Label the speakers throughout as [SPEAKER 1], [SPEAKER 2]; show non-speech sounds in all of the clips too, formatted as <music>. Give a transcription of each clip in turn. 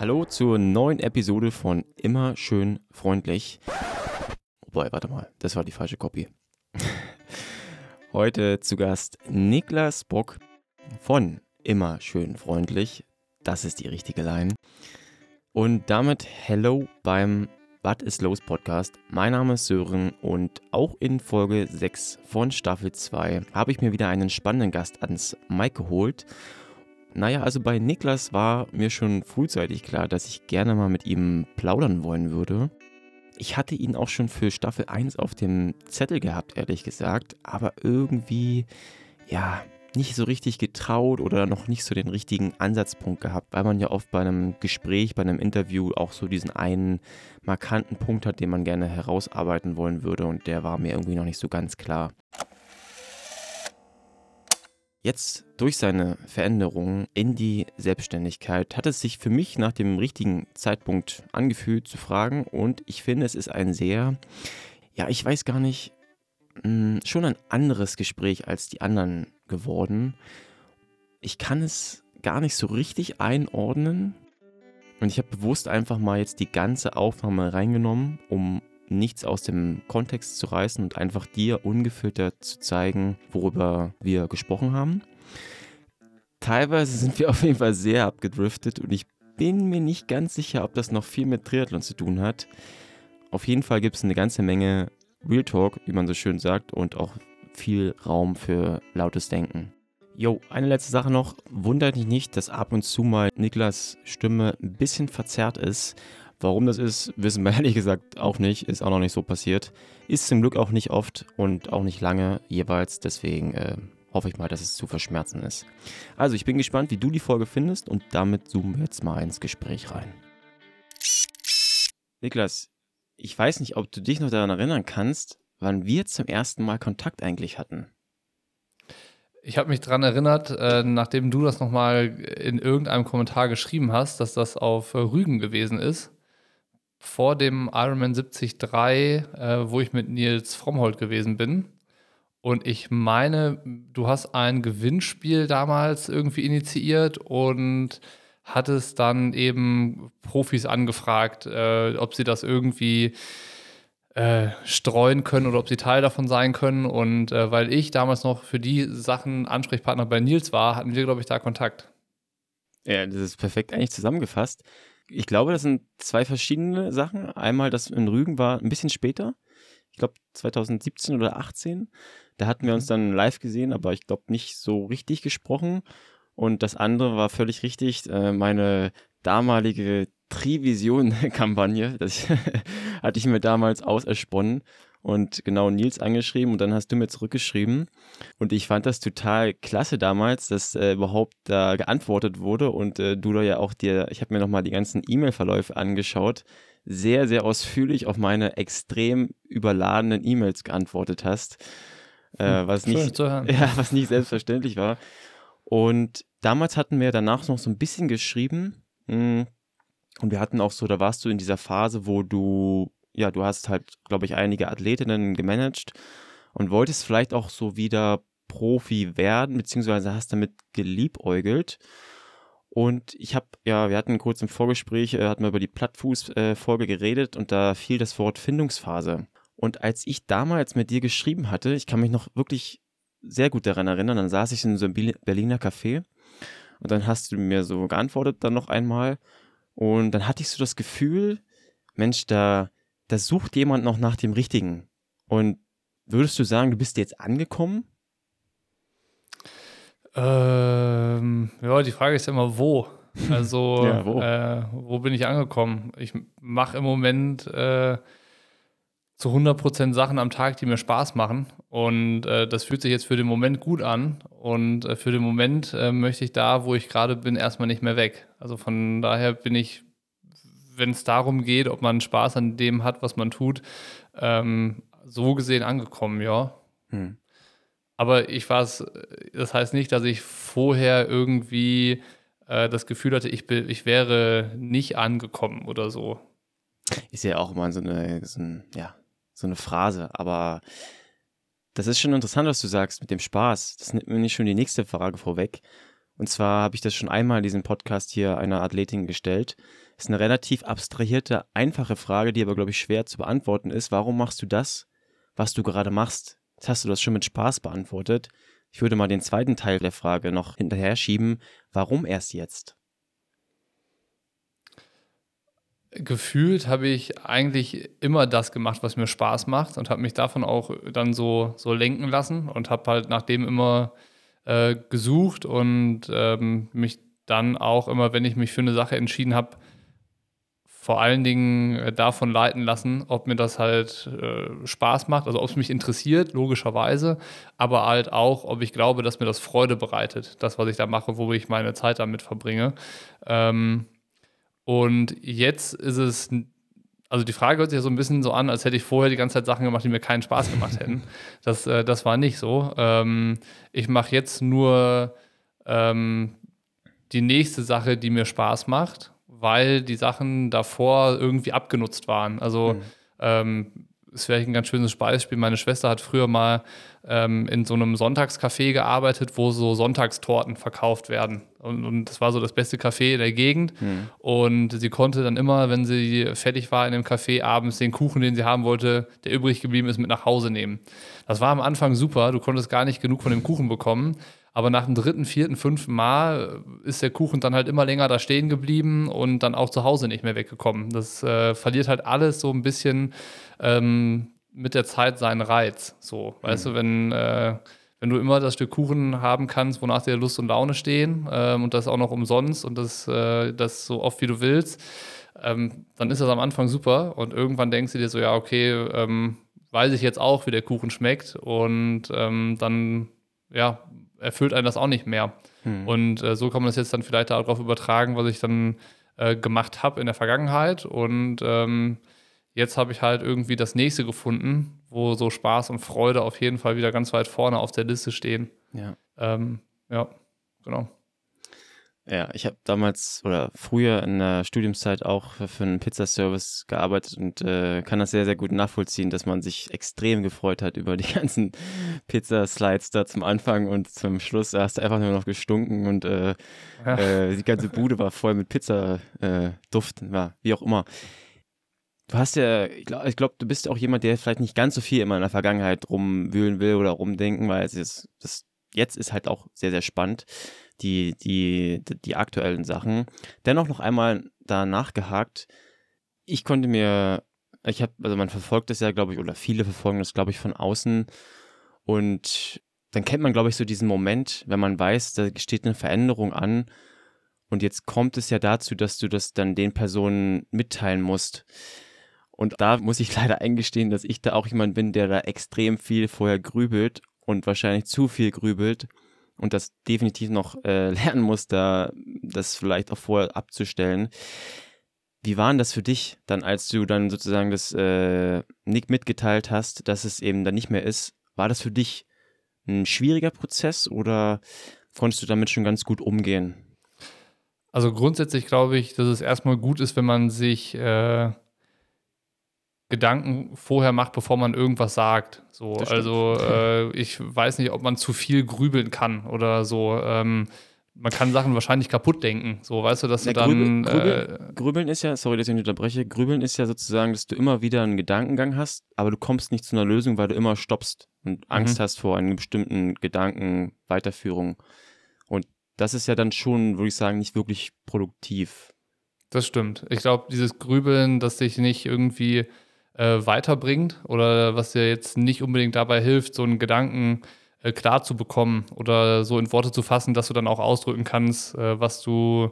[SPEAKER 1] Hallo zur neuen Episode von Immer schön freundlich. Wobei, warte mal, das war die falsche Copy. <laughs> Heute zu Gast Niklas Bock von Immer schön freundlich. Das ist die richtige Line. Und damit Hello beim Was ist los Podcast. Mein Name ist Sören und auch in Folge 6 von Staffel 2 habe ich mir wieder einen spannenden Gast ans Mic geholt. Naja, also bei Niklas war mir schon frühzeitig klar, dass ich gerne mal mit ihm plaudern wollen würde. Ich hatte ihn auch schon für Staffel 1 auf dem Zettel gehabt, ehrlich gesagt, aber irgendwie, ja, nicht so richtig getraut oder noch nicht so den richtigen Ansatzpunkt gehabt, weil man ja oft bei einem Gespräch, bei einem Interview auch so diesen einen markanten Punkt hat, den man gerne herausarbeiten wollen würde und der war mir irgendwie noch nicht so ganz klar. Jetzt durch seine Veränderungen in die Selbstständigkeit hat es sich für mich nach dem richtigen Zeitpunkt angefühlt zu fragen und ich finde, es ist ein sehr, ja, ich weiß gar nicht, mh, schon ein anderes Gespräch als die anderen geworden. Ich kann es gar nicht so richtig einordnen und ich habe bewusst einfach mal jetzt die ganze Aufnahme reingenommen, um nichts aus dem Kontext zu reißen und einfach dir ungefiltert zu zeigen, worüber wir gesprochen haben. Teilweise sind wir auf jeden Fall sehr abgedriftet und ich bin mir nicht ganz sicher, ob das noch viel mit Triathlon zu tun hat. Auf jeden Fall gibt es eine ganze Menge Real Talk, wie man so schön sagt, und auch viel Raum für lautes Denken. Jo, eine letzte Sache noch. Wundert dich nicht, dass ab und zu mal Niklas Stimme ein bisschen verzerrt ist. Warum das ist, <laughs> wissen wir ehrlich gesagt auch nicht. Ist auch noch nicht so passiert. Ist zum Glück auch nicht oft und auch nicht lange jeweils. Deswegen äh, hoffe ich mal, dass es zu verschmerzen ist. Also, ich bin gespannt, wie du die Folge findest und damit zoomen wir jetzt mal ins Gespräch rein. Niklas, ich weiß nicht, ob du dich noch daran erinnern kannst, wann wir zum ersten Mal Kontakt eigentlich hatten.
[SPEAKER 2] Ich habe mich daran erinnert, äh, nachdem du das nochmal in irgendeinem Kommentar geschrieben hast, dass das auf äh, Rügen gewesen ist vor dem Ironman 73, äh, wo ich mit Nils Frommholt gewesen bin. Und ich meine, du hast ein Gewinnspiel damals irgendwie initiiert und hattest dann eben Profis angefragt, äh, ob sie das irgendwie äh, streuen können oder ob sie Teil davon sein können. Und äh, weil ich damals noch für die Sachen Ansprechpartner bei Nils war, hatten wir, glaube ich, da Kontakt.
[SPEAKER 1] Ja, das ist perfekt eigentlich zusammengefasst ich glaube, das sind zwei verschiedene Sachen. Einmal, das in Rügen war ein bisschen später. Ich glaube 2017 oder 18. Da hatten wir uns mhm. dann live gesehen, aber ich glaube nicht so richtig gesprochen. Und das andere war völlig richtig. Äh, meine damalige Trivision-Kampagne, das <laughs> hatte ich mir damals ausersponnen und genau Nils angeschrieben und dann hast du mir zurückgeschrieben. Und ich fand das total klasse damals, dass äh, überhaupt da geantwortet wurde und äh, du da ja auch dir, ich habe mir nochmal die ganzen E-Mail-Verläufe angeschaut, sehr, sehr ausführlich auf meine extrem überladenen E-Mails geantwortet hast. Äh, hm, was, nicht, <laughs> ja, was nicht selbstverständlich war. Und damals hatten wir danach noch so ein bisschen geschrieben. Hm, und wir hatten auch so, da warst du in dieser Phase, wo du ja, du hast halt, glaube ich, einige Athletinnen gemanagt und wolltest vielleicht auch so wieder Profi werden, beziehungsweise hast damit geliebäugelt. Und ich habe, ja, wir hatten kurz im Vorgespräch, äh, hatten wir über die Plattfuß-Folge äh, geredet und da fiel das Wort Findungsphase. Und als ich damals mit dir geschrieben hatte, ich kann mich noch wirklich sehr gut daran erinnern, dann saß ich in so einem Berliner Café und dann hast du mir so geantwortet dann noch einmal und dann hatte ich so das Gefühl, Mensch, da, da sucht jemand noch nach dem Richtigen. Und würdest du sagen, du bist jetzt angekommen?
[SPEAKER 2] Ähm, ja, die Frage ist ja immer, wo. <laughs> Also, ja, wo? Äh, wo? bin ich angekommen? Ich mache im Moment äh, zu 100% Sachen am Tag, die mir Spaß machen. Und äh, das fühlt sich jetzt für den Moment gut an. Und äh, für den Moment äh, möchte ich da, wo ich gerade bin, erstmal nicht mehr weg. Also von daher bin ich wenn es darum geht, ob man Spaß an dem hat, was man tut, ähm, so gesehen angekommen, ja. Hm. Aber ich war es, das heißt nicht, dass ich vorher irgendwie äh, das Gefühl hatte, ich, ich wäre nicht angekommen oder so.
[SPEAKER 1] Ist ja auch immer so eine, so, ein, ja, so eine Phrase, aber das ist schon interessant, was du sagst mit dem Spaß. Das nimmt mir nicht schon die nächste Frage vorweg. Und zwar habe ich das schon einmal in diesem Podcast hier einer Athletin gestellt. Ist eine relativ abstrahierte, einfache Frage, die aber, glaube ich, schwer zu beantworten ist. Warum machst du das, was du gerade machst? Jetzt hast du das schon mit Spaß beantwortet. Ich würde mal den zweiten Teil der Frage noch hinterher schieben. Warum erst jetzt?
[SPEAKER 2] Gefühlt habe ich eigentlich immer das gemacht, was mir Spaß macht und habe mich davon auch dann so, so lenken lassen und habe halt nach dem immer äh, gesucht und ähm, mich dann auch immer, wenn ich mich für eine Sache entschieden habe, vor allen Dingen äh, davon leiten lassen, ob mir das halt äh, Spaß macht, also ob es mich interessiert, logischerweise, aber halt auch, ob ich glaube, dass mir das Freude bereitet, das, was ich da mache, wo ich meine Zeit damit verbringe. Ähm, und jetzt ist es, also die Frage hört sich ja so ein bisschen so an, als hätte ich vorher die ganze Zeit Sachen gemacht, die mir keinen Spaß gemacht hätten. <laughs> Das, äh, das war nicht so. Ähm, ich mache jetzt nur ähm, die nächste Sache, die mir Spaß macht weil die Sachen davor irgendwie abgenutzt waren. Also mhm. ähm, ist vielleicht ein ganz schönes Beispiel. Meine Schwester hat früher mal ähm, in so einem Sonntagscafé gearbeitet, wo so Sonntagstorten verkauft werden. Und, und das war so das beste Café in der Gegend. Mhm. Und sie konnte dann immer, wenn sie fertig war in dem Café, abends den Kuchen, den sie haben wollte, der übrig geblieben ist, mit nach Hause nehmen. Das war am Anfang super. Du konntest gar nicht genug von dem Kuchen bekommen. Aber nach dem dritten, vierten, fünften Mal ist der Kuchen dann halt immer länger da stehen geblieben und dann auch zu Hause nicht mehr weggekommen. Das äh, verliert halt alles so ein bisschen ähm, mit der Zeit seinen Reiz. So, mhm. weißt du, wenn, äh, wenn du immer das Stück Kuchen haben kannst, wonach dir Lust und Laune stehen ähm, und das auch noch umsonst und das, äh, das so oft wie du willst, ähm, dann ist das am Anfang super und irgendwann denkst du dir so, ja, okay, ähm, weiß ich jetzt auch, wie der Kuchen schmeckt und ähm, dann ja, erfüllt einen das auch nicht mehr. Hm. Und äh, so kann man das jetzt dann vielleicht darauf übertragen, was ich dann äh, gemacht habe in der Vergangenheit. Und ähm, jetzt habe ich halt irgendwie das nächste gefunden, wo so Spaß und Freude auf jeden Fall wieder ganz weit vorne auf der Liste stehen.
[SPEAKER 1] Ja.
[SPEAKER 2] Ähm, ja, genau.
[SPEAKER 1] Ja, ich habe damals oder früher in der Studiumszeit auch für einen Pizzaservice gearbeitet und äh, kann das sehr, sehr gut nachvollziehen, dass man sich extrem gefreut hat über die <laughs> ganzen Pizzaslides da zum Anfang und zum Schluss hast du einfach nur noch gestunken und äh, ja. äh, die ganze Bude war voll mit Pizzaduft, äh, ja, wie auch immer. Du hast ja, ich glaube, glaub, du bist auch jemand, der vielleicht nicht ganz so viel immer in der Vergangenheit rumwühlen will oder rumdenken, weil es ist, das jetzt ist halt auch sehr, sehr spannend die, die, die aktuellen Sachen. Dennoch noch einmal da nachgehakt. Ich konnte mir, ich habe, also man verfolgt das ja, glaube ich, oder viele verfolgen das, glaube ich, von außen. Und dann kennt man, glaube ich, so diesen Moment, wenn man weiß, da steht eine Veränderung an. Und jetzt kommt es ja dazu, dass du das dann den Personen mitteilen musst. Und da muss ich <laughs> leider eingestehen, dass ich da auch jemand bin, der da extrem viel vorher grübelt und wahrscheinlich zu viel grübelt und das definitiv noch äh, <laughs> lernen muss, da das vielleicht auch vorher abzustellen. Wie war denn das für dich dann, als du dann sozusagen das äh, Nick mitgeteilt hast, dass es eben dann nicht mehr ist? War das für dich ein schwieriger Prozess oder konntest du damit schon ganz gut umgehen?
[SPEAKER 2] Also grundsätzlich glaube ich, dass es erstmal gut ist, wenn man sich äh, Gedanken vorher macht, bevor man irgendwas sagt. So, also <laughs> äh, ich weiß nicht, ob man zu viel grübeln kann oder so. Ähm, man kann Sachen wahrscheinlich kaputt denken. So, weißt du, dass ja, du dann.
[SPEAKER 1] Grübel, grübeln, äh, grübeln ist ja, sorry, dass ich mich unterbreche, grübeln ist ja sozusagen, dass du immer wieder einen Gedankengang hast, aber du kommst nicht zu einer Lösung, weil du immer stoppst und Angst mhm. hast vor einem bestimmten Gedanken, Weiterführung. Und das ist ja dann schon, würde ich sagen, nicht wirklich produktiv.
[SPEAKER 2] Das stimmt. Ich glaube, dieses Grübeln, dass dich nicht irgendwie äh, weiterbringt oder was dir jetzt nicht unbedingt dabei hilft, so einen Gedanken äh, klar zu bekommen oder so in Worte zu fassen, dass du dann auch ausdrücken kannst, äh, was du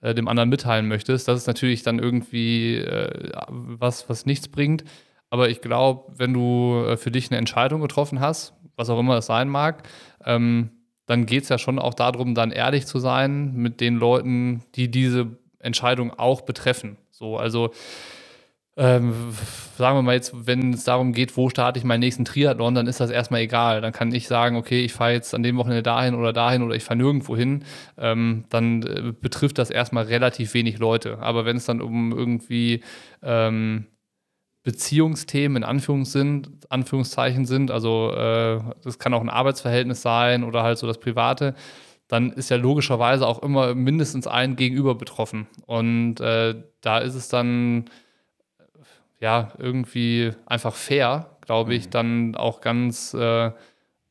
[SPEAKER 2] äh, dem anderen mitteilen möchtest. Das ist natürlich dann irgendwie äh, was, was nichts bringt. Aber ich glaube, wenn du äh, für dich eine Entscheidung getroffen hast, was auch immer es sein mag, ähm, dann geht es ja schon auch darum, dann ehrlich zu sein mit den Leuten, die diese Entscheidung auch betreffen. So, also ähm, sagen wir mal jetzt, wenn es darum geht, wo starte ich meinen nächsten Triathlon, dann ist das erstmal egal. Dann kann ich sagen, okay, ich fahre jetzt an dem Wochenende dahin oder dahin oder ich fahre nirgendwo hin. Ähm, dann äh, betrifft das erstmal relativ wenig Leute. Aber wenn es dann um irgendwie ähm, Beziehungsthemen in Anführungszeichen sind, also äh, das kann auch ein Arbeitsverhältnis sein oder halt so das Private, dann ist ja logischerweise auch immer mindestens ein Gegenüber betroffen. Und äh, da ist es dann ja irgendwie einfach fair, glaube ich, mhm. dann auch ganz äh,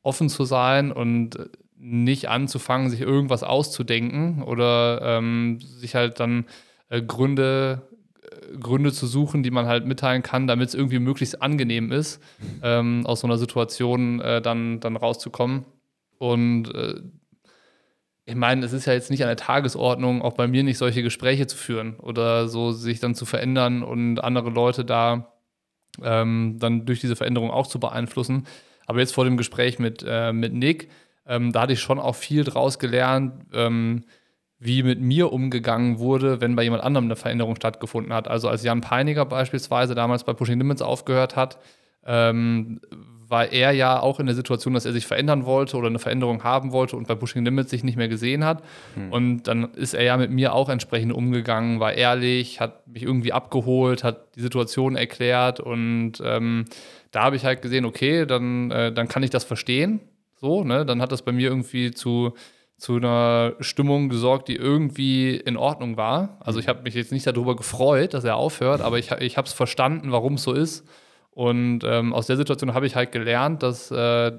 [SPEAKER 2] offen zu sein und nicht anzufangen, sich irgendwas auszudenken oder ähm, sich halt dann äh, Gründe, äh, Gründe zu suchen, die man halt mitteilen kann, damit es irgendwie möglichst angenehm ist, ähm, aus so einer Situation äh, dann, dann rauszukommen. Und äh, ich meine, es ist ja jetzt nicht an der Tagesordnung, auch bei mir nicht solche Gespräche zu führen oder so sich dann zu verändern und andere Leute da ähm, dann durch diese Veränderung auch zu beeinflussen. Aber jetzt vor dem Gespräch mit, äh, mit Nick, ähm, da hatte ich schon auch viel draus gelernt, ähm, wie mit mir umgegangen wurde, wenn bei jemand anderem eine Veränderung stattgefunden hat. Also als Jan Peiniger beispielsweise damals bei Pushing Limits aufgehört hat, ähm, war er ja auch in der Situation, dass er sich verändern wollte oder eine Veränderung haben wollte und bei Pushing Limits sich nicht mehr gesehen hat. Hm. Und dann ist er ja mit mir auch entsprechend umgegangen, war ehrlich, hat mich irgendwie abgeholt, hat die Situation erklärt und ähm, da habe ich halt gesehen, okay, dann, äh, dann kann ich das verstehen. So, ne? Dann hat das bei mir irgendwie zu, zu einer Stimmung gesorgt, die irgendwie in Ordnung war. Also ich habe mich jetzt nicht darüber gefreut, dass er aufhört, aber ich, ich habe es verstanden, warum es so ist. Und ähm, aus der Situation habe ich halt gelernt, dass, äh,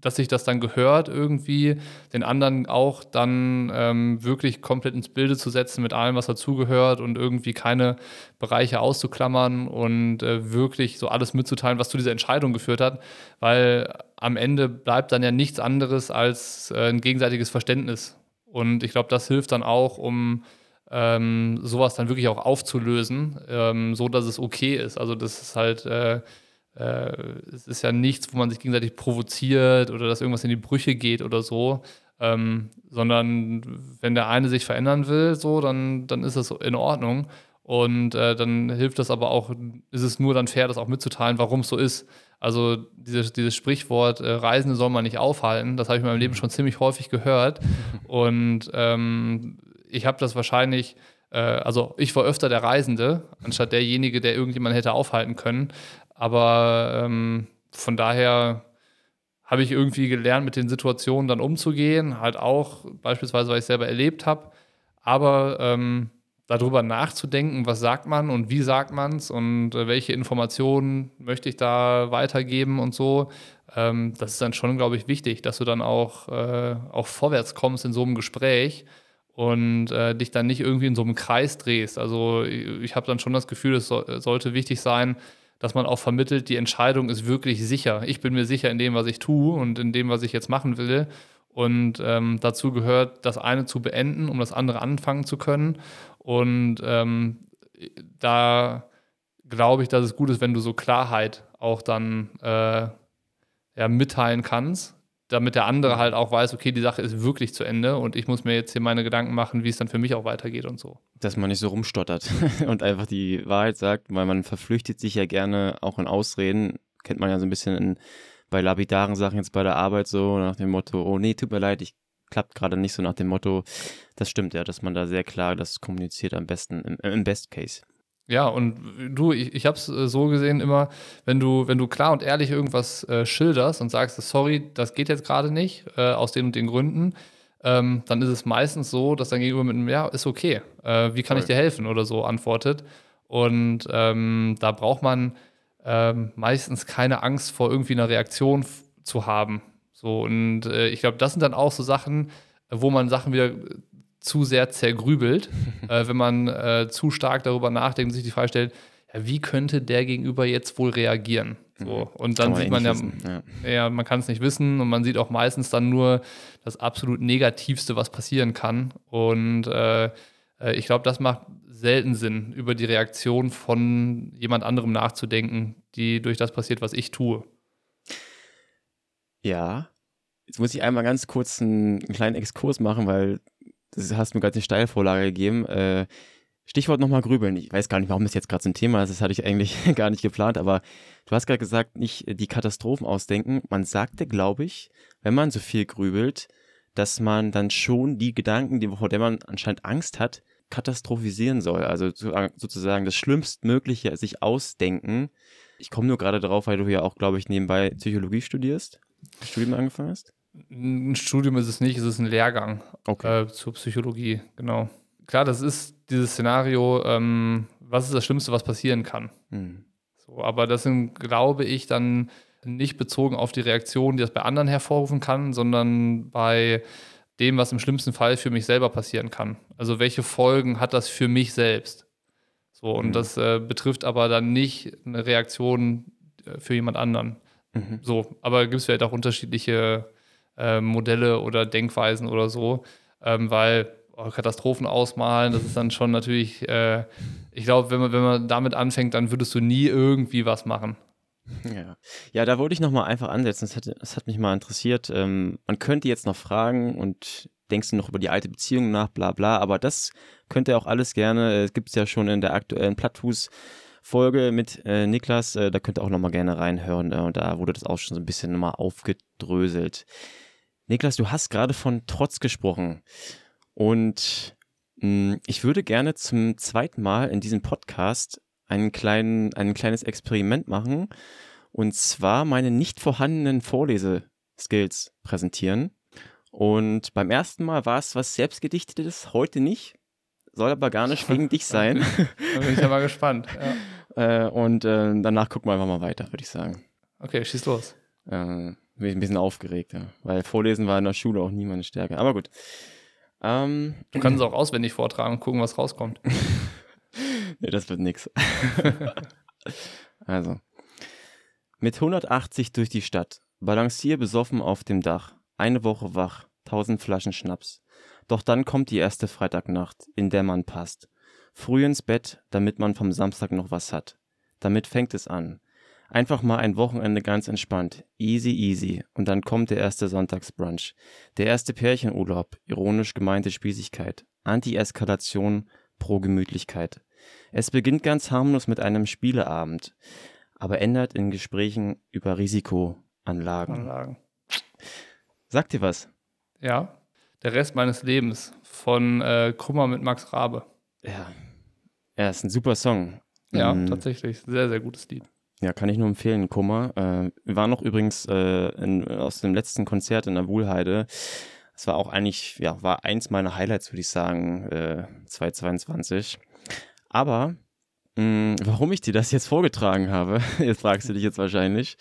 [SPEAKER 2] dass sich das dann gehört, irgendwie den anderen auch dann ähm, wirklich komplett ins Bilde zu setzen mit allem, was dazugehört und irgendwie keine Bereiche auszuklammern und äh, wirklich so alles mitzuteilen, was zu dieser Entscheidung geführt hat, weil am Ende bleibt dann ja nichts anderes als äh, ein gegenseitiges Verständnis. Und ich glaube, das hilft dann auch, um ähm, sowas dann wirklich auch aufzulösen, ähm, so dass es okay ist. Also das ist halt, äh, äh, es ist ja nichts, wo man sich gegenseitig provoziert oder dass irgendwas in die Brüche geht oder so, ähm, sondern wenn der eine sich verändern will, so, dann, dann ist das in Ordnung. Und äh, dann hilft das aber auch, ist es nur dann fair, das auch mitzuteilen, warum es so ist. Also dieses, dieses Sprichwort, äh, Reisende soll man nicht aufhalten, das habe ich in meinem Leben schon ziemlich häufig gehört. <laughs> Und ähm, ich habe das wahrscheinlich, äh, also ich war öfter der Reisende, anstatt derjenige, der irgendjemand hätte aufhalten können. Aber ähm, von daher habe ich irgendwie gelernt, mit den Situationen dann umzugehen, halt auch beispielsweise, weil ich selber erlebt habe. Aber ähm, darüber nachzudenken, was sagt man und wie sagt man es und äh, welche Informationen möchte ich da weitergeben und so. Ähm, das ist dann schon, glaube ich, wichtig, dass du dann auch, äh, auch vorwärts kommst in so einem Gespräch und äh, dich dann nicht irgendwie in so einem Kreis drehst. Also ich habe dann schon das Gefühl, es so, sollte wichtig sein, dass man auch vermittelt, die Entscheidung ist wirklich sicher. Ich bin mir sicher in dem, was ich tue und in dem, was ich jetzt machen will. Und ähm, dazu gehört, das eine zu beenden, um das andere anfangen zu können. Und ähm, da glaube ich, dass es gut ist, wenn du so Klarheit auch dann äh, ja, mitteilen kannst damit der andere halt auch weiß, okay, die Sache ist wirklich zu Ende und ich muss mir jetzt hier meine Gedanken machen, wie es dann für mich auch weitergeht und so.
[SPEAKER 1] Dass man nicht so rumstottert <laughs> und einfach die Wahrheit sagt, weil man verflüchtet sich ja gerne auch in Ausreden, kennt man ja so ein bisschen in, bei lapidaren Sachen jetzt bei der Arbeit so nach dem Motto, oh nee, tut mir leid, ich klappt gerade nicht so nach dem Motto. Das stimmt ja, dass man da sehr klar das kommuniziert am besten im, im Best Case.
[SPEAKER 2] Ja, und du, ich, ich habe es äh, so gesehen immer, wenn du, wenn du klar und ehrlich irgendwas äh, schilderst und sagst, sorry, das geht jetzt gerade nicht, äh, aus den und den Gründen, ähm, dann ist es meistens so, dass dein Gegenüber mit einem Ja, ist okay, äh, wie kann Voll. ich dir helfen oder so antwortet. Und ähm, da braucht man ähm, meistens keine Angst vor irgendwie einer Reaktion zu haben. So, und äh, ich glaube, das sind dann auch so Sachen, wo man Sachen wieder zu sehr zergrübelt, <laughs> äh, wenn man äh, zu stark darüber nachdenkt und sich die Frage stellt, ja, wie könnte der Gegenüber jetzt wohl reagieren? So. Mhm. Und dann sieht man ja, ja, ja. man kann es nicht wissen und man sieht auch meistens dann nur das absolut Negativste, was passieren kann. Und äh, äh ich glaube, das macht selten Sinn, über die Reaktion von jemand anderem nachzudenken, die durch das passiert, was ich tue.
[SPEAKER 1] Ja, jetzt muss ich einmal ganz kurz einen, einen kleinen Exkurs machen, weil das hast mir gerade eine Steilvorlage gegeben. Äh, Stichwort nochmal grübeln. Ich weiß gar nicht, warum das jetzt gerade so ein Thema ist. Das hatte ich eigentlich <laughs> gar nicht geplant. Aber du hast gerade gesagt, nicht die Katastrophen ausdenken. Man sagte, glaube ich, wenn man so viel grübelt, dass man dann schon die Gedanken, die, vor der man anscheinend Angst hat, katastrophisieren soll. Also sozusagen das Schlimmstmögliche sich ausdenken. Ich komme nur gerade drauf, weil du ja auch, glaube ich, nebenbei Psychologie studierst, Studium angefangen hast.
[SPEAKER 2] Ein Studium ist es nicht, es ist ein Lehrgang
[SPEAKER 1] okay.
[SPEAKER 2] äh, zur Psychologie, genau. Klar, das ist dieses Szenario, ähm, was ist das Schlimmste, was passieren kann. Mhm. So, aber das sind, glaube ich, dann nicht bezogen auf die Reaktion, die das bei anderen hervorrufen kann, sondern bei dem, was im schlimmsten Fall für mich selber passieren kann. Also welche Folgen hat das für mich selbst? So, und mhm. das äh, betrifft aber dann nicht eine Reaktion äh, für jemand anderen. Mhm. So, aber gibt es vielleicht auch unterschiedliche äh, Modelle oder Denkweisen oder so, ähm, weil oh, Katastrophen ausmalen, das ist dann schon natürlich, äh, ich glaube, wenn man, wenn man damit anfängt, dann würdest du nie irgendwie was machen.
[SPEAKER 1] Ja. ja, da wollte ich nochmal einfach ansetzen. Das hat, das hat mich mal interessiert. Ähm, man könnte jetzt noch fragen und denkst du noch über die alte Beziehung nach, bla bla, aber das könnt ihr auch alles gerne, es gibt es ja schon in der aktuellen Plattfuß- Folge mit äh, Niklas, äh, da könnt ihr auch nochmal gerne reinhören. Äh, und da wurde das auch schon so ein bisschen nochmal aufgedröselt. Niklas, du hast gerade von Trotz gesprochen. Und mh, hm, ich würde gerne zum zweiten Mal in diesem Podcast einen kleinen, ein kleines Experiment machen. Und zwar meine nicht vorhandenen Vorleseskills präsentieren. Und beim ersten Mal war es was Selbstgedichtetes, heute nicht. Soll aber gar nicht wegen dich <laughs> sein.
[SPEAKER 2] da bin ich aber gespannt. <laughs>
[SPEAKER 1] Ja. Äh, und äh, danach gucken wir einfach mal weiter, würde ich sagen.
[SPEAKER 2] Okay, schieß los.
[SPEAKER 1] Äh, bin ich ein bisschen aufgeregt, ja. Weil Vorlesen war in der Schule auch nie meine Stärke. Aber gut.
[SPEAKER 2] Ähm, du kannst es auch auswendig vortragen und gucken, was rauskommt. <laughs>
[SPEAKER 1] nee, das wird nix. <laughs> also. Mit 180 durch die Stadt, balancier besoffen auf dem Dach, eine Woche wach, tausend Flaschen Schnaps. Doch dann kommt die erste Freitagnacht, in der man passt. Früh ins Bett, damit man vom Samstag noch was hat. Damit fängt es an. Einfach mal ein Wochenende ganz entspannt. Easy, easy. Und dann kommt der erste Sonntagsbrunch. Der erste Pärchenurlaub. Ironisch gemeinte Spießigkeit. Anti-Eskalation pro Gemütlichkeit. Es beginnt ganz harmlos mit einem Spieleabend, aber ändert in Gesprächen über Risikoanlagen. Anlagen. Sagt dir was?
[SPEAKER 2] Ja. Der Rest meines Lebens von äh, Kummer mit Max Rabe.
[SPEAKER 1] Ja. Ja, ist ein super Song.
[SPEAKER 2] Ja, ähm, tatsächlich. Sehr, sehr gutes Lied.
[SPEAKER 1] Ja, kann ich nur empfehlen, Kummer. Äh, wir waren noch übrigens äh, in, aus dem letzten Konzert in der Wuhlheide. Das war auch eigentlich, ja, war eins meiner Highlights, würde ich sagen, äh, 2022. Aber mh, mm, warum ich dir das jetzt vorgetragen habe, <laughs> jetzt fragst du dich jetzt wahrscheinlich.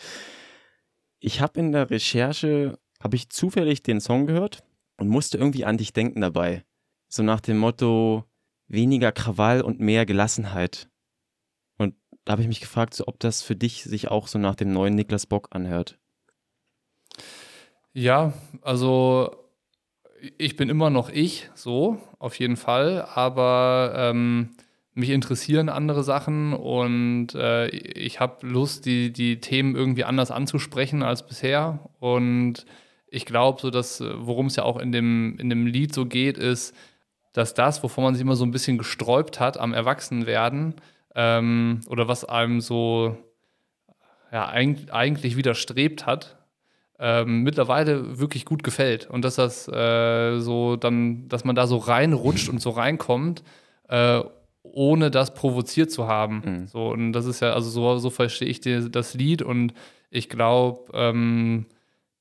[SPEAKER 1] Ich habe in der Recherche, habe ich zufällig den Song gehört und musste irgendwie an dich denken dabei. So nach dem Motto, weniger Krawall und mehr Gelassenheit. Da habe ich mich gefragt, so, ob das für dich sich auch so nach dem neuen Niklas Bock anhört.
[SPEAKER 2] Ja, also ich bin immer noch ich, so, auf jeden Fall, aber ähm, mich interessieren andere Sachen und äh, ich habe Lust, die, die Themen irgendwie anders anzusprechen als bisher. Und ich glaube, so dass, worum es ja auch in dem, in dem Lied so geht, ist, dass das, wovon man sich immer so ein bisschen gesträubt hat am Erwachsenwerden, ähm, oder was einem so ja, eigentlich widerstrebt hat, ähm, mittlerweile wirklich gut gefällt. Und dass das äh, so dann, dass man da so reinrutscht und so reinkommt, äh, ohne das provoziert zu haben. Mhm. So, und das ist ja, also so, so verstehe ich die, das Lied und ich glaube, ähm,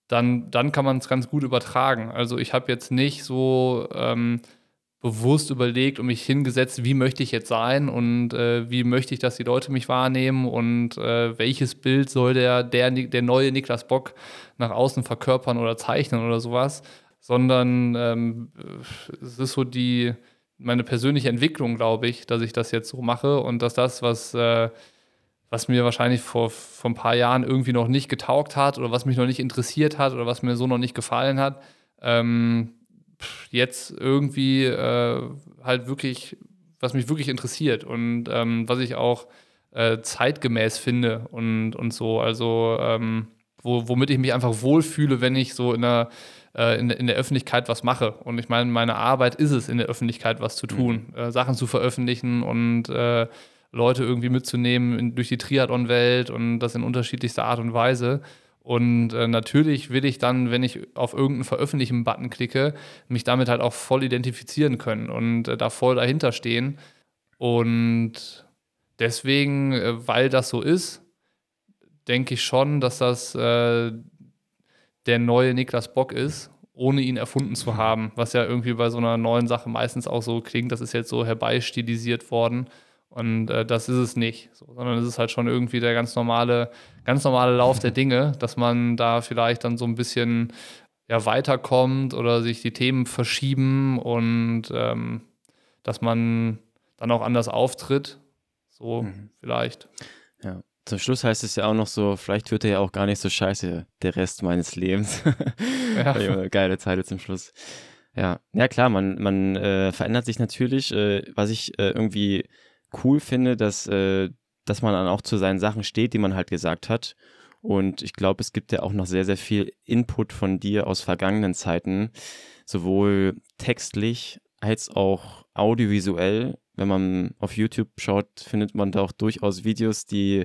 [SPEAKER 2] dann, dann kann man es ganz gut übertragen. Also ich habe jetzt nicht so ähm, bewusst überlegt und mich hingesetzt, wie möchte ich jetzt sein und äh, wie möchte ich, dass die Leute mich wahrnehmen und äh, welches Bild soll der, der, der neue Niklas Bock nach außen verkörpern oder zeichnen oder sowas, sondern ähm, es ist so die, meine persönliche Entwicklung, glaube ich, dass ich das jetzt so mache und dass das, was äh, was mir wahrscheinlich vor, vor ein paar Jahren irgendwie noch nicht getaugt hat oder was mich noch nicht interessiert hat oder was mir so noch nicht gefallen hat, ähm, jetzt irgendwie äh, halt wirklich, was mich wirklich interessiert und ähm, was ich auch äh, zeitgemäß finde und, und so. Also, ähm, wo, womit ich mich einfach wohlfühle, wenn ich so in der, äh, in, in, der Öffentlichkeit was mache. Und ich meine, meine Arbeit ist es, in der Öffentlichkeit was zu tun, mhm. Sachen zu veröffentlichen und äh, Leute irgendwie mitzunehmen in, durch die Triathlon-Welt und das in unterschiedlichster Art und Weise. Und äh, natürlich will ich dann, wenn ich auf irgendeinen Veröffentlichen-Button klicke, mich damit halt auch voll identifizieren können und äh, da voll dahinter stehen. Und deswegen, äh, weil das so ist, denke ich schon, dass das äh, der neue Niklas Bock ist, ohne ihn erfunden zu haben, was ja irgendwie bei so einer neuen Sache meistens auch so klingt, das ist jetzt so herbeistilisiert worden. Und äh, das ist es nicht, so, sondern es ist halt schon irgendwie der ganz normale, ganz normale Lauf der Dinge, dass man da vielleicht dann so ein bisschen ja, weiterkommt oder sich die Themen verschieben und ähm, dass man dann auch anders auftritt. So mhm. vielleicht.
[SPEAKER 1] Ja. Zum Schluss heißt es ja auch noch so, vielleicht wird er ja auch gar nicht so scheiße, der Rest meines Lebens. <laughs> ja. Geile Zeile zum Schluss. Ja, ja klar, man, man äh, verändert sich natürlich. Äh, was ich äh, irgendwie cool finde, dass, äh, dass man dann auch zu seinen Sachen steht, die man halt gesagt hat. Und ich glaube, es gibt ja auch noch sehr, sehr viel Input von dir aus vergangenen Zeiten, sowohl textlich als auch audiovisuell. Wenn man auf YouTube schaut, findet man da auch durchaus Videos, die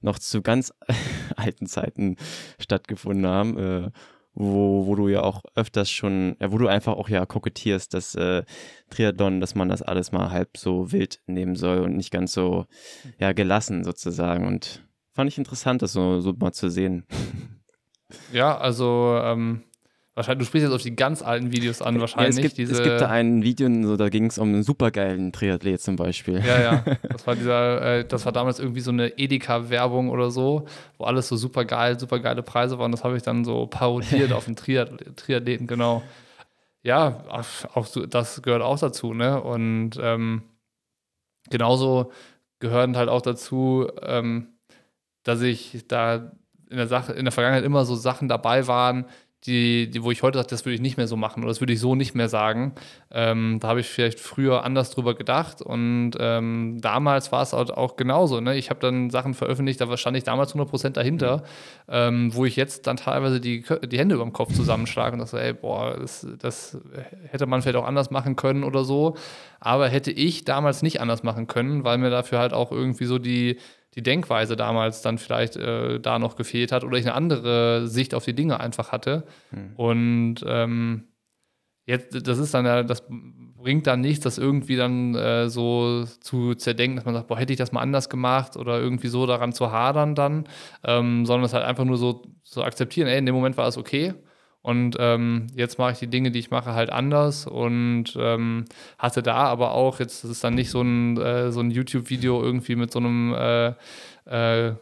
[SPEAKER 1] noch zu ganz <laughs> alten Zeiten stattgefunden haben. Äh, wo, wo du ja auch öfters schon, ja, wo du einfach auch ja kokettierst, dass äh, Triathlon, dass man das alles mal halb so wild nehmen soll und nicht ganz so ja gelassen sozusagen. Und fand ich interessant, das so, so mal zu sehen.
[SPEAKER 2] Ja, also ähm, Wahrscheinlich, du sprichst jetzt auf die ganz alten Videos an, wahrscheinlich.
[SPEAKER 1] Ja, es, gibt, es gibt da ein Video, so, da ging es um einen supergeilen Triathlet zum Beispiel.
[SPEAKER 2] Ja, ja. <laughs> Das war dieser, äh, das war damals irgendwie so eine Edeka-Werbung oder so, wo alles so supergeil, supergeile Preise waren. Das habe ich dann so parodiert <laughs> auf den Triathleten, genau. Ja, auch das gehört auch dazu, ne? Und ähm, genauso gehören halt auch dazu, ähm, dass ich da in der Sache, in der Vergangenheit immer so Sachen dabei waren, die, die, wo ich heute sage, das würde ich nicht mehr so machen oder das würde ich so nicht mehr sagen. Ähm, da habe ich vielleicht früher anders drüber gedacht und ähm, damals war es auch, genauso. Ne? Ich habe dann Sachen veröffentlicht, da stand ich damals 100% dahinter, ähm, wo ich jetzt dann teilweise die, die Hände über dem Kopf zusammenschlage und dachte, ey, boah, das, das hätte man vielleicht auch anders machen können oder so. Aber hätte ich damals nicht anders machen können, weil mir dafür halt auch irgendwie so die die Denkweise damals dann vielleicht äh, da noch gefehlt hat oder ich eine andere Sicht auf die Dinge einfach hatte. Mhm. Und ähm, jetzt, das ist dann ja, das bringt dann nichts, das irgendwie dann äh, so zu zerdenken, dass man sagt, boah, hätte ich das mal anders gemacht oder irgendwie so daran zu hadern dann, ähm, sondern es halt einfach nur so zu so akzeptieren, ey, in dem Moment war es okay und ähm, jetzt mache ich die Dinge, die ich mache, halt anders. Und ähm, hatte da aber auch, jetzt das ist dann nicht so ein, äh, so ein YouTube-Video irgendwie mit so einem äh, äh,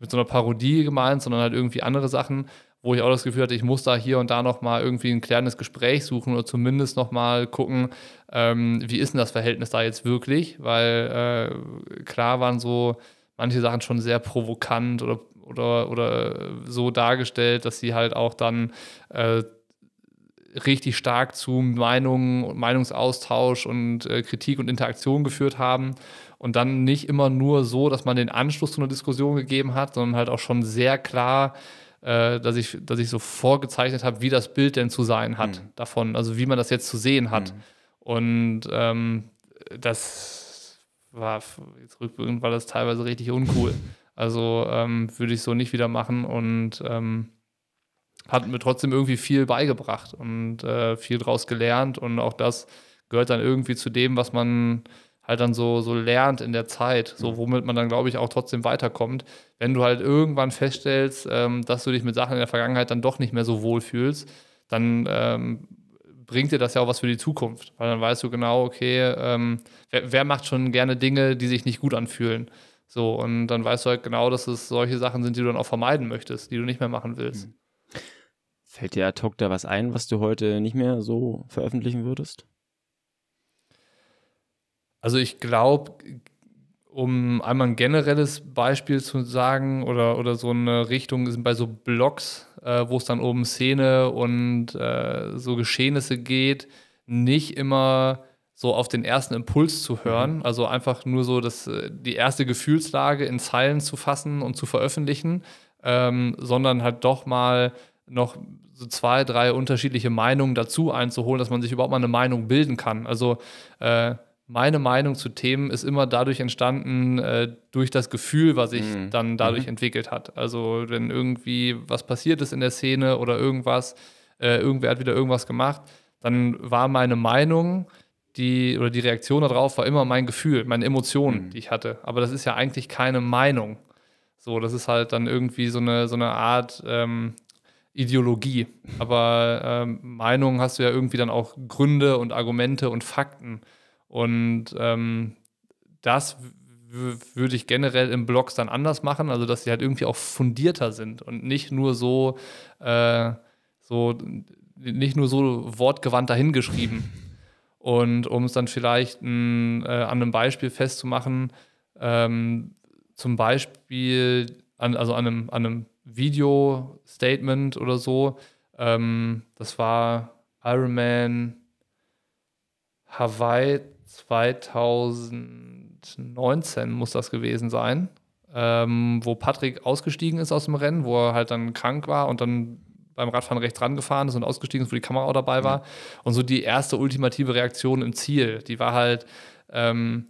[SPEAKER 2] mit so einer Parodie gemeint, sondern halt irgendwie andere Sachen, wo ich auch das Gefühl hatte, ich muss da hier und da nochmal irgendwie ein klärendes Gespräch suchen oder zumindest nochmal gucken, ähm, wie ist denn das Verhältnis da jetzt wirklich, weil äh, klar waren so manche Sachen schon sehr provokant oder oder, oder so dargestellt, dass sie halt auch dann äh, richtig stark zu Meinungen Meinungsaustausch und äh, Kritik und Interaktion geführt haben. Und dann nicht immer nur so, dass man den Anschluss zu einer Diskussion gegeben hat, sondern halt auch schon sehr klar, äh, dass, ich, dass ich so vorgezeichnet habe, wie das Bild denn zu sein hat mhm. davon, also wie man das jetzt zu sehen hat. Mhm. Und ähm, das war jetzt rückblickend war das teilweise richtig uncool. <laughs> Also ähm, würde ich so nicht wieder machen und ähm, hat mir trotzdem irgendwie viel beigebracht und äh, viel draus gelernt und auch das gehört dann irgendwie zu dem, was man halt dann so, so lernt in der Zeit, so mhm. womit man dann, glaube ich, auch trotzdem weiterkommt. Wenn du halt irgendwann feststellst, ähm, dass du dich mit Sachen in der Vergangenheit dann doch nicht mehr so wohl fühlst, dann ähm, bringt dir das ja auch was für die Zukunft, weil dann weißt du genau, okay, ähm, wer, wer, macht schon gerne Dinge, die sich nicht gut anfühlen. So, und dann weißt du halt genau, dass es solche Sachen sind, die du dann auch vermeiden möchtest, die du nicht mehr machen willst. Hm.
[SPEAKER 1] Fällt dir ad hoc da was ein, was du heute nicht mehr so veröffentlichen würdest?
[SPEAKER 2] Also ich glaube, um einmal ein generelles Beispiel zu sagen oder, oder so eine Richtung sind bei so Blogs, äh, wo es dann um Szene und äh, so Geschehnisse geht, nicht immer so auf den ersten Impuls zu hören, mhm. also einfach nur so das, äh, die erste Gefühlslage in Zeilen zu fassen und zu veröffentlichen, ähm, sondern halt doch mal noch so zwei, drei unterschiedliche Meinungen dazu einzuholen, dass man sich überhaupt mal eine Meinung bilden kann. Also äh, meine Meinung zu Themen ist immer dadurch entstanden, äh, durch das Gefühl, was sich mhm. dann dadurch mhm. entwickelt hat. Also wenn irgendwie was passiert ist in der Szene oder irgendwas, äh, irgendwer hat wieder irgendwas gemacht, dann war meine Meinung, die oder die Reaktion darauf war immer mein Gefühl, meine Emotionen, mhm. die ich hatte. Aber das ist ja eigentlich keine Meinung. So, das ist halt dann irgendwie so eine, so eine Art, ähm, Ideologie. Aber ähm, Meinung hast du ja irgendwie dann auch Gründe und Argumente und Fakten. Und ähm, das würde ich generell im Blogs dann anders machen, also dass sie halt irgendwie auch fundierter sind und nicht nur so, äh, so nicht nur so wortgewandt dahingeschrieben. <laughs> Und um es dann vielleicht ein, äh, an einem Beispiel festzumachen, ähm, zum Beispiel an, also an einem, an einem Video-Statement oder so, ähm, das war Ironman Hawaii 2019 muss das gewesen sein, ähm, wo Patrick ausgestiegen ist aus dem Rennen, wo er halt dann krank war und dann beim Radfahren rechts rangefahren ist und ausgestiegen ist, wo die Kamera auch dabei war. Ja. Und so die erste ultimative Reaktion im Ziel, die war halt, ähm,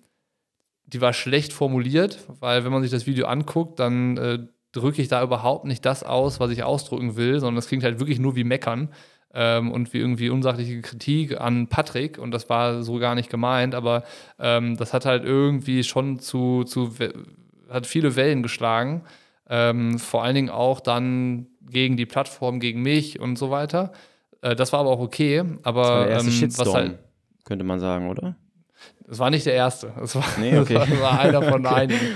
[SPEAKER 2] die war schlecht formuliert, weil wenn man sich das Video anguckt, dann äh, drücke ich da überhaupt nicht das aus, was ich ausdrücken will, sondern es klingt halt wirklich nur wie Meckern ähm, und wie irgendwie unsachliche Kritik an Patrick und das war so gar nicht gemeint, aber ähm, das hat halt irgendwie schon zu, zu hat viele Wellen geschlagen, ähm, vor allen Dingen auch dann gegen die Plattform, gegen mich und so weiter. Äh, das war aber auch okay, aber das war der
[SPEAKER 1] erste ähm, Shitstorm, was halt, könnte man sagen, oder?
[SPEAKER 2] Es war nicht der erste. Es war, nee, <laughs> okay. war, war, einer von <laughs> okay. einigen.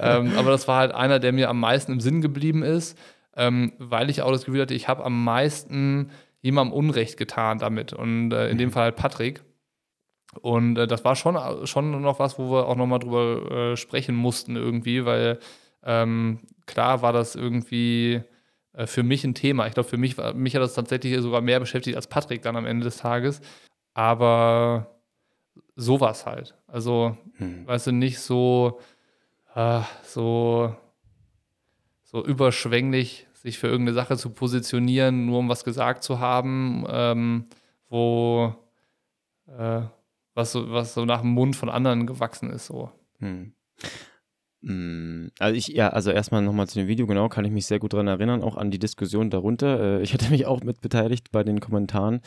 [SPEAKER 2] Ähm, aber das war halt einer, der mir am meisten im Sinn geblieben ist, ähm, weil ich auch das Gefühl hatte, ich habe am meisten jemandem Unrecht getan damit. Und äh, in dem mhm. Fall halt Patrick. Und äh, das war schon, schon noch was, wo wir auch nochmal drüber äh, sprechen mussten irgendwie, weil ähm, klar war das irgendwie äh, für mich ein Thema. Ich glaube, für mich, mich hat das tatsächlich sogar mehr beschäftigt als Patrick dann am Ende des Tages. Aber sowas halt. Also, hm. weißt du, nicht so, äh, so, so überschwänglich sich für irgendeine Sache zu positionieren, nur um was gesagt zu haben, ähm, wo äh, was, so, was so nach dem Mund von anderen gewachsen ist. So. Hm.
[SPEAKER 1] Hm. Also ich, ja, also erstmal nochmal zu dem Video, genau, kann ich mich sehr gut daran erinnern, auch an die Diskussion darunter. Äh, ich hatte <laughs> mich auch mit beteiligt bei den Kommentaren.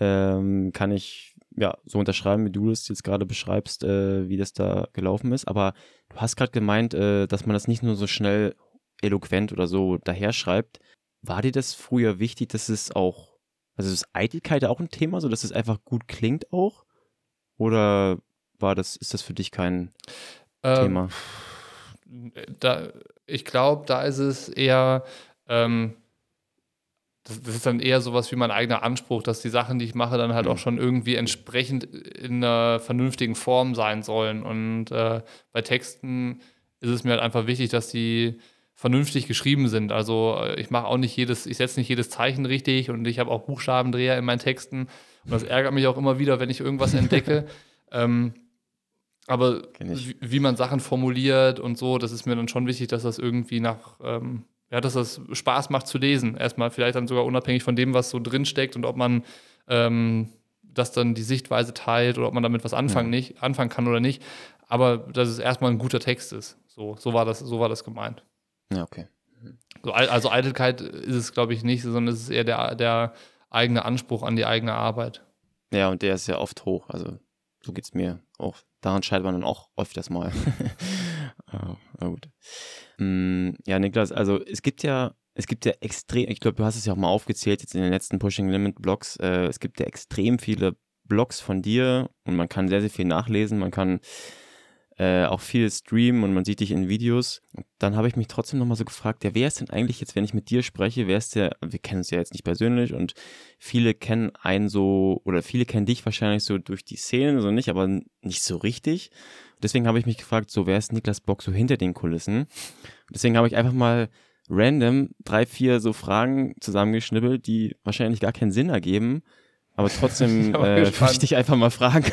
[SPEAKER 1] Ähm, kann ich ja so unterschreiben, wie du das jetzt gerade beschreibst, äh, wie das da gelaufen ist. Aber du hast gerade gemeint, äh, dass man das nicht nur so schnell eloquent oder so daherschreibt. War dir das früher wichtig, dass es auch, also ist Eitelkeit auch ein Thema, so dass es einfach gut klingt auch? Oder war das, ist das für dich kein ähm, Thema?
[SPEAKER 2] Da, ich glaube, da ist es eher, ähm, das, das, ist dann eher sowas wie mein eigener Anspruch, dass die Sachen, die ich mache, dann halt mhm. auch schon irgendwie entsprechend in einer vernünftigen Form sein sollen. Und äh, bei Texten ist es mir halt einfach wichtig, dass die vernünftig geschrieben sind. Also äh, ich mache auch nicht jedes, ich setze nicht jedes Zeichen richtig und ich habe auch Buchstabendreher in meinen Texten. Und das ärgert mich auch immer wieder, wenn ich irgendwas <laughs> entdecke. ähm, aber wie, man Sachen formuliert und so, das ist mir dann schon wichtig, dass das irgendwie nach, ähm, ja, dass das Spaß macht zu lesen. Erstmal vielleicht dann sogar unabhängig von dem, was so drinsteckt und ob man ähm, das dann die Sichtweise teilt oder ob man damit was anfangen, ja. nicht, anfangen kann oder nicht. Aber dass es erstmal ein guter Text ist. So, so, war, das, so war das gemeint.
[SPEAKER 1] Ja, okay.
[SPEAKER 2] So, also Eitelkeit ist es, glaube ich, nicht, sondern es ist eher der, der eigene Anspruch an die eigene Arbeit.
[SPEAKER 1] Ja, und der ist ja oft hoch. Also so geht es mir auch. Daran scheitert man dann auch öfters mal. oh, <laughs> na gut. Mm, ja, Niklas, also es gibt ja, es gibt ja extrem, ich glaube, du hast es ja auch mal aufgezählt jetzt in den letzten Pushing Limit Blogs. Äh, es gibt ja extrem viele Blogs von dir und man kann sehr, sehr viel nachlesen. Man kann äh, auch viel streamen und man sieht dich in Videos. Dann habe ich mich trotzdem nochmal so gefragt, ja, wer ist denn eigentlich jetzt, wenn ich mit dir spreche, wer ist der, wir kennen uns ja jetzt nicht persönlich und viele kennen einen so, oder viele kennen dich wahrscheinlich so durch die Szene, so nicht, aber nicht so richtig. Deswegen habe ich mich gefragt, so, wer ist Niklas Bock so hinter den Kulissen? Deswegen habe ich einfach mal random drei, vier so Fragen zusammengeschnibbelt, die wahrscheinlich gar keinen Sinn ergeben, aber trotzdem <laughs> äh, <laughs> möchte ich einfach mal fragen.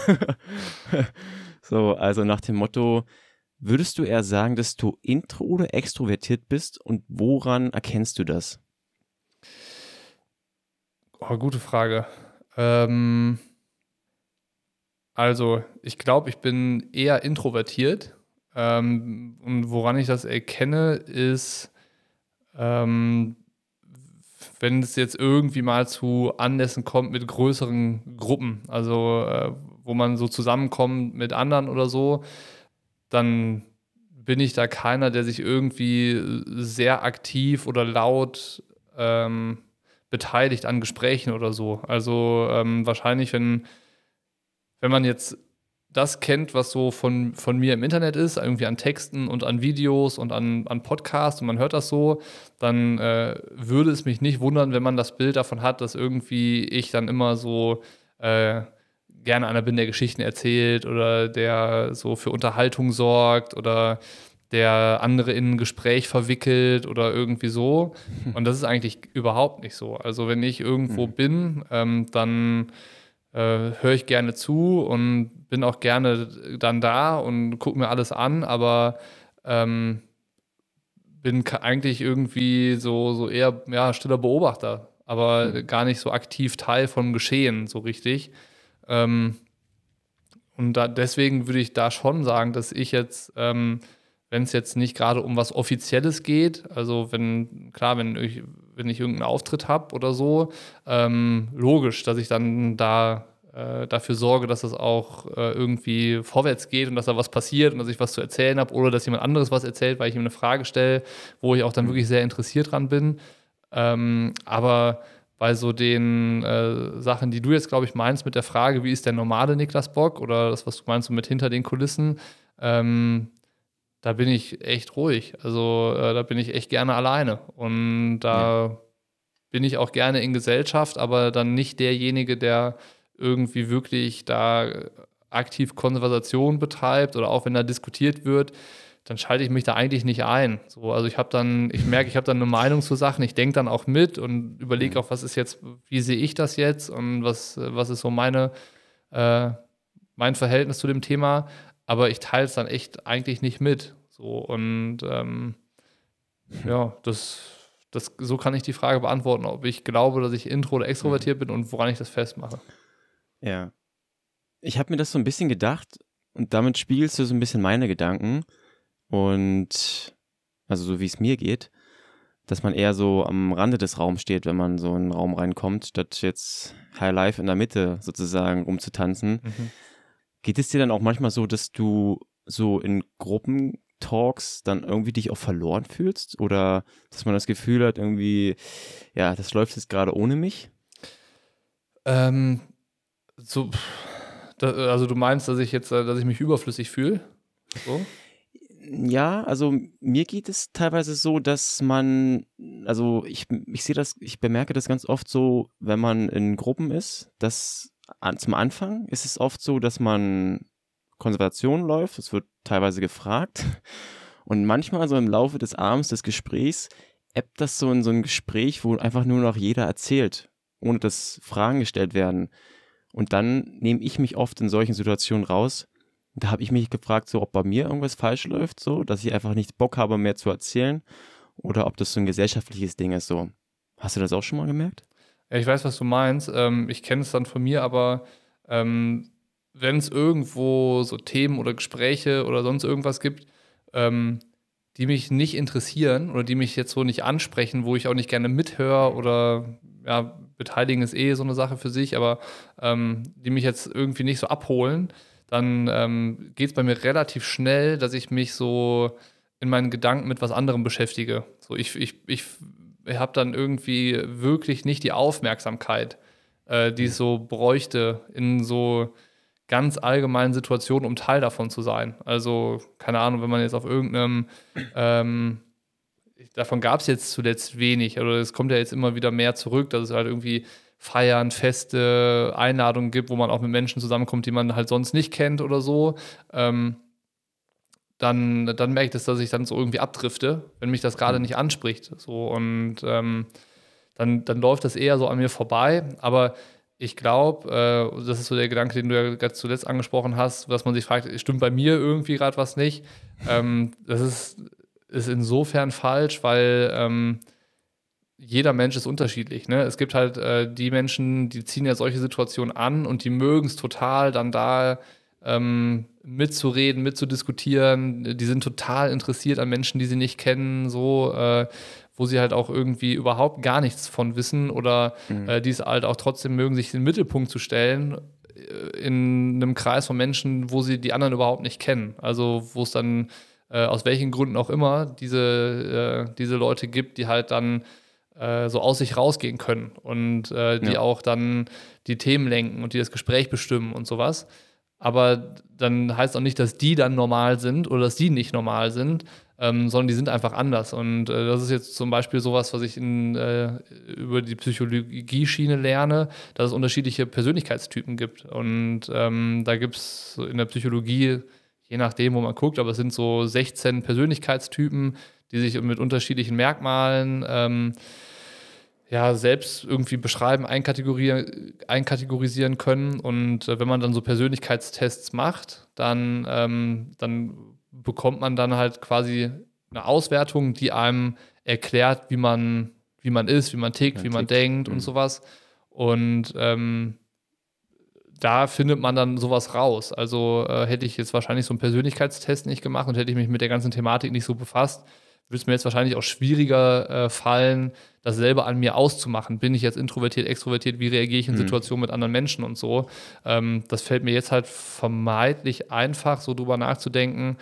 [SPEAKER 1] <laughs> So, also nach dem Motto, würdest du eher sagen, dass du intro oder extrovertiert bist und woran erkennst du das?
[SPEAKER 2] Oh, gute Frage. Ähm, also, ich glaube, ich bin eher introvertiert. Ähm, und woran ich das erkenne, ist, ähm, wenn es jetzt irgendwie mal zu Anlässen kommt mit größeren Gruppen, also äh, wo man so zusammenkommt mit anderen oder so, dann bin ich da keiner, der sich irgendwie sehr aktiv oder laut ähm, beteiligt an Gesprächen oder so. Also ähm, wahrscheinlich, wenn, wenn man jetzt das kennt, was so von, von mir im Internet ist, irgendwie an Texten und an Videos und an, an Podcasts und man hört das so, dann äh, würde es mich nicht wundern, wenn man das Bild davon hat, dass irgendwie ich dann immer so äh, gerne einer bin, der Geschichten erzählt oder der so für Unterhaltung sorgt oder der andere in ein Gespräch verwickelt oder irgendwie so. <laughs> Und das ist eigentlich überhaupt nicht so. Also wenn ich irgendwo mhm. bin, ähm, dann höre ich gerne zu und bin auch gerne dann da und gucke mir alles an, aber ähm, bin eigentlich irgendwie so, so eher ja, stiller Beobachter, aber mhm. gar nicht so aktiv Teil vom Geschehen, so richtig. Ähm, und da, deswegen würde ich da schon sagen, dass ich jetzt, ähm, wenn es jetzt nicht gerade um was Offizielles geht, also wenn, klar, wenn ich, wenn ich irgendeinen Auftritt habe oder so, ähm, logisch, dass ich dann da äh, dafür sorge, dass es auch äh, irgendwie vorwärts geht und dass da was passiert und dass ich was zu erzählen habe oder dass jemand anderes was erzählt, weil ich ihm eine Frage stelle, wo ich auch dann wirklich sehr interessiert dran bin. Ähm, aber bei so den äh, Sachen, die du jetzt, glaube ich, meinst mit der Frage, wie ist der normale Niklas Bock oder das, was du meinst so mit hinter den Kulissen, ähm, da bin ich echt ruhig. Also äh, da bin ich echt gerne alleine. Und da ja. bin ich auch gerne in Gesellschaft, aber dann nicht derjenige, der irgendwie wirklich da aktiv Konversation betreibt oder auch wenn da diskutiert wird, dann schalte ich mich da eigentlich nicht ein. So, also ich habe dann, ich merke, ich habe dann eine Meinung zu Sachen, ich denke dann auch mit und überlege mhm. auch, was ist jetzt, wie sehe ich das jetzt und was, was ist so meine, äh, mein Verhältnis zu dem Thema. Aber ich teile es dann echt eigentlich nicht mit. So und ähm, ja, das, das, so kann ich die Frage beantworten, ob ich glaube, dass ich intro oder extrovertiert mhm. bin und woran ich das festmache.
[SPEAKER 1] Ja. Ich habe mir das so ein bisschen gedacht und damit spiegelst du so ein bisschen meine Gedanken und also so wie es mir geht, dass man eher so am Rande des Raums steht, wenn man so in einen Raum reinkommt, statt jetzt High Life in der Mitte sozusagen rumzutanzen. Mhm. Geht es dir dann auch manchmal so, dass du so in Gruppentalks dann irgendwie dich auch verloren fühlst oder dass man das Gefühl hat, irgendwie, ja, das läuft jetzt gerade ohne mich?
[SPEAKER 2] Ähm, so, da, also du meinst, dass ich jetzt, äh, dass ich mich überflüssig fühle? So?
[SPEAKER 1] Ja, also mir geht es teilweise so, dass man, also ich, ich sehe das, ich bemerke das ganz oft so, wenn man in Gruppen ist, dass an, zum Anfang ist es oft so, dass man Konservation läuft, es wird teilweise gefragt <laughs> und manchmal so im Laufe des Abends des Gesprächs ebbt das so in so ein Gespräch, wo einfach nur noch jeder erzählt, ohne dass Fragen gestellt werden. Und dann nehme ich mich oft in solchen Situationen raus. Da habe ich mich gefragt, so ob bei mir irgendwas falsch läuft, so, dass ich einfach nicht Bock habe, mehr zu erzählen. Oder ob das so ein gesellschaftliches Ding ist, so. Hast du das auch schon mal gemerkt?
[SPEAKER 2] Ja, ich weiß, was du meinst. Ähm, ich kenne es dann von mir, aber ähm, wenn es irgendwo so Themen oder Gespräche oder sonst irgendwas gibt, ähm, die mich nicht interessieren oder die mich jetzt so nicht ansprechen, wo ich auch nicht gerne mithöre oder ja, beteiligen ist eh so eine Sache für sich, aber ähm, die mich jetzt irgendwie nicht so abholen, dann ähm, geht es bei mir relativ schnell, dass ich mich so in meinen Gedanken mit was anderem beschäftige. So, ich, ich, ich habe dann irgendwie wirklich nicht die Aufmerksamkeit, äh, die es so bräuchte in so ganz allgemeinen Situationen, um Teil davon zu sein. Also, keine Ahnung, wenn man jetzt auf irgendeinem ähm, davon gab es jetzt zuletzt wenig. Oder es kommt ja jetzt immer wieder mehr zurück, dass es halt irgendwie Feiern, Feste, Einladungen gibt, wo man auch mit Menschen zusammenkommt, die man halt sonst nicht kennt oder so. Ähm, dann, dann merke ich das, dass ich dann so irgendwie abdrifte, wenn mich das gerade mhm. nicht anspricht. So, und ähm, dann, dann läuft das eher so an mir vorbei. Aber ich glaube, äh, das ist so der Gedanke, den du ja gerade zuletzt angesprochen hast, dass man sich fragt, stimmt bei mir irgendwie gerade was nicht? <laughs> Ähm, das ist ist insofern falsch, weil ähm, jeder Mensch ist unterschiedlich. Ne? Es gibt halt äh, die Menschen, die ziehen ja solche Situationen an und die mögen es total, dann da ähm, mitzureden, mitzudiskutieren. Die sind total interessiert an Menschen, die sie nicht kennen, so, äh, wo sie halt auch irgendwie überhaupt gar nichts von wissen oder mhm. äh, die es halt auch trotzdem mögen, sich in den Mittelpunkt zu stellen äh, in einem Kreis von Menschen, wo sie die anderen überhaupt nicht kennen. Also wo es dann äh, aus welchen Gründen auch immer, diese, äh, diese Leute gibt, die halt dann äh, so aus sich rausgehen können und die ja. auch dann die Themen lenken und die das Gespräch bestimmen und sowas. Aber dann heißt auch nicht, dass die dann normal sind oder dass die nicht normal sind, ähm, sondern die sind einfach anders. Und äh, das ist jetzt zum Beispiel sowas, was ich in, äh, über die Psychologie-Schiene lerne, dass es unterschiedliche Persönlichkeitstypen gibt. Und ähm, da gibt es in der Psychologie, je nachdem, wo man guckt, aber es sind so 16 Persönlichkeitstypen, die sich mit unterschiedlichen Merkmalen ähm, ja, selbst irgendwie beschreiben, einkategorisieren, einkategorisieren können. Und äh, wenn man dann so Persönlichkeitstests macht, dann, ähm, dann bekommt man dann halt quasi eine Auswertung, die einem erklärt, wie man, wie man ist, wie man tickt, wie man tickt. denkt mhm. und sowas. Und ähm, da findet man dann sowas raus. Also äh, hätte ich jetzt wahrscheinlich so einen Persönlichkeitstest nicht gemacht und hätte ich mich mit der ganzen Thematik nicht so befasst, würde es mir jetzt wahrscheinlich auch schwieriger äh, fallen, das selber an mir auszumachen. Bin ich jetzt introvertiert, extrovertiert, wie reagiere ich in mhm. Situationen mit anderen Menschen und so. Ähm, das fällt mir jetzt halt vermeintlich einfach, so drüber nachzudenken,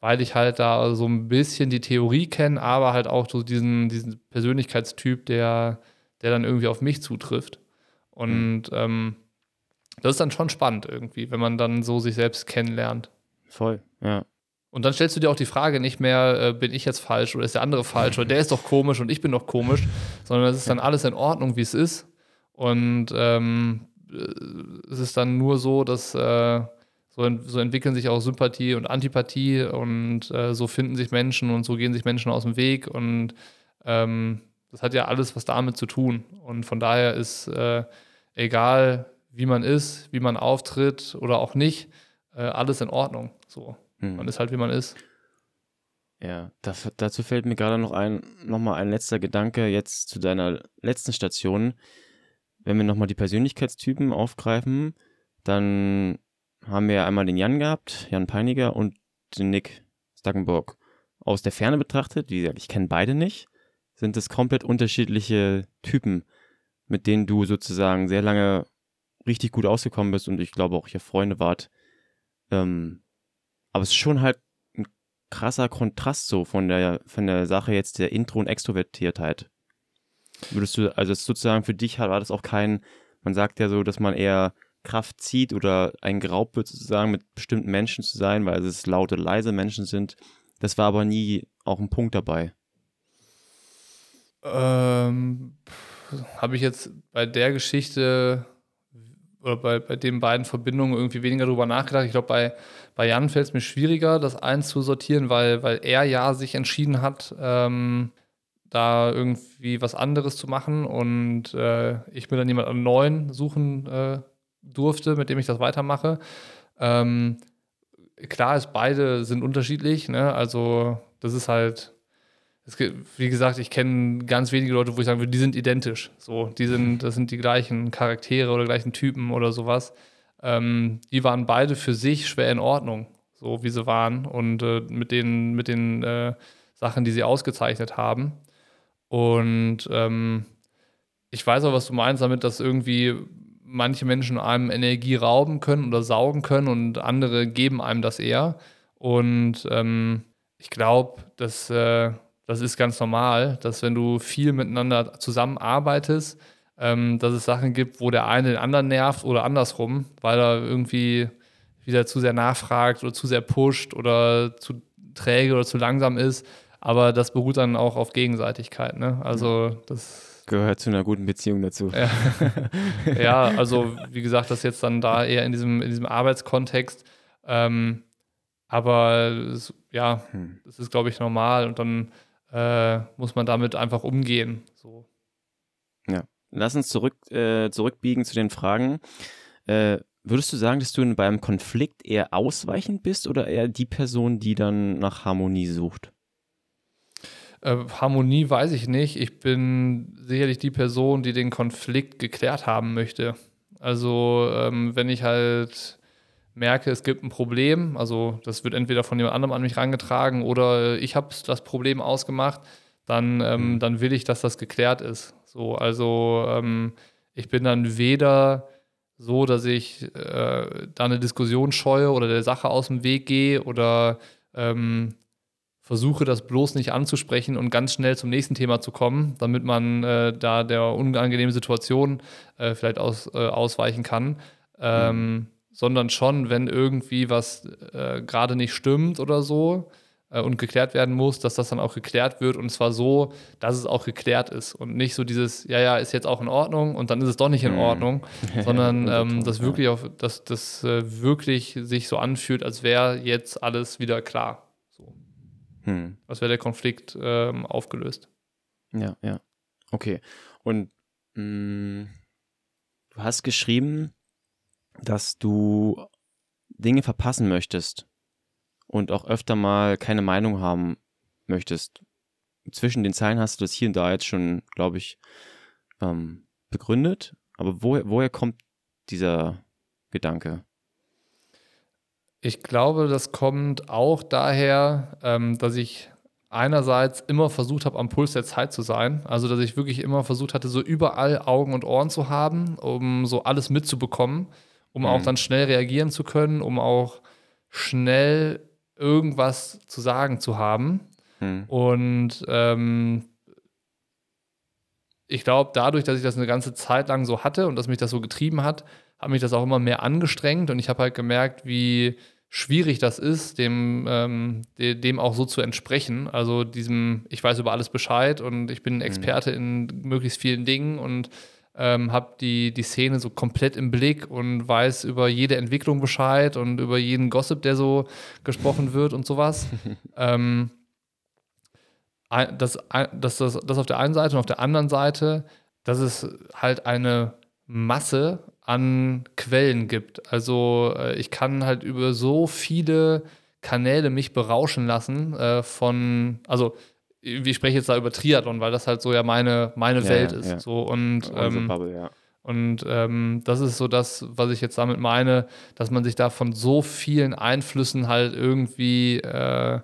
[SPEAKER 2] weil ich halt da so ein bisschen die Theorie kenne, aber halt auch so diesen, diesen Persönlichkeitstyp, der, der dann irgendwie auf mich zutrifft. Und mhm. ähm, das ist dann schon spannend irgendwie, wenn man dann so sich selbst kennenlernt.
[SPEAKER 1] Voll, ja.
[SPEAKER 2] Und dann stellst du dir auch die Frage nicht mehr, äh, bin ich jetzt falsch oder ist der andere falsch oder der ist doch komisch und ich bin doch komisch, sondern es ist dann alles in Ordnung, wie es ist. Und ähm, äh, es ist dann nur so, dass äh, so, so, entwickeln sich auch Sympathie und Antipathie und äh, so finden sich Menschen und so gehen sich Menschen aus dem Weg und ähm, das hat ja alles was damit zu tun. Und von daher ist äh, egal, wie man ist, wie man auftritt oder auch nicht, äh, alles in Ordnung. So. Hm. Man ist halt, wie man ist.
[SPEAKER 1] Ja, das, dazu fällt mir gerade noch ein, nochmal ein letzter Gedanke jetzt zu deiner letzten Station. Wenn wir nochmal die Persönlichkeitstypen aufgreifen, dann haben wir einmal den Jan gehabt, Jan Peiniger und den Nick Stackenburg. Aus der Ferne betrachtet, wie gesagt, ich kenne beide nicht, sind es komplett unterschiedliche Typen, mit denen du sozusagen sehr lange richtig gut ausgekommen bist und ich glaube auch hier Freunde wart. Ähm, aber es ist schon halt ein krasser Kontrast so von der, von der Sache jetzt der Intro- und Extrovertiertheit. Würdest du, also sozusagen für dich war das auch kein, man sagt ja so, dass man eher Kraft zieht oder ein geraubt wird sozusagen mit bestimmten Menschen zu sein, weil es laute, leise Menschen sind. Das war aber nie auch ein Punkt dabei.
[SPEAKER 2] Ähm, Habe ich jetzt bei der Geschichte bei, bei den beiden Verbindungen irgendwie weniger drüber nachgedacht. Ich glaube, bei, bei Jan fällt es mir schwieriger, das einzusortieren, weil, weil er ja sich entschieden hat, ähm, da irgendwie was anderes zu machen und äh, ich mir dann jemanden neuen suchen äh, durfte, mit dem ich das weitermache. Ähm, klar ist, beide sind unterschiedlich, ne? also das ist halt gibt, wie gesagt, ich kenne ganz wenige Leute, wo ich sagen würde, die sind identisch. So, die sind, das sind die gleichen Charaktere oder gleichen Typen oder sowas. Ähm, die waren beide für sich schwer in Ordnung, so wie sie waren und äh, mit den, mit den äh, Sachen, die sie ausgezeichnet haben. Und ähm, ich weiß auch, was du meinst damit, dass irgendwie manche Menschen einem Energie rauben können oder saugen können und andere geben einem das eher. Und ähm, ich glaube, dass äh, das ist ganz normal, dass wenn du viel miteinander zusammenarbeitest, ähm, dass es Sachen gibt, wo der eine den anderen nervt oder andersrum, weil er irgendwie wieder zu sehr nachfragt oder zu sehr pusht oder zu träge oder zu langsam ist. Aber das beruht dann auch auf Gegenseitigkeit. Ne? Also das
[SPEAKER 1] gehört zu einer guten Beziehung dazu.
[SPEAKER 2] Ja. <laughs> ja, also wie gesagt, das jetzt dann da eher in diesem, in diesem Arbeitskontext. Ähm, aber es, ja, hm. das ist, glaube ich, normal. Und dann äh, muss man damit einfach umgehen. So.
[SPEAKER 1] Ja. Lass uns zurück, äh, zurückbiegen zu den Fragen. Äh, würdest du sagen, dass du beim Konflikt eher ausweichend bist oder eher die Person, die dann nach Harmonie sucht?
[SPEAKER 2] Äh, Harmonie weiß ich nicht. Ich bin sicherlich die Person, die den Konflikt geklärt haben möchte. Also, ähm, wenn ich halt merke, es gibt ein Problem, also das wird entweder von jemand anderem an mich rangetragen oder ich habe das Problem ausgemacht, dann, ähm, mhm. dann will ich, dass das geklärt ist. So, also ähm, ich bin dann weder so, dass ich äh, da eine Diskussion scheue oder der Sache aus dem Weg gehe oder ähm, versuche das bloß nicht anzusprechen und ganz schnell zum nächsten Thema zu kommen, damit man äh, da der unangenehmen Situation äh, vielleicht aus, äh, ausweichen kann. Ähm, mhm. Sondern schon, wenn irgendwie was äh, gerade nicht stimmt oder so, äh, und geklärt werden muss, dass das dann auch geklärt wird und zwar so, dass es auch geklärt ist und nicht so dieses, ja, ja, ist jetzt auch in Ordnung und dann ist es doch nicht in mhm. Ordnung, <laughs> sondern ähm, dass wirklich auf, dass das äh, wirklich sich so anfühlt, als wäre jetzt alles wieder klar. So. Hm. Als wäre der Konflikt ähm, aufgelöst.
[SPEAKER 1] Ja, ja. Okay. Und mh, mm, du hast geschrieben, dass du Dinge verpassen möchtest und auch öfter mal keine Meinung haben möchtest. Zwischen den Zeilen hast du das hier und da jetzt schon, glaube ich, ähm, begründet. Aber woher, woher kommt dieser Gedanke?
[SPEAKER 2] Ich glaube, das kommt auch daher, ähm, dass ich einerseits immer versucht habe, am Puls der Zeit zu sein. Also, dass ich wirklich immer versucht hatte, so überall Augen und Ohren zu haben, um so alles mitzubekommen, um mhm. auch dann schnell reagieren zu können, um auch schnell irgendwas zu sagen zu haben. Hm. Und ähm, ich glaube, dadurch, dass ich das eine ganze Zeit lang so hatte und dass mich das so getrieben hat, hat mich das auch immer mehr angestrengt und ich habe halt gemerkt, wie schwierig das ist, dem, ähm, dem auch so zu entsprechen. Also diesem, ich weiß über alles Bescheid und ich bin hm. Experte hm. in möglichst vielen Dingen und ähm, habe die, die Szene so komplett im Blick und weiß über jede Entwicklung Bescheid und über jeden Gossip, der so gesprochen wird und sowas. <laughs> ähm, das, das, das, das auf der einen Seite und auf der anderen Seite, dass es halt eine Masse an Quellen gibt. Also äh, ich kann halt über so viele Kanäle mich berauschen lassen äh, von, also ich spreche jetzt da über Triathlon, weil das halt so ja meine, meine ja, Welt ist. Ja. So und, ähm, Bubble, und ähm, das ist so das, was ich jetzt damit meine, dass man sich da von so vielen Einflüssen halt irgendwie äh,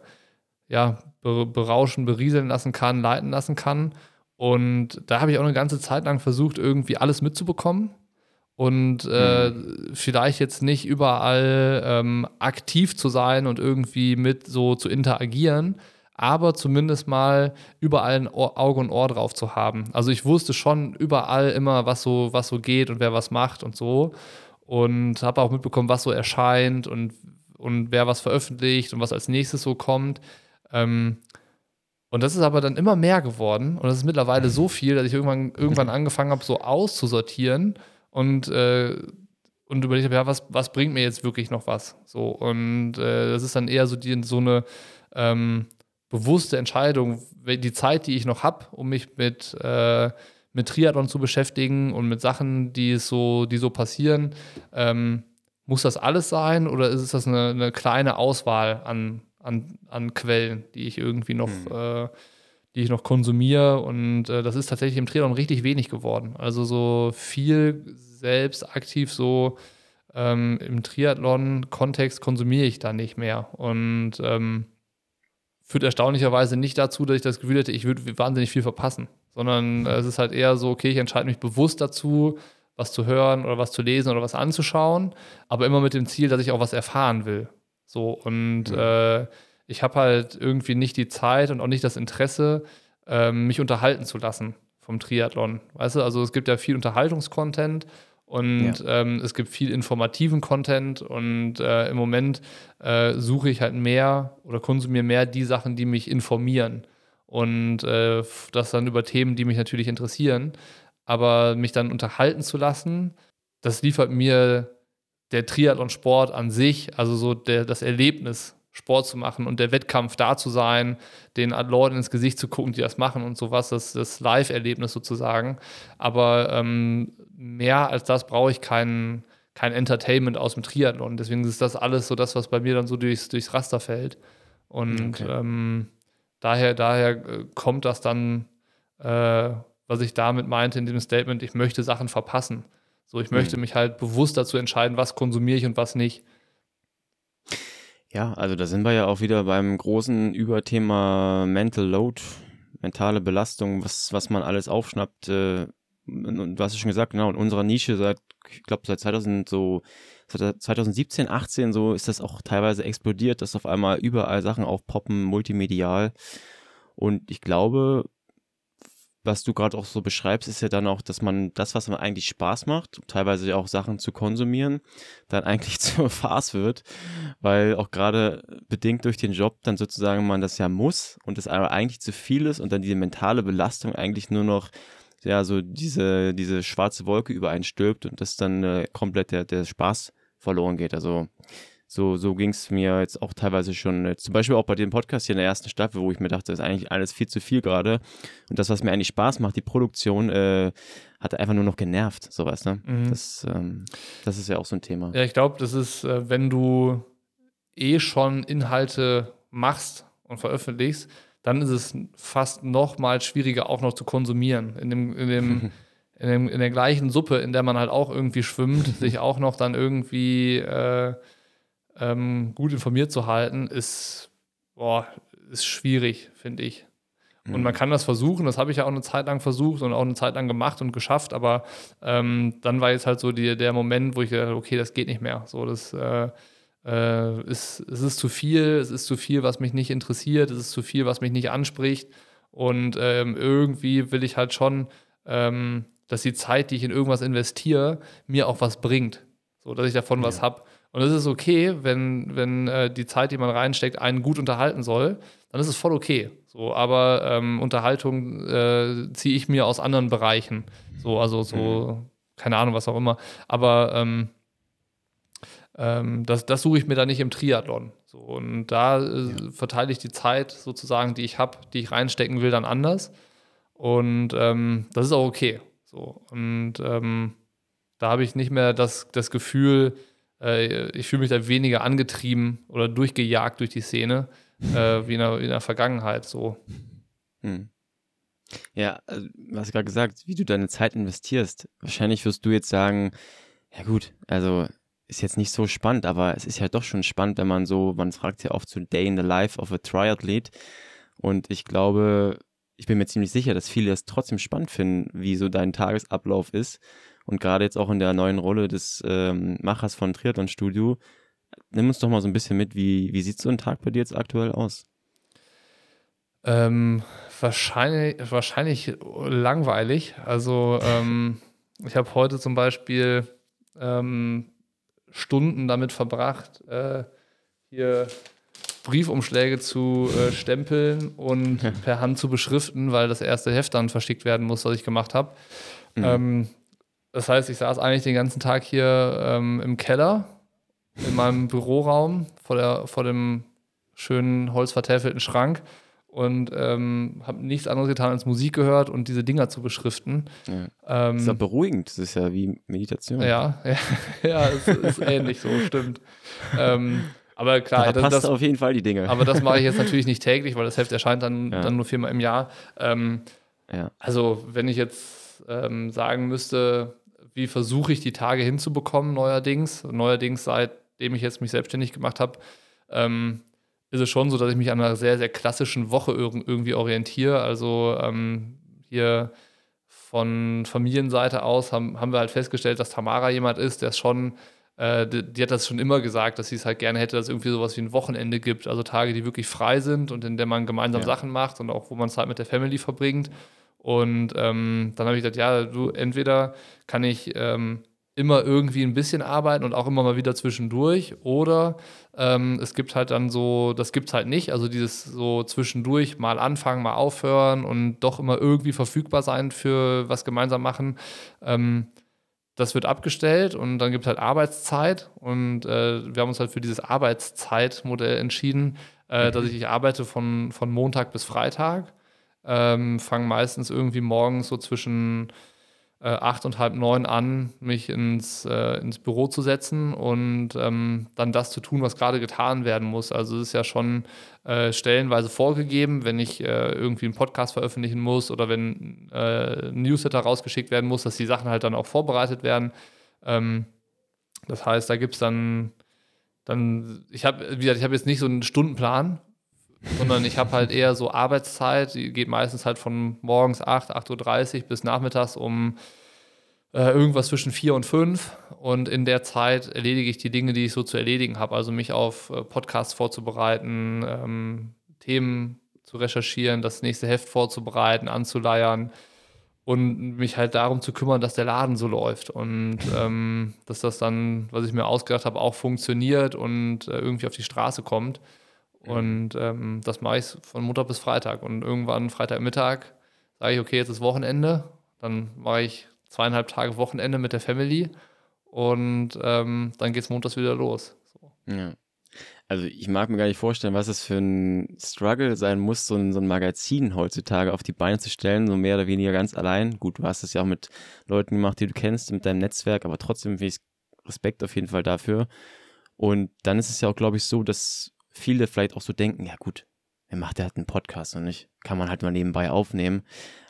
[SPEAKER 2] ja, berauschen, berieseln lassen kann, leiten lassen kann. Und da habe ich auch eine ganze Zeit lang versucht, irgendwie alles mitzubekommen und äh, mhm. vielleicht jetzt nicht überall ähm, aktiv zu sein und irgendwie mit so zu interagieren, aber zumindest mal überall ein Ohr, Auge und Ohr drauf zu haben. Also ich wusste schon überall immer, was so, was so geht und wer was macht und so. Und habe auch mitbekommen, was so erscheint und, und wer was veröffentlicht und was als nächstes so kommt. Ähm, und das ist aber dann immer mehr geworden. Und das ist mittlerweile so viel, dass ich irgendwann, irgendwann angefangen habe, so auszusortieren und, äh, und überlegt habe, ja, was, was bringt mir jetzt wirklich noch was? So, und äh, das ist dann eher so, die, so eine ähm, bewusste Entscheidung, die Zeit, die ich noch habe, um mich mit, äh, mit Triathlon zu beschäftigen und mit Sachen, die so, die so passieren, ähm, muss das alles sein oder ist das eine, eine kleine Auswahl an, an, an Quellen, die ich irgendwie noch, mhm. äh, die ich noch konsumiere? Und äh, das ist tatsächlich im Triathlon richtig wenig geworden. Also so viel selbst aktiv so ähm, im Triathlon-Kontext konsumiere ich da nicht mehr. Und ähm, führt erstaunlicherweise nicht dazu, dass ich das Gefühl hätte, ich würde wahnsinnig viel verpassen, sondern äh, es ist halt eher so, okay, ich entscheide mich bewusst dazu, was zu hören oder was zu lesen oder was anzuschauen, aber immer mit dem Ziel, dass ich auch was erfahren will. So und mhm. äh, ich habe halt irgendwie nicht die Zeit und auch nicht das Interesse, äh, mich unterhalten zu lassen vom Triathlon. Weißt du, also es gibt ja viel Unterhaltungskontent und ja. ähm, es gibt viel informativen Content und äh, im Moment äh, suche ich halt mehr oder konsumiere mehr die Sachen, die mich informieren. Und äh, das dann über Themen, die mich natürlich interessieren. Aber mich dann unterhalten zu lassen, das liefert mir der Triathlon-Sport an sich, also so der, das Erlebnis, Sport zu machen und der Wettkampf da zu sein, den Leuten ins Gesicht zu gucken, die das machen und sowas, das, das Live-Erlebnis sozusagen. Aber ähm, mehr als das brauche ich kein, kein Entertainment aus dem Triathlon. Deswegen ist das alles so das, was bei mir dann so durchs, durchs Raster fällt. Und okay. ähm, daher, daher äh, kommt das dann, äh, was ich damit meinte in dem Statement, ich möchte Sachen verpassen. So, ich möchte mhm. mich halt bewusst dazu entscheiden, was konsumiere ich und was nicht.
[SPEAKER 1] Ja, also da sind wir ja auch wieder beim großen Überthema Mental Load, mentale Belastung, was, was man alles aufschnappt. Äh, du hast es schon gesagt, genau, in unserer Nische seit, ich glaube, seit 2000 so 2017, 18 so ist das auch teilweise explodiert, dass auf einmal überall Sachen aufpoppen, multimedial. Und ich glaube, was du gerade auch so beschreibst, ist ja dann auch, dass man das, was man eigentlich Spaß macht, teilweise auch Sachen zu konsumieren, dann <laughs> eigentlich zur Farce wird, weil auch gerade bedingt durch den Job dann sozusagen man das ja muss und es eigentlich zu viel ist und dann diese mentale Belastung eigentlich nur noch ja so diese, diese schwarze Wolke übereinstülpt und das dann äh, komplett der, der Spaß verloren geht. Also so, so ging es mir jetzt auch teilweise schon, äh, zum Beispiel auch bei dem Podcast hier in der ersten Staffel, wo ich mir dachte, das ist eigentlich alles viel zu viel gerade. Und das, was mir eigentlich Spaß macht, die Produktion, äh, hat einfach nur noch genervt, sowas, ne? Mhm. Das, ähm, das ist ja auch so ein Thema.
[SPEAKER 2] Ja, ich glaube, das ist, äh, wenn du eh schon Inhalte machst und veröffentlichst, dann ist es fast noch mal schwieriger, auch noch zu konsumieren. In dem, in dem <laughs> in, dem, in der gleichen Suppe, in der man halt auch irgendwie schwimmt, <laughs> sich auch noch dann irgendwie äh, ähm, gut informiert zu halten, ist, boah, ist schwierig, finde ich. Und man mhm. kann das versuchen, das habe ich ja auch eine Zeit lang versucht und auch eine Zeit lang gemacht und geschafft, aber ähm, dann war jetzt halt so die, der Moment, wo ich gedacht okay, das geht nicht mehr. So, das äh, äh, ist, es ist zu viel, es ist zu viel, was mich nicht interessiert, es ist zu viel, was mich nicht anspricht. Und ähm, irgendwie will ich halt schon, ähm, dass die Zeit, die ich in irgendwas investiere, mir auch was bringt. So, dass ich davon ja. was habe. Und es ist okay, wenn, wenn äh, die Zeit, die man reinsteckt, einen gut unterhalten soll, dann ist es voll okay. So, aber ähm, Unterhaltung äh, ziehe ich mir aus anderen Bereichen. So, also so, mhm. keine Ahnung, was auch immer. Aber ähm, ähm, das, das suche ich mir da nicht im Triathlon. So, und da äh, ja. verteile ich die Zeit sozusagen, die ich habe, die ich reinstecken will, dann anders. Und ähm, das ist auch okay. So, und ähm, da habe ich nicht mehr das, das Gefühl, äh, ich fühle mich da weniger angetrieben oder durchgejagt durch die Szene äh, wie, in der, in der Vergangenheit so. Hm.
[SPEAKER 1] Ja, also, du hast gerade gesagt, wie du deine Zeit investierst. Wahrscheinlich wirst du jetzt sagen, ja gut, also ist jetzt nicht so spannend, aber es ist ja doch schon spannend, wenn man so, man fragt ja oft so Day in the Life of a Triathlete und ich glaube, ich bin mir ziemlich sicher, dass viele das trotzdem spannend finden, wie so dein Tagesablauf ist und gerade jetzt auch in der neuen Rolle des ähm, Machers von Triathlon Studio, nimm uns doch mal so ein bisschen mit, wie, wie sieht so ein Tag bei dir jetzt aktuell aus?
[SPEAKER 2] Ähm, wahrscheinlich, wahrscheinlich langweilig. Also ähm, ich habe heute zum Beispiel ähm, Stunden damit verbracht, äh, hier Briefumschläge zu äh, stempeln und per Hand zu beschriften, weil das erste Heft dann verschickt werden muss, was ich gemacht habe. Mhm. Ähm, das heißt, ich saß eigentlich den ganzen Tag hier ähm, im Keller, in meinem Büroraum, vor, der, vor dem schönen holzvertäfelten Schrank und ähm, habe nichts anderes getan, als Musik gehört und diese Dinger zu beschriften.
[SPEAKER 1] Ja. Ähm, das ist ja beruhigend, das ist ja wie Meditation.
[SPEAKER 2] Ja, <laughs> ja, ja es ist ähnlich so, stimmt. Ähm, aber klar,
[SPEAKER 1] da passt das, auf jeden Fall die Dinge.
[SPEAKER 2] Aber das mache ich jetzt <laughs> natürlich nicht täglich, weil das Heft erscheint dann, ja. dann nur viermal im Jahr. Ähm, ja. Also, wenn ich jetzt ähm, sagen müsste, wie versuche ich die Tage hinzubekommen neuerdings. Neuerdings, seitdem ich jetzt mich selbstständig gemacht habe, ähm, ist es schon so, dass ich mich an einer sehr, sehr klassischen Woche irgendwie orientiere. Also ähm, hier von Familienseite aus haben, haben wir halt festgestellt, dass Tamara jemand ist, der es schon, äh, die, die, hat das schon immer gesagt, dass sie es halt gerne hätte, dass es irgendwie sowas wie ein Wochenende gibt. Also Tage, die wirklich frei sind und in der man gemeinsam ja. Sachen macht und auch wo man Zeit mit der Family verbringt. Und ähm, dann habe ich gesagt, ja, du, entweder kann ich ähm, immer irgendwie ein bisschen arbeiten und auch immer mal wieder zwischendurch. Oder ähm, es gibt halt dann so, das gibt es halt nicht. Also dieses so zwischendurch mal anfangen, mal aufhören und doch immer irgendwie verfügbar sein für was gemeinsam machen. Ähm, das wird abgestellt und dann gibt es halt Arbeitszeit. Und äh, wir haben uns halt für dieses Arbeitszeitmodell entschieden, äh, mhm. dass ich, ich arbeite von, von Montag bis Freitag ähm, fange meistens irgendwie morgens so zwischen äh, acht und halb neun an, mich ins, äh, ins Büro zu setzen und ähm, dann das zu tun, was gerade getan werden muss. Also es ist ja schon äh, stellenweise vorgegeben, wenn ich äh, irgendwie einen Podcast veröffentlichen muss oder wenn äh, ein Newsletter rausgeschickt werden muss, dass die Sachen halt dann auch vorbereitet werden. Ähm, das heißt, da gibt es dann, dann, ich habe, wie gesagt, ich habe jetzt nicht so einen Stundenplan, sondern ich habe halt eher so Arbeitszeit, die geht meistens halt von morgens 8, 8.30 Uhr bis nachmittags um äh, irgendwas zwischen 4 und 5 und in der Zeit erledige ich die Dinge, die ich so zu erledigen habe, also mich auf äh, Podcasts vorzubereiten, ähm, Themen zu recherchieren, das nächste Heft vorzubereiten, anzuleiern und mich halt darum zu kümmern, dass der Laden so läuft und <laughs> ähm, dass das dann, was ich mir ausgedacht habe, auch funktioniert und äh, irgendwie auf die Straße kommt. Und ähm, das mache ich von Montag bis Freitag. Und irgendwann Freitagmittag sage ich, okay, jetzt ist Wochenende. Dann mache ich zweieinhalb Tage Wochenende mit der Family und ähm, dann geht es montags wieder los. So.
[SPEAKER 1] Ja. Also ich mag mir gar nicht vorstellen, was es für ein Struggle sein muss, so ein, so ein Magazin heutzutage auf die Beine zu stellen, so mehr oder weniger ganz allein. Gut, du hast es ja auch mit Leuten gemacht, die du kennst, mit deinem Netzwerk, aber trotzdem finde ich Respekt auf jeden Fall dafür. Und dann ist es ja auch, glaube ich, so, dass viele vielleicht auch so denken, ja gut, er macht ja halt einen Podcast und nicht, kann man halt mal nebenbei aufnehmen.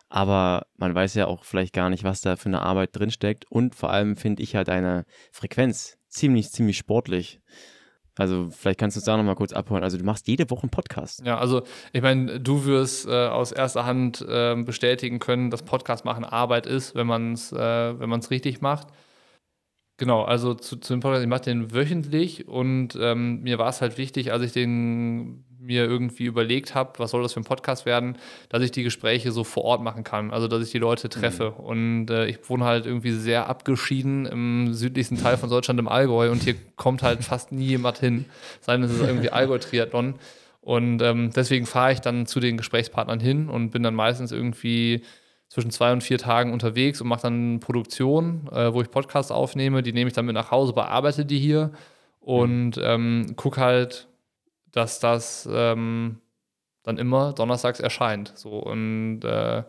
[SPEAKER 1] Aber man weiß ja auch vielleicht gar nicht, was da für eine Arbeit drinsteckt. Und vor allem finde ich halt eine Frequenz ziemlich, ziemlich sportlich. Also vielleicht kannst du uns da nochmal kurz abholen. Also du machst jede Woche einen Podcast.
[SPEAKER 2] Ja, also ich meine, du wirst äh, aus erster Hand äh, bestätigen können, dass Podcast machen Arbeit ist, wenn man es äh, richtig macht. Genau, also zu, zu dem Podcast, ich mache den wöchentlich und ähm, mir war es halt wichtig, als ich den mir irgendwie überlegt habe, was soll das für ein Podcast werden, dass ich die Gespräche so vor Ort machen kann, also dass ich die Leute treffe. Mhm. Und äh, ich wohne halt irgendwie sehr abgeschieden im südlichsten Teil von Deutschland, im Allgäu, und hier kommt halt fast nie jemand hin, sei es ist irgendwie Allgäu-Triathlon. Und ähm, deswegen fahre ich dann zu den Gesprächspartnern hin und bin dann meistens irgendwie zwischen zwei und vier Tagen unterwegs und mache dann Produktion, äh, wo ich Podcasts aufnehme. Die nehme ich dann mit nach Hause, bearbeite die hier und ähm, gucke halt, dass das ähm, dann immer donnerstags erscheint. So und äh,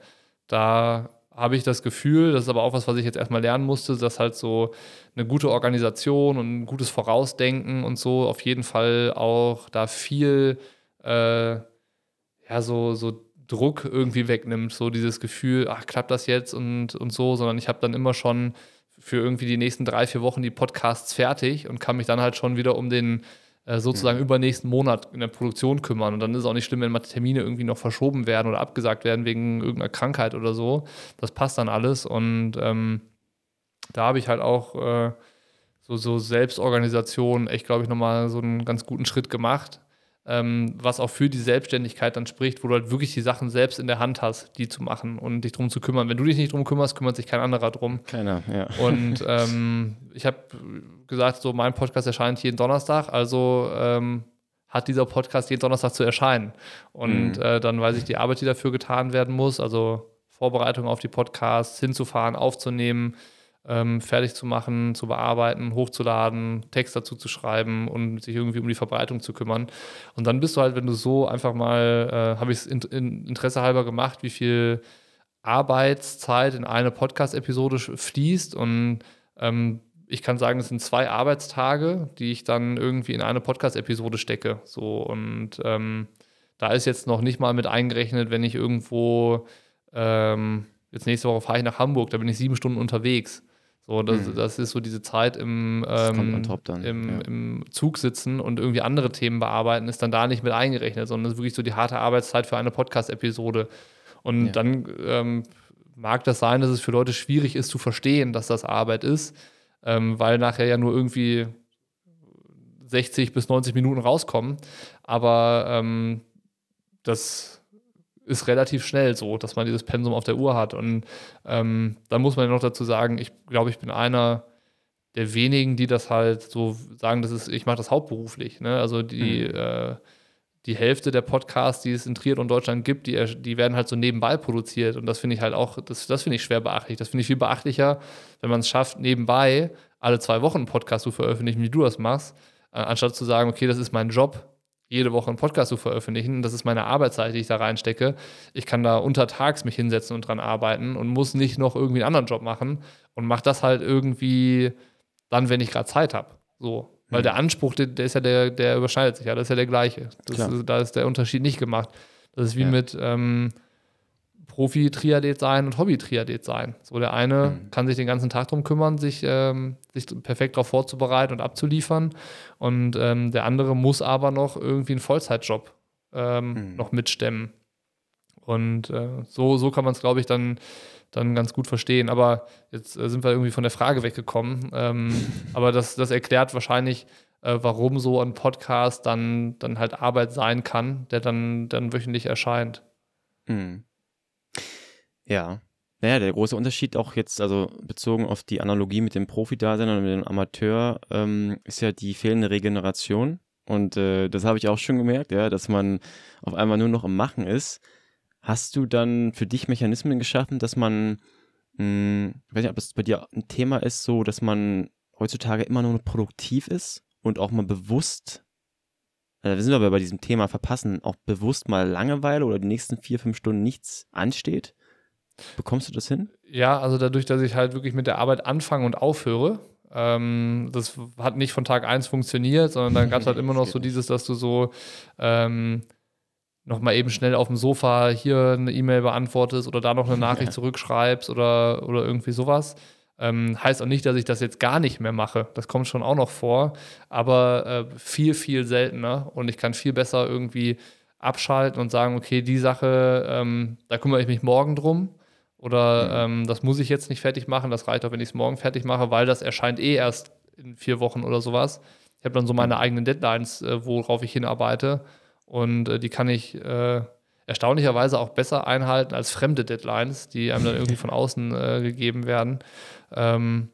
[SPEAKER 2] da habe ich das Gefühl, das ist aber auch was, was ich jetzt erstmal lernen musste, dass halt so eine gute Organisation und ein gutes Vorausdenken und so auf jeden Fall auch da viel äh, ja so so Druck irgendwie wegnimmt, so dieses Gefühl, ach, klappt das jetzt und, und so, sondern ich habe dann immer schon für irgendwie die nächsten drei, vier Wochen die Podcasts fertig und kann mich dann halt schon wieder um den äh, sozusagen mhm. übernächsten Monat in der Produktion kümmern. Und dann ist es auch nicht schlimm, wenn mal Termine irgendwie noch verschoben werden oder abgesagt werden wegen irgendeiner Krankheit oder so. Das passt dann alles. Und ähm, da habe ich halt auch äh, so, so Selbstorganisation echt, glaube ich, nochmal so einen ganz guten Schritt gemacht ähm, was auch für die Selbstständigkeit dann spricht, wo du halt wirklich die Sachen selbst in der Hand hast, die zu machen und dich drum zu kümmern. Wenn du dich nicht drum kümmerst, kümmert sich kein anderer drum.
[SPEAKER 1] Keiner, ja.
[SPEAKER 2] Und <laughs> ähm, ich habe gesagt, so mein Podcast erscheint jeden Donnerstag, also ähm, hat dieser Podcast jeden Donnerstag zu erscheinen. Und mhm. äh, dann weiß ich die Arbeit, die dafür getan werden muss, also Vorbereitung auf die Podcasts, hinzufahren, aufzunehmen, ähm, fertig zu machen, zu bearbeiten, hochzuladen, Text dazu zu schreiben und sich irgendwie um die Verbreitung zu kümmern. Und dann bist du halt, wenn du so einfach mal, äh, habe ich es in, in Interesse halber gemacht, wie viel Arbeitszeit in eine Podcast-Episode fließt und ähm, ich kann sagen, es sind zwei Arbeitstage, die ich dann irgendwie in eine Podcast-Episode stecke. So und ähm, da ist jetzt noch nicht mal mit eingerechnet, wenn ich irgendwo ähm, jetzt nächste Woche fahre ich nach Hamburg, da bin ich sieben Stunden unterwegs. So, das, mhm. das ist so diese Zeit im, ähm, im, ja. im, Zug sitzen und irgendwie andere Themen bearbeiten, ist dann da nicht mit eingerechnet, sondern das ist wirklich so die harte Arbeitszeit für eine Podcast-Episode. Und ja. dann ähm, mag das sein, dass es für Leute schwierig ist zu verstehen, dass das Arbeit ist, ähm, weil nachher ja nur irgendwie 60 bis 90 Minuten rauskommen. Aber ähm, das ist relativ schnell so, dass man dieses Pensum auf der Uhr hat. Und ähm, dann muss man ja noch dazu sagen, ich glaube, ich bin einer der wenigen, die das halt so sagen, das ist, ich mache das hauptberuflich. Ne? Also die, mhm. äh, die Hälfte der Podcasts, die es in Trier und Deutschland gibt, die, die werden halt so nebenbei produziert. Und das finde ich halt auch, das, das finde ich schwer beachtlich. Das finde ich viel beachtlicher, wenn man es schafft, nebenbei alle zwei Wochen einen Podcast zu veröffentlichen, wie du das machst, äh, anstatt zu sagen, okay, das ist mein Job, jede Woche einen Podcast zu veröffentlichen. Das ist meine Arbeitszeit, die ich da reinstecke. Ich kann da untertags mich hinsetzen und dran arbeiten und muss nicht noch irgendwie einen anderen Job machen und mache das halt irgendwie dann, wenn ich gerade Zeit habe. So. Weil mhm. der Anspruch, der, der, ist ja der, der überschneidet sich ja, das ist ja der gleiche. Das, da ist der Unterschied nicht gemacht. Das ist wie ja. mit ähm, Profi-Triathlet sein und Hobby-Triathlet sein. So der eine mhm. kann sich den ganzen Tag darum kümmern, sich, ähm, sich perfekt darauf vorzubereiten und abzuliefern. Und ähm, der andere muss aber noch irgendwie einen Vollzeitjob ähm, mhm. noch mitstemmen. Und äh, so, so kann man es, glaube ich, dann, dann ganz gut verstehen. Aber jetzt äh, sind wir irgendwie von der Frage weggekommen. Ähm, <laughs> aber das, das erklärt wahrscheinlich, äh, warum so ein Podcast dann, dann halt Arbeit sein kann, der dann, dann wöchentlich erscheint.
[SPEAKER 1] Mhm. Ja. Naja, der große Unterschied auch jetzt, also bezogen auf die Analogie mit dem Profi-Dasein und dem Amateur, ähm, ist ja die fehlende Regeneration. Und äh, das habe ich auch schon gemerkt, ja, dass man auf einmal nur noch im Machen ist. Hast du dann für dich Mechanismen geschaffen, dass man, mh, hm, ich weiß nicht, ob das bei dir ein Thema ist, so, dass man heutzutage immer nur produktiv ist und auch mal bewusst, äh, wir sind aber bei diesem Thema verpassen, auch bewusst mal Langeweile oder die nächsten vier, fünf Stunden nichts ansteht? Bekommst du das hin?
[SPEAKER 2] Ja, also dadurch, dass ich halt wirklich mit der Arbeit anfange und aufhöre, ähm, das hat nicht von Tag 1 funktioniert, sondern dann gab es halt <laughs> immer noch so dieses, dass du so ähm, nochmal eben schnell auf dem Sofa hier eine E-Mail beantwortest oder da noch eine Nachricht ja. <laughs> zurückschreibst oder, oder irgendwie sowas. Ähm, heißt auch nicht, dass ich das jetzt gar nicht mehr mache. Das kommt schon auch noch vor, aber äh, viel, viel seltener und ich kann viel besser irgendwie abschalten und sagen, okay, die Sache, ähm, da kümmere ich mich morgen drum oder mhm. ähm, das muss ich jetzt nicht fertig machen, das reicht auch, wenn ich es morgen fertig mache, weil das erscheint eh erst in vier Wochen oder sowas. Ich habe dann so meine mhm. eigenen Deadlines, äh, worauf ich hinarbeite und äh, die kann ich äh, erstaunlicherweise auch besser einhalten als fremde Deadlines, die einem dann irgendwie <laughs> von außen äh, gegeben werden. Ähm,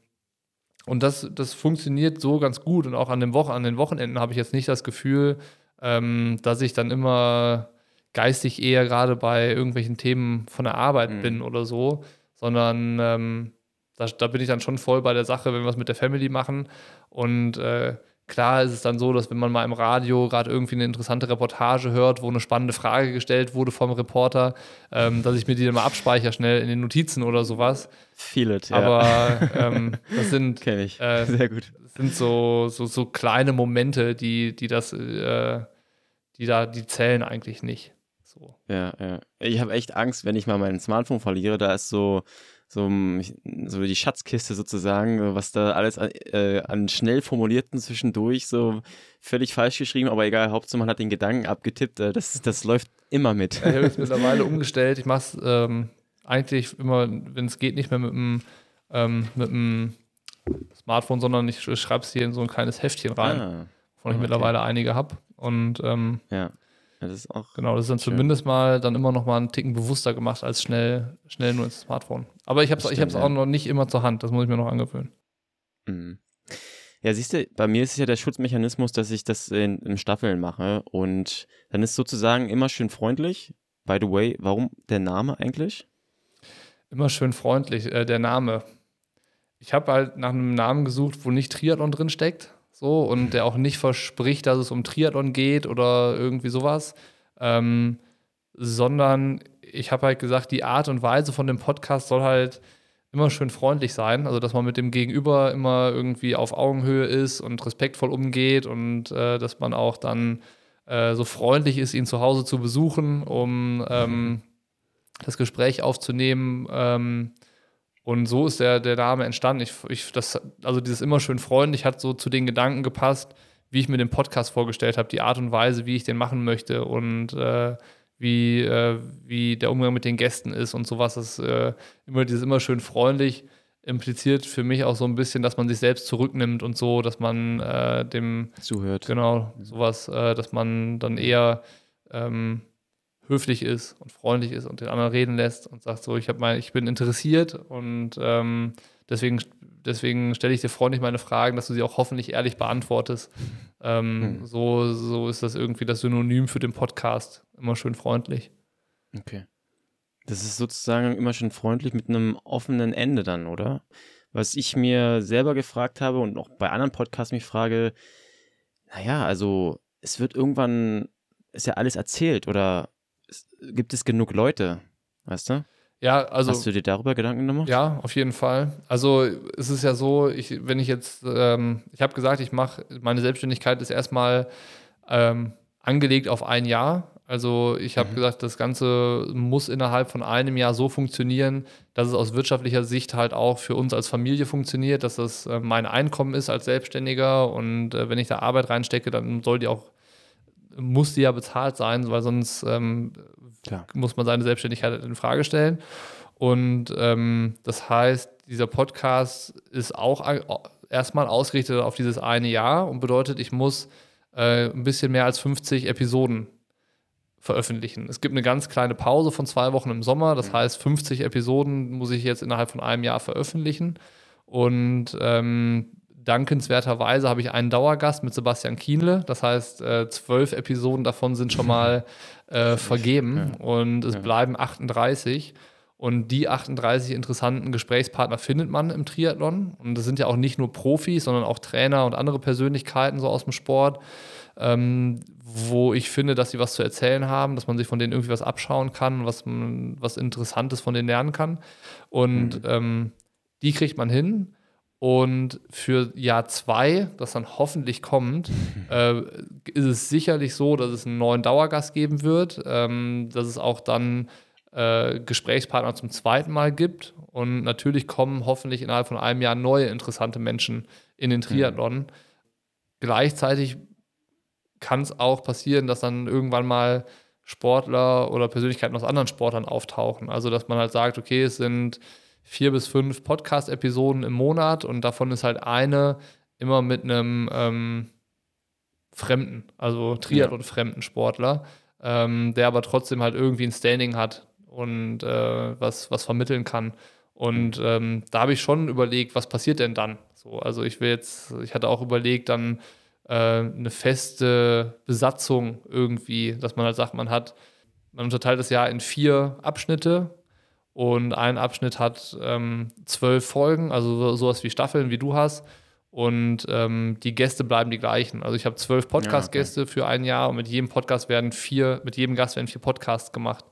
[SPEAKER 2] und das, das funktioniert so ganz gut. Und auch an, dem Woche, an den Wochenenden habe ich jetzt nicht das Gefühl, ähm, dass ich dann immer geistig eher gerade bei irgendwelchen Themen von der Arbeit mhm. bin oder so, sondern ähm, da, da, bin ich dann schon voll bei der Sache, wenn wir es mit der Family machen. Und äh, Klar ist es dann so, dass wenn man mal im Radio gerade irgendwie eine interessante Reportage hört, wo eine spannende Frage gestellt wurde vom Reporter, ähm, dass ich mir die dann mal abspeichere schnell in den Notizen oder sowas.
[SPEAKER 1] Feel it,
[SPEAKER 2] ja. Aber ähm, das sind, <laughs>
[SPEAKER 1] Kenn ich. Äh, Sehr gut.
[SPEAKER 2] sind so, so, so kleine Momente, die, die das, äh, die da, die zählen eigentlich nicht. So.
[SPEAKER 1] Ja, ja. Ich habe echt Angst, wenn ich mal mein Smartphone verliere. Da ist so, so, so die Schatzkiste sozusagen, was da alles an, äh, an schnell formulierten zwischendurch so völlig falsch geschrieben, aber egal, Hauptsache man hat den Gedanken abgetippt, äh, das, das läuft immer mit.
[SPEAKER 2] Ich habe es <laughs> mittlerweile umgestellt. Ich mache es ähm, eigentlich immer, wenn es geht, nicht mehr mit dem, ähm, mit dem Smartphone, sondern ich schreibe es hier in so ein kleines Heftchen rein, ah, wovon ich okay. mittlerweile einige habe. Und ähm,
[SPEAKER 1] ja. Ja, das ist auch.
[SPEAKER 2] Genau, das ist dann schön. zumindest mal dann immer noch mal einen Ticken bewusster gemacht als schnell, schnell nur ins Smartphone. Aber ich habe es ja. auch noch nicht immer zur Hand, das muss ich mir noch angewöhnen.
[SPEAKER 1] Mhm. Ja, siehst du, bei mir ist es ja der Schutzmechanismus, dass ich das in, in Staffeln mache und dann ist sozusagen immer schön freundlich. By the way, warum der Name eigentlich?
[SPEAKER 2] Immer schön freundlich, äh, der Name. Ich habe halt nach einem Namen gesucht, wo nicht Triathlon drin steckt so und der auch nicht verspricht, dass es um Triathlon geht oder irgendwie sowas, ähm, sondern ich habe halt gesagt, die Art und Weise von dem Podcast soll halt immer schön freundlich sein, also dass man mit dem Gegenüber immer irgendwie auf Augenhöhe ist und respektvoll umgeht und äh, dass man auch dann äh, so freundlich ist, ihn zu Hause zu besuchen, um ähm, das Gespräch aufzunehmen. Ähm, und so ist der, der Name entstanden. Ich, ich, das, also dieses immer schön freundlich hat so zu den Gedanken gepasst, wie ich mir den Podcast vorgestellt habe, die Art und Weise, wie ich den machen möchte und äh, wie, äh, wie der Umgang mit den Gästen ist und sowas. Das äh, immer dieses immer schön freundlich impliziert für mich auch so ein bisschen, dass man sich selbst zurücknimmt und so, dass man äh, dem
[SPEAKER 1] zuhört.
[SPEAKER 2] Genau, sowas, äh, dass man dann eher ähm, höflich ist und freundlich ist und den anderen reden lässt und sagt so, ich habe mal, ich bin interessiert und ähm, deswegen, deswegen stelle ich dir freundlich meine Fragen, dass du sie auch hoffentlich ehrlich beantwortest. <laughs> Ähm, hm. so, so ist das irgendwie das Synonym für den Podcast. Immer schön freundlich.
[SPEAKER 1] Okay. Das ist sozusagen immer schön freundlich mit einem offenen Ende dann, oder? Was ich mir selber gefragt habe und auch bei anderen Podcasts mich frage, naja, also es wird irgendwann, ist ja alles erzählt oder gibt es genug Leute, weißt du?
[SPEAKER 2] Ja, also.
[SPEAKER 1] Hast du dir darüber Gedanken gemacht?
[SPEAKER 2] Ja, auf jeden Fall. Also es ist ja so, ich, wenn ich jetzt, ähm, ich habe gesagt, ich mache, meine Selbstständigkeit ist erstmal ähm, angelegt auf ein Jahr. Also ich habe mhm. gesagt, das Ganze muss innerhalb von einem Jahr so funktionieren, dass es aus wirtschaftlicher Sicht halt auch für uns als Familie funktioniert, dass das äh, mein Einkommen ist als Selbstständiger und äh, wenn ich da Arbeit reinstecke, dann soll die auch muss die ja bezahlt sein, weil sonst ähm, muss man seine Selbstständigkeit in Frage stellen. Und ähm, das heißt, dieser Podcast ist auch erstmal ausgerichtet auf dieses eine Jahr und bedeutet, ich muss äh, ein bisschen mehr als 50 Episoden veröffentlichen. Es gibt eine ganz kleine Pause von zwei Wochen im Sommer. Das mhm. heißt, 50 Episoden muss ich jetzt innerhalb von einem Jahr veröffentlichen. Und ähm, dankenswerterweise habe ich einen Dauergast mit Sebastian Kienle. Das heißt, äh, zwölf Episoden davon sind schon mal äh, vergeben ja. und es ja. bleiben 38. Und die 38 interessanten Gesprächspartner findet man im Triathlon. Und das sind ja auch nicht nur Profis, sondern auch Trainer und andere Persönlichkeiten so aus dem Sport ähm, wo ich finde, dass sie was zu erzählen haben, dass man sich von denen irgendwie was abschauen kann, was, was Interessantes von denen lernen kann. Und mhm. ähm, die kriegt man hin. Und für Jahr zwei, das dann hoffentlich kommt, <laughs> äh, ist es sicherlich so, dass es einen neuen Dauergast geben wird, ähm, dass es auch dann äh, Gesprächspartner zum zweiten Mal gibt. Und natürlich kommen hoffentlich innerhalb von einem Jahr neue interessante Menschen in den Triathlon. Mhm. Gleichzeitig kann es auch passieren, dass dann irgendwann mal Sportler oder Persönlichkeiten aus anderen Sportlern auftauchen. Also, dass man halt sagt, okay, es sind vier bis fünf Podcast-Episoden im Monat und davon ist halt eine immer mit einem ähm, Fremden, also Triathlon-fremden Sportler, ähm, der aber trotzdem halt irgendwie ein Standing hat und äh, was, was vermitteln kann. Und ähm, da habe ich schon überlegt, was passiert denn dann? So, also ich will jetzt, ich hatte auch überlegt, dann äh, eine feste Besatzung irgendwie, dass man halt sagt, man hat, man unterteilt das Jahr in vier Abschnitte und ein Abschnitt hat ähm, zwölf Folgen, also so, sowas wie Staffeln, wie du hast. Und ähm, die Gäste bleiben die gleichen. Also ich habe zwölf Podcast-Gäste ja, okay. für ein Jahr und mit jedem Podcast werden vier, mit jedem Gast werden vier Podcasts gemacht.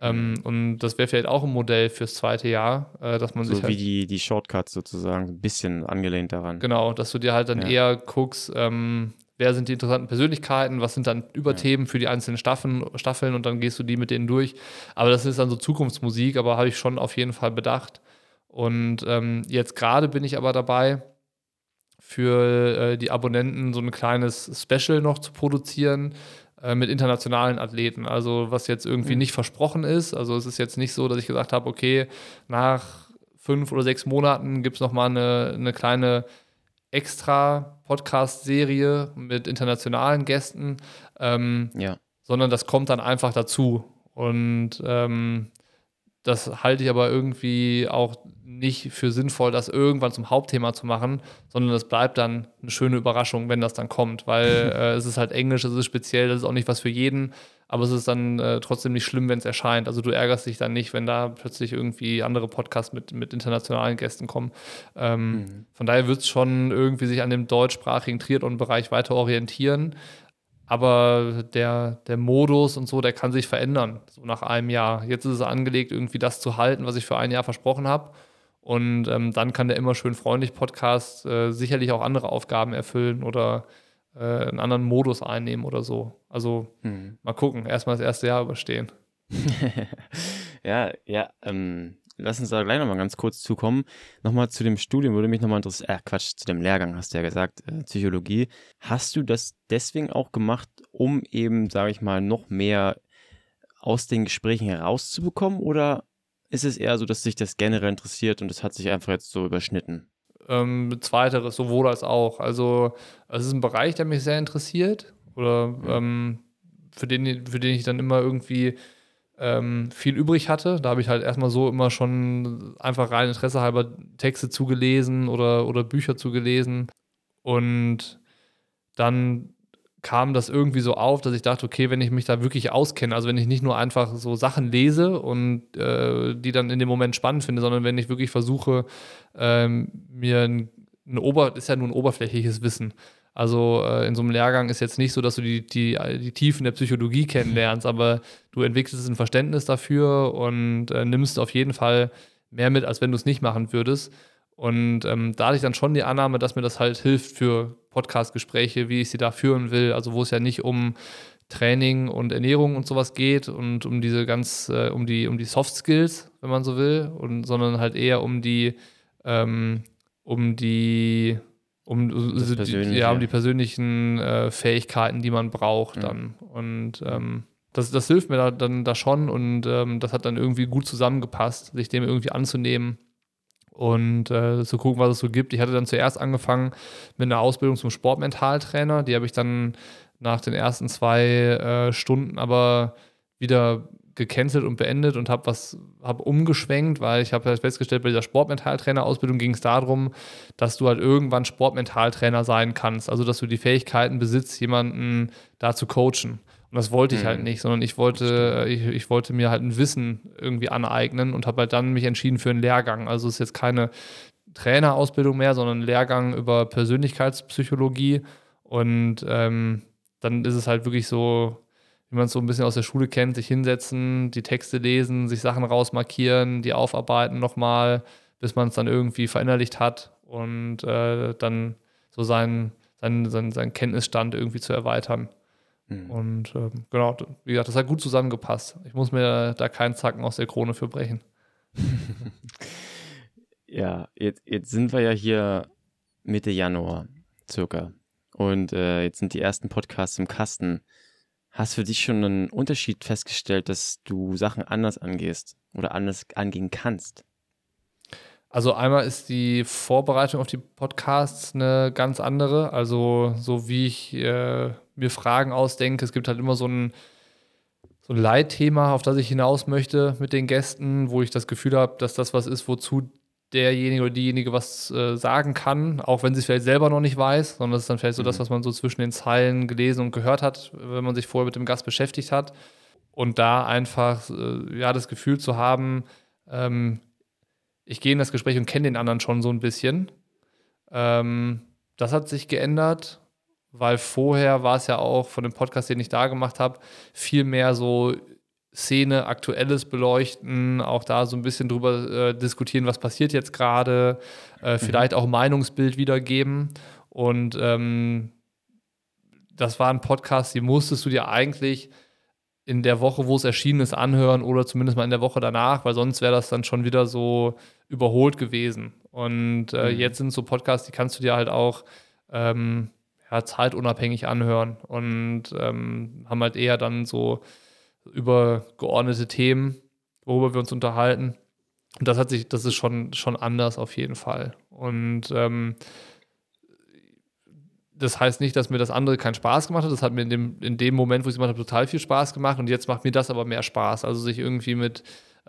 [SPEAKER 2] Ähm, und das wäre vielleicht auch ein Modell fürs zweite Jahr, äh, dass man
[SPEAKER 1] so
[SPEAKER 2] sich.
[SPEAKER 1] So halt wie die, die Shortcuts sozusagen, ein bisschen angelehnt daran.
[SPEAKER 2] Genau, dass du dir halt dann ja. eher guckst, ähm, wer sind die interessanten Persönlichkeiten, was sind dann Überthemen für die einzelnen Staffeln, Staffeln und dann gehst du die mit denen durch. Aber das ist dann so Zukunftsmusik, aber habe ich schon auf jeden Fall bedacht. Und ähm, jetzt gerade bin ich aber dabei, für äh, die Abonnenten so ein kleines Special noch zu produzieren äh, mit internationalen Athleten. Also was jetzt irgendwie mhm. nicht versprochen ist. Also es ist jetzt nicht so, dass ich gesagt habe, okay, nach fünf oder sechs Monaten gibt es nochmal eine, eine kleine extra Podcast-Serie mit internationalen Gästen. Ähm, ja. Sondern das kommt dann einfach dazu. Und ähm, das halte ich aber irgendwie auch nicht für sinnvoll, das irgendwann zum Hauptthema zu machen, sondern das bleibt dann eine schöne Überraschung, wenn das dann kommt, weil <laughs> äh, es ist halt Englisch, es ist speziell, das ist auch nicht was für jeden, aber es ist dann äh, trotzdem nicht schlimm, wenn es erscheint. Also du ärgerst dich dann nicht, wenn da plötzlich irgendwie andere Podcasts mit, mit internationalen Gästen kommen. Ähm, mhm. Von daher wird es schon irgendwie sich an dem deutschsprachigen Triathlon-Bereich weiter orientieren. Aber der, der Modus und so, der kann sich verändern, so nach einem Jahr. Jetzt ist es angelegt, irgendwie das zu halten, was ich für ein Jahr versprochen habe. Und ähm, dann kann der immer schön freundlich Podcast äh, sicherlich auch andere Aufgaben erfüllen oder äh, einen anderen Modus einnehmen oder so. Also mhm. mal gucken, erstmal das erste Jahr überstehen. <laughs>
[SPEAKER 1] ja, ja, ähm, lass uns da gleich nochmal ganz kurz zukommen. Nochmal zu dem Studium würde mich nochmal interessieren. Äh, Quatsch, zu dem Lehrgang hast du ja gesagt, äh, Psychologie. Hast du das deswegen auch gemacht, um eben, sage ich mal, noch mehr aus den Gesprächen herauszubekommen? Oder ist es eher so, dass sich das generell interessiert und es hat sich einfach jetzt so überschnitten?
[SPEAKER 2] Ähm, zweiteres, sowohl als auch. Also, es ist ein Bereich, der mich sehr interessiert oder ähm, für, den, für den ich dann immer irgendwie ähm, viel übrig hatte. Da habe ich halt erstmal so immer schon einfach rein Interesse halber Texte zugelesen oder, oder Bücher zugelesen. Und dann kam das irgendwie so auf, dass ich dachte, okay, wenn ich mich da wirklich auskenne, also wenn ich nicht nur einfach so Sachen lese und äh, die dann in dem Moment spannend finde, sondern wenn ich wirklich versuche, ähm, mir ein, ein Ober, ist ja nur ein oberflächliches Wissen, also äh, in so einem Lehrgang ist jetzt nicht so, dass du die, die, die Tiefen der Psychologie kennenlernst, aber du entwickelst ein Verständnis dafür und äh, nimmst auf jeden Fall mehr mit, als wenn du es nicht machen würdest. Und ähm, da hatte ich dann schon die Annahme, dass mir das halt hilft für Podcast-Gespräche, wie ich sie da führen will. Also wo es ja nicht um Training und Ernährung und sowas geht und um diese ganz, äh, um die, um die Soft Skills, wenn man so will, und, sondern halt eher um die, ähm, um die um, die, ja, um die persönlichen äh, Fähigkeiten, die man braucht dann. Und ähm, das, das hilft mir da, dann da schon und ähm, das hat dann irgendwie gut zusammengepasst, sich dem irgendwie anzunehmen und äh, zu gucken, was es so gibt. Ich hatte dann zuerst angefangen mit einer Ausbildung zum Sportmentaltrainer. Die habe ich dann nach den ersten zwei äh, Stunden aber wieder gecancelt und beendet und habe was habe umgeschwenkt, weil ich habe halt festgestellt, bei dieser Sportmentaltrainer-Ausbildung ging es darum, dass du halt irgendwann Sportmentaltrainer sein kannst. Also dass du die Fähigkeiten besitzt, jemanden da zu coachen. Und das wollte ich halt mhm. halt nicht, sondern ich wollte, ich, ich, wollte mir halt ein Wissen irgendwie aneignen und habe halt dann mich entschieden für einen Lehrgang. Also es ist jetzt keine Trainerausbildung mehr, sondern ein Lehrgang über Persönlichkeitspsychologie. Und ähm, dann ist es halt wirklich so, wie man es so ein bisschen aus der Schule kennt, sich hinsetzen, die Texte lesen, sich Sachen rausmarkieren, die aufarbeiten nochmal, bis man es dann irgendwie verinnerlicht hat und äh, dann so seinen, seinen, seinen, seinen Kenntnisstand irgendwie zu erweitern. Mhm. Und ähm, genau, wie gesagt, das hat gut zusammengepasst. Ich muss mir da keinen Zacken aus der Krone für brechen. <laughs>
[SPEAKER 1] ja, jetzt, jetzt sind wir ja hier Mitte Januar circa. Und äh, jetzt sind die ersten Podcasts im Kasten. Hast für dich schon einen Unterschied festgestellt, dass du Sachen anders angehst oder anders angehen kannst?
[SPEAKER 2] Also einmal ist die Vorbereitung auf die Podcasts eine ganz andere. Also so wie ich äh, mir Fragen ausdenke, es gibt halt immer so ein, so ein Leitthema, auf das ich hinaus möchte mit den Gästen, wo ich das Gefühl habe, dass das was ist, wozu derjenige oder diejenige was äh, sagen kann, auch wenn sie es vielleicht selber noch nicht weiß, sondern das ist dann vielleicht so mhm. das, was man so zwischen den Zeilen gelesen und gehört hat, wenn man sich vorher mit dem Gast beschäftigt hat. Und da einfach äh, ja das Gefühl zu haben, ähm, ich gehe in das Gespräch und kenne den anderen schon so ein bisschen. Ähm, das hat sich geändert, weil vorher war es ja auch von dem Podcast, den ich da gemacht habe, viel mehr so Szene, Aktuelles beleuchten, auch da so ein bisschen drüber äh, diskutieren, was passiert jetzt gerade, äh, mhm. vielleicht auch Meinungsbild wiedergeben. Und ähm, das war ein Podcast, die musstest du dir eigentlich in der Woche, wo es erschienen ist, anhören oder zumindest mal in der Woche danach, weil sonst wäre das dann schon wieder so überholt gewesen. Und äh, mhm. jetzt sind so Podcasts, die kannst du dir halt auch ähm, ja, zeitunabhängig anhören und ähm, haben halt eher dann so übergeordnete Themen, worüber wir uns unterhalten. Und das hat sich, das ist schon, schon anders auf jeden Fall. Und ähm, das heißt nicht, dass mir das andere keinen Spaß gemacht hat. Das hat mir in dem, in dem Moment, wo ich es gemacht habe, total viel Spaß gemacht. Und jetzt macht mir das aber mehr Spaß. Also sich irgendwie mit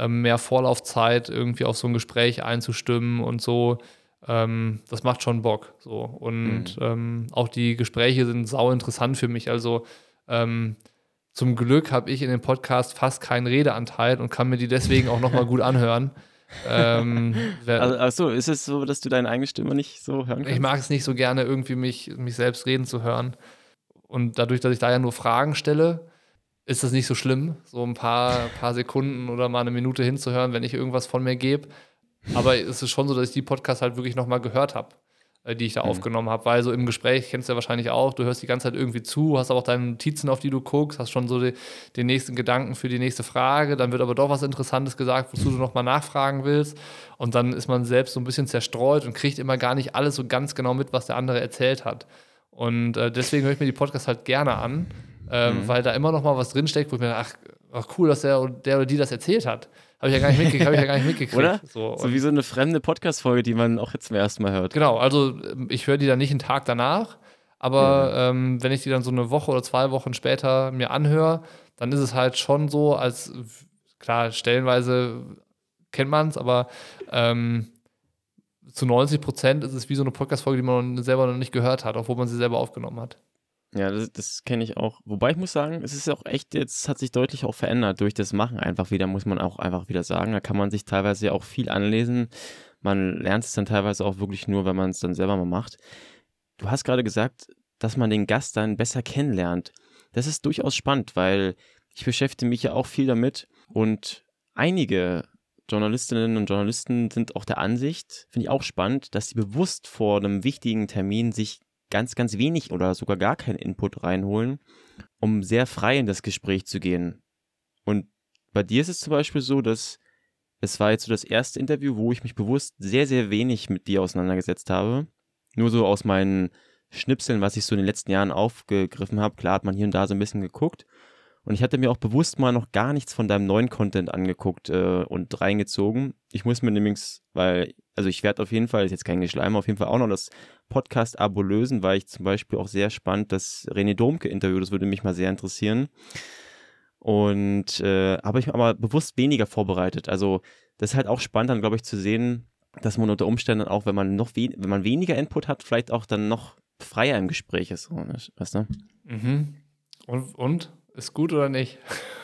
[SPEAKER 2] mehr Vorlaufzeit irgendwie auf so ein Gespräch einzustimmen und so. Ähm, das macht schon Bock. So. Und mhm. ähm, auch die Gespräche sind sau interessant für mich. Also ähm, zum Glück habe ich in dem Podcast fast keinen Redeanteil und kann mir die deswegen auch nochmal gut <laughs> anhören
[SPEAKER 1] ähm, also, achso, ist es so, dass du deine eigene Stimme nicht so hören kannst?
[SPEAKER 2] Ich mag es nicht so gerne, irgendwie mich, mich selbst reden zu hören. Und dadurch, dass ich da ja nur Fragen stelle, ist das nicht so schlimm, so ein paar, paar Sekunden oder mal eine Minute hinzuhören, wenn ich irgendwas von mir gebe. Aber es ist schon so, dass ich die Podcasts halt wirklich nochmal gehört habe. Äh, die ich da mhm. aufgenommen habe. Weil so im Gespräch kennst du ja wahrscheinlich auch, du hörst die ganze Zeit irgendwie zu, hast aber auch deine Notizen, auf die du guckst, hast schon so die, den nächsten Gedanken für die nächste Frage, dann wird aber doch was Interessantes gesagt, wozu du nochmal nachfragen willst. Und dann ist man selbst so ein bisschen zerstreut und kriegt immer gar nicht alles so ganz genau mit, was der andere erzählt hat. Und äh, deswegen höre ich mir die Podcasts halt gerne an, äh, mhm. weil da immer noch mal was drinsteckt, wo ich mir ach, ach cool, dass der, der oder die das erzählt hat. Habe ich ja gar nicht mitgekriegt. ich ja gar nicht <laughs> mitgekriegt.
[SPEAKER 1] Oder? So, so wie so eine fremde Podcast-Folge, die man auch jetzt zum ersten Mal hört.
[SPEAKER 2] Genau, also ähm, ich höre die dann nicht einen Tag danach, aber ja. ähm, wenn ich die dann so eine Woche oder zwei Wochen später mir anhöre, dann ist es halt schon so, als klar, stellenweise kennt man es, aber ähm, zu 90 Prozent ist es wie so eine Podcast-Folge, die man selber noch nicht gehört hat, obwohl man sie selber aufgenommen hat.
[SPEAKER 1] Ja, das, das kenne ich auch. Wobei ich muss sagen, es ist auch echt, jetzt hat sich deutlich auch verändert durch das Machen einfach wieder, muss man auch einfach wieder sagen. Da kann man sich teilweise ja auch viel anlesen. Man lernt es dann teilweise auch wirklich nur, wenn man es dann selber mal macht. Du hast gerade gesagt, dass man den Gast dann besser kennenlernt. Das ist durchaus spannend, weil ich beschäftige mich ja auch viel damit und einige Journalistinnen und Journalisten sind auch der Ansicht, finde ich auch spannend, dass sie bewusst vor einem wichtigen Termin sich ganz, ganz wenig oder sogar gar keinen Input reinholen, um sehr frei in das Gespräch zu gehen. Und bei dir ist es zum Beispiel so, dass es war jetzt so das erste Interview, wo ich mich bewusst sehr, sehr wenig mit dir auseinandergesetzt habe, nur so aus meinen Schnipseln, was ich so in den letzten Jahren aufgegriffen habe. Klar hat man hier und da so ein bisschen geguckt. Und ich hatte mir auch bewusst mal noch gar nichts von deinem neuen Content angeguckt äh, und reingezogen. Ich muss mir nämlich, weil, also ich werde auf jeden Fall, ist jetzt kein Geschleim, auf jeden Fall auch noch das Podcast-Abo lösen, weil ich zum Beispiel auch sehr spannend das René Domke-Interview, das würde mich mal sehr interessieren. Und äh, habe ich aber bewusst weniger vorbereitet. Also das ist halt auch spannend, dann glaube ich, zu sehen, dass man unter Umständen auch, wenn man noch we wenn man weniger Input hat, vielleicht auch dann noch freier im Gespräch ist. Weißt du?
[SPEAKER 2] Mhm. Und, und? Ist gut oder nicht?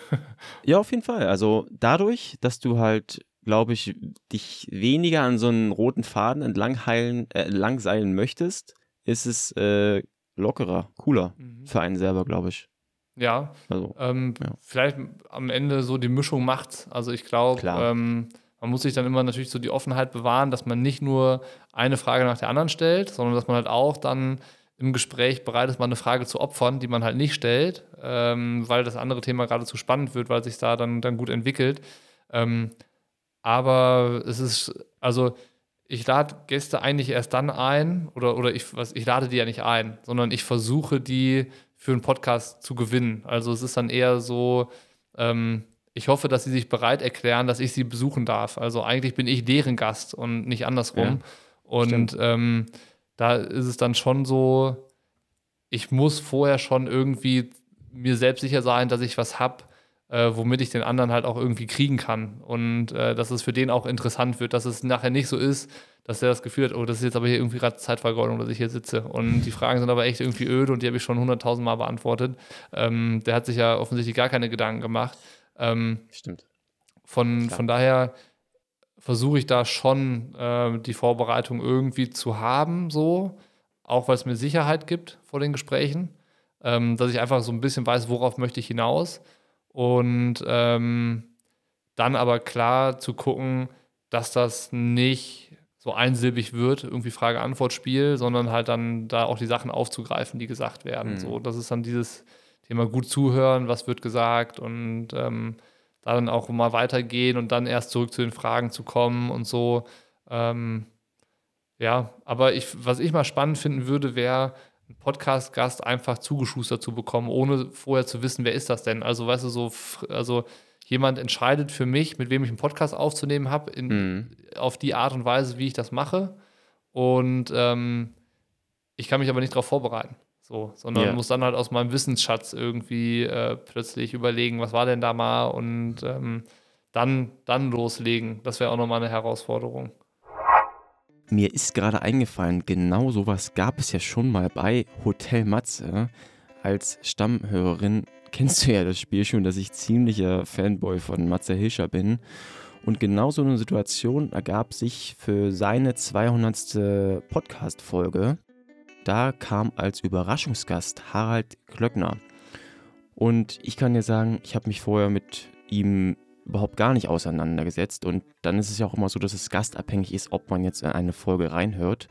[SPEAKER 2] <laughs>
[SPEAKER 1] ja, auf jeden Fall. Also dadurch, dass du halt, glaube ich, dich weniger an so einen roten Faden entlang heilen, äh, langseilen möchtest, ist es äh, lockerer, cooler mhm. für einen selber, glaube ich.
[SPEAKER 2] Ja, also, ähm, ja. vielleicht am Ende so die Mischung macht's. Also ich glaube, ähm, man muss sich dann immer natürlich so die Offenheit bewahren, dass man nicht nur eine Frage nach der anderen stellt, sondern dass man halt auch dann im Gespräch bereit ist, mal eine Frage zu opfern, die man halt nicht stellt, ähm, weil das andere Thema gerade zu spannend wird, weil sich da dann, dann gut entwickelt. Ähm, aber es ist, also ich lade Gäste eigentlich erst dann ein, oder, oder ich, was, ich lade die ja nicht ein, sondern ich versuche die für einen Podcast zu gewinnen. Also es ist dann eher so, ähm, ich hoffe, dass sie sich bereit erklären, dass ich sie besuchen darf. Also eigentlich bin ich deren Gast und nicht andersrum. Ja, und ähm, da ist es dann schon so, ich muss vorher schon irgendwie mir selbst sicher sein, dass ich was habe, äh, womit ich den anderen halt auch irgendwie kriegen kann. Und äh, dass es für den auch interessant wird, dass es nachher nicht so ist, dass er das Gefühl hat, oh, das ist jetzt aber hier irgendwie gerade Zeitvergeudung, dass ich hier sitze. Und die Fragen sind aber echt irgendwie öde und die habe ich schon hunderttausend Mal beantwortet. Ähm, der hat sich ja offensichtlich gar keine Gedanken gemacht. Ähm,
[SPEAKER 1] Stimmt.
[SPEAKER 2] Von, von daher versuche ich da schon äh, die Vorbereitung irgendwie zu haben, so, auch weil es mir Sicherheit gibt vor den Gesprächen, ähm, dass ich einfach so ein bisschen weiß, worauf möchte ich hinaus und ähm, dann aber klar zu gucken, dass das nicht so einsilbig wird, irgendwie Frage-Antwort-Spiel, sondern halt dann da auch die Sachen aufzugreifen, die gesagt werden. Mhm. So, das ist dann dieses Thema gut zuhören, was wird gesagt und ähm, da dann auch mal weitergehen und dann erst zurück zu den Fragen zu kommen und so. Ähm, ja, aber ich, was ich mal spannend finden würde, wäre, einen Podcast-Gast einfach zugeschustert zu bekommen, ohne vorher zu wissen, wer ist das denn? Also, weißt du, so, also jemand entscheidet für mich, mit wem ich einen Podcast aufzunehmen habe, mhm. auf die Art und Weise, wie ich das mache. Und ähm, ich kann mich aber nicht darauf vorbereiten. So, sondern yeah. muss dann halt aus meinem Wissensschatz irgendwie äh, plötzlich überlegen, was war denn da mal und ähm, dann, dann loslegen. Das wäre auch nochmal eine Herausforderung.
[SPEAKER 1] Mir ist gerade eingefallen, genau sowas gab es ja schon mal bei Hotel Matze. Als Stammhörerin kennst du ja das Spiel schon, dass ich ziemlicher Fanboy von Matze Hilscher bin. Und genau so eine Situation ergab sich für seine 200. Podcast-Folge. Da kam als Überraschungsgast Harald Klöckner. Und ich kann dir sagen, ich habe mich vorher mit ihm überhaupt gar nicht auseinandergesetzt. Und dann ist es ja auch immer so, dass es gastabhängig ist, ob man jetzt in eine Folge reinhört.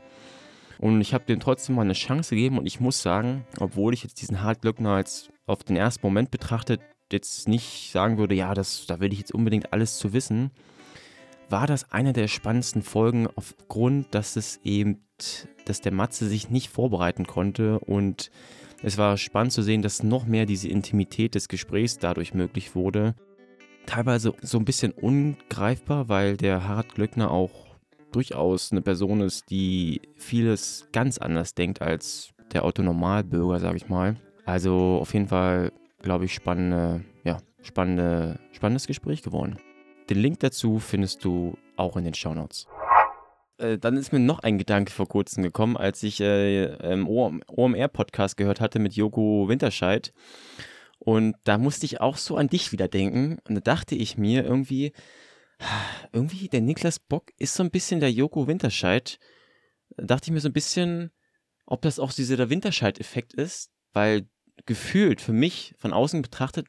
[SPEAKER 1] Und ich habe dem trotzdem mal eine Chance gegeben und ich muss sagen, obwohl ich jetzt diesen Harald Glöckner als auf den ersten Moment betrachtet jetzt nicht sagen würde, ja, das, da will ich jetzt unbedingt alles zu wissen, war das eine der spannendsten Folgen aufgrund, dass es eben dass der Matze sich nicht vorbereiten konnte und es war spannend zu sehen, dass noch mehr diese Intimität des Gesprächs dadurch möglich wurde. Teilweise so ein bisschen ungreifbar, weil der Harald Glöckner auch durchaus eine Person ist, die vieles ganz anders denkt als der Autonormalbürger, sage ich mal. Also auf jeden Fall, glaube ich, spannende, ja, spannende, spannendes Gespräch geworden. Den Link dazu findest du auch in den Show Notes. Äh, dann ist mir noch ein Gedanke vor kurzem gekommen, als ich äh, im OMR-Podcast gehört hatte mit Joko Winterscheid. Und da musste ich auch so an dich wieder denken. Und da dachte ich mir irgendwie, irgendwie der Niklas Bock ist so ein bisschen der Joko Winterscheid. Da dachte ich mir so ein bisschen, ob das auch dieser Winterscheid-Effekt ist, weil gefühlt für mich von außen betrachtet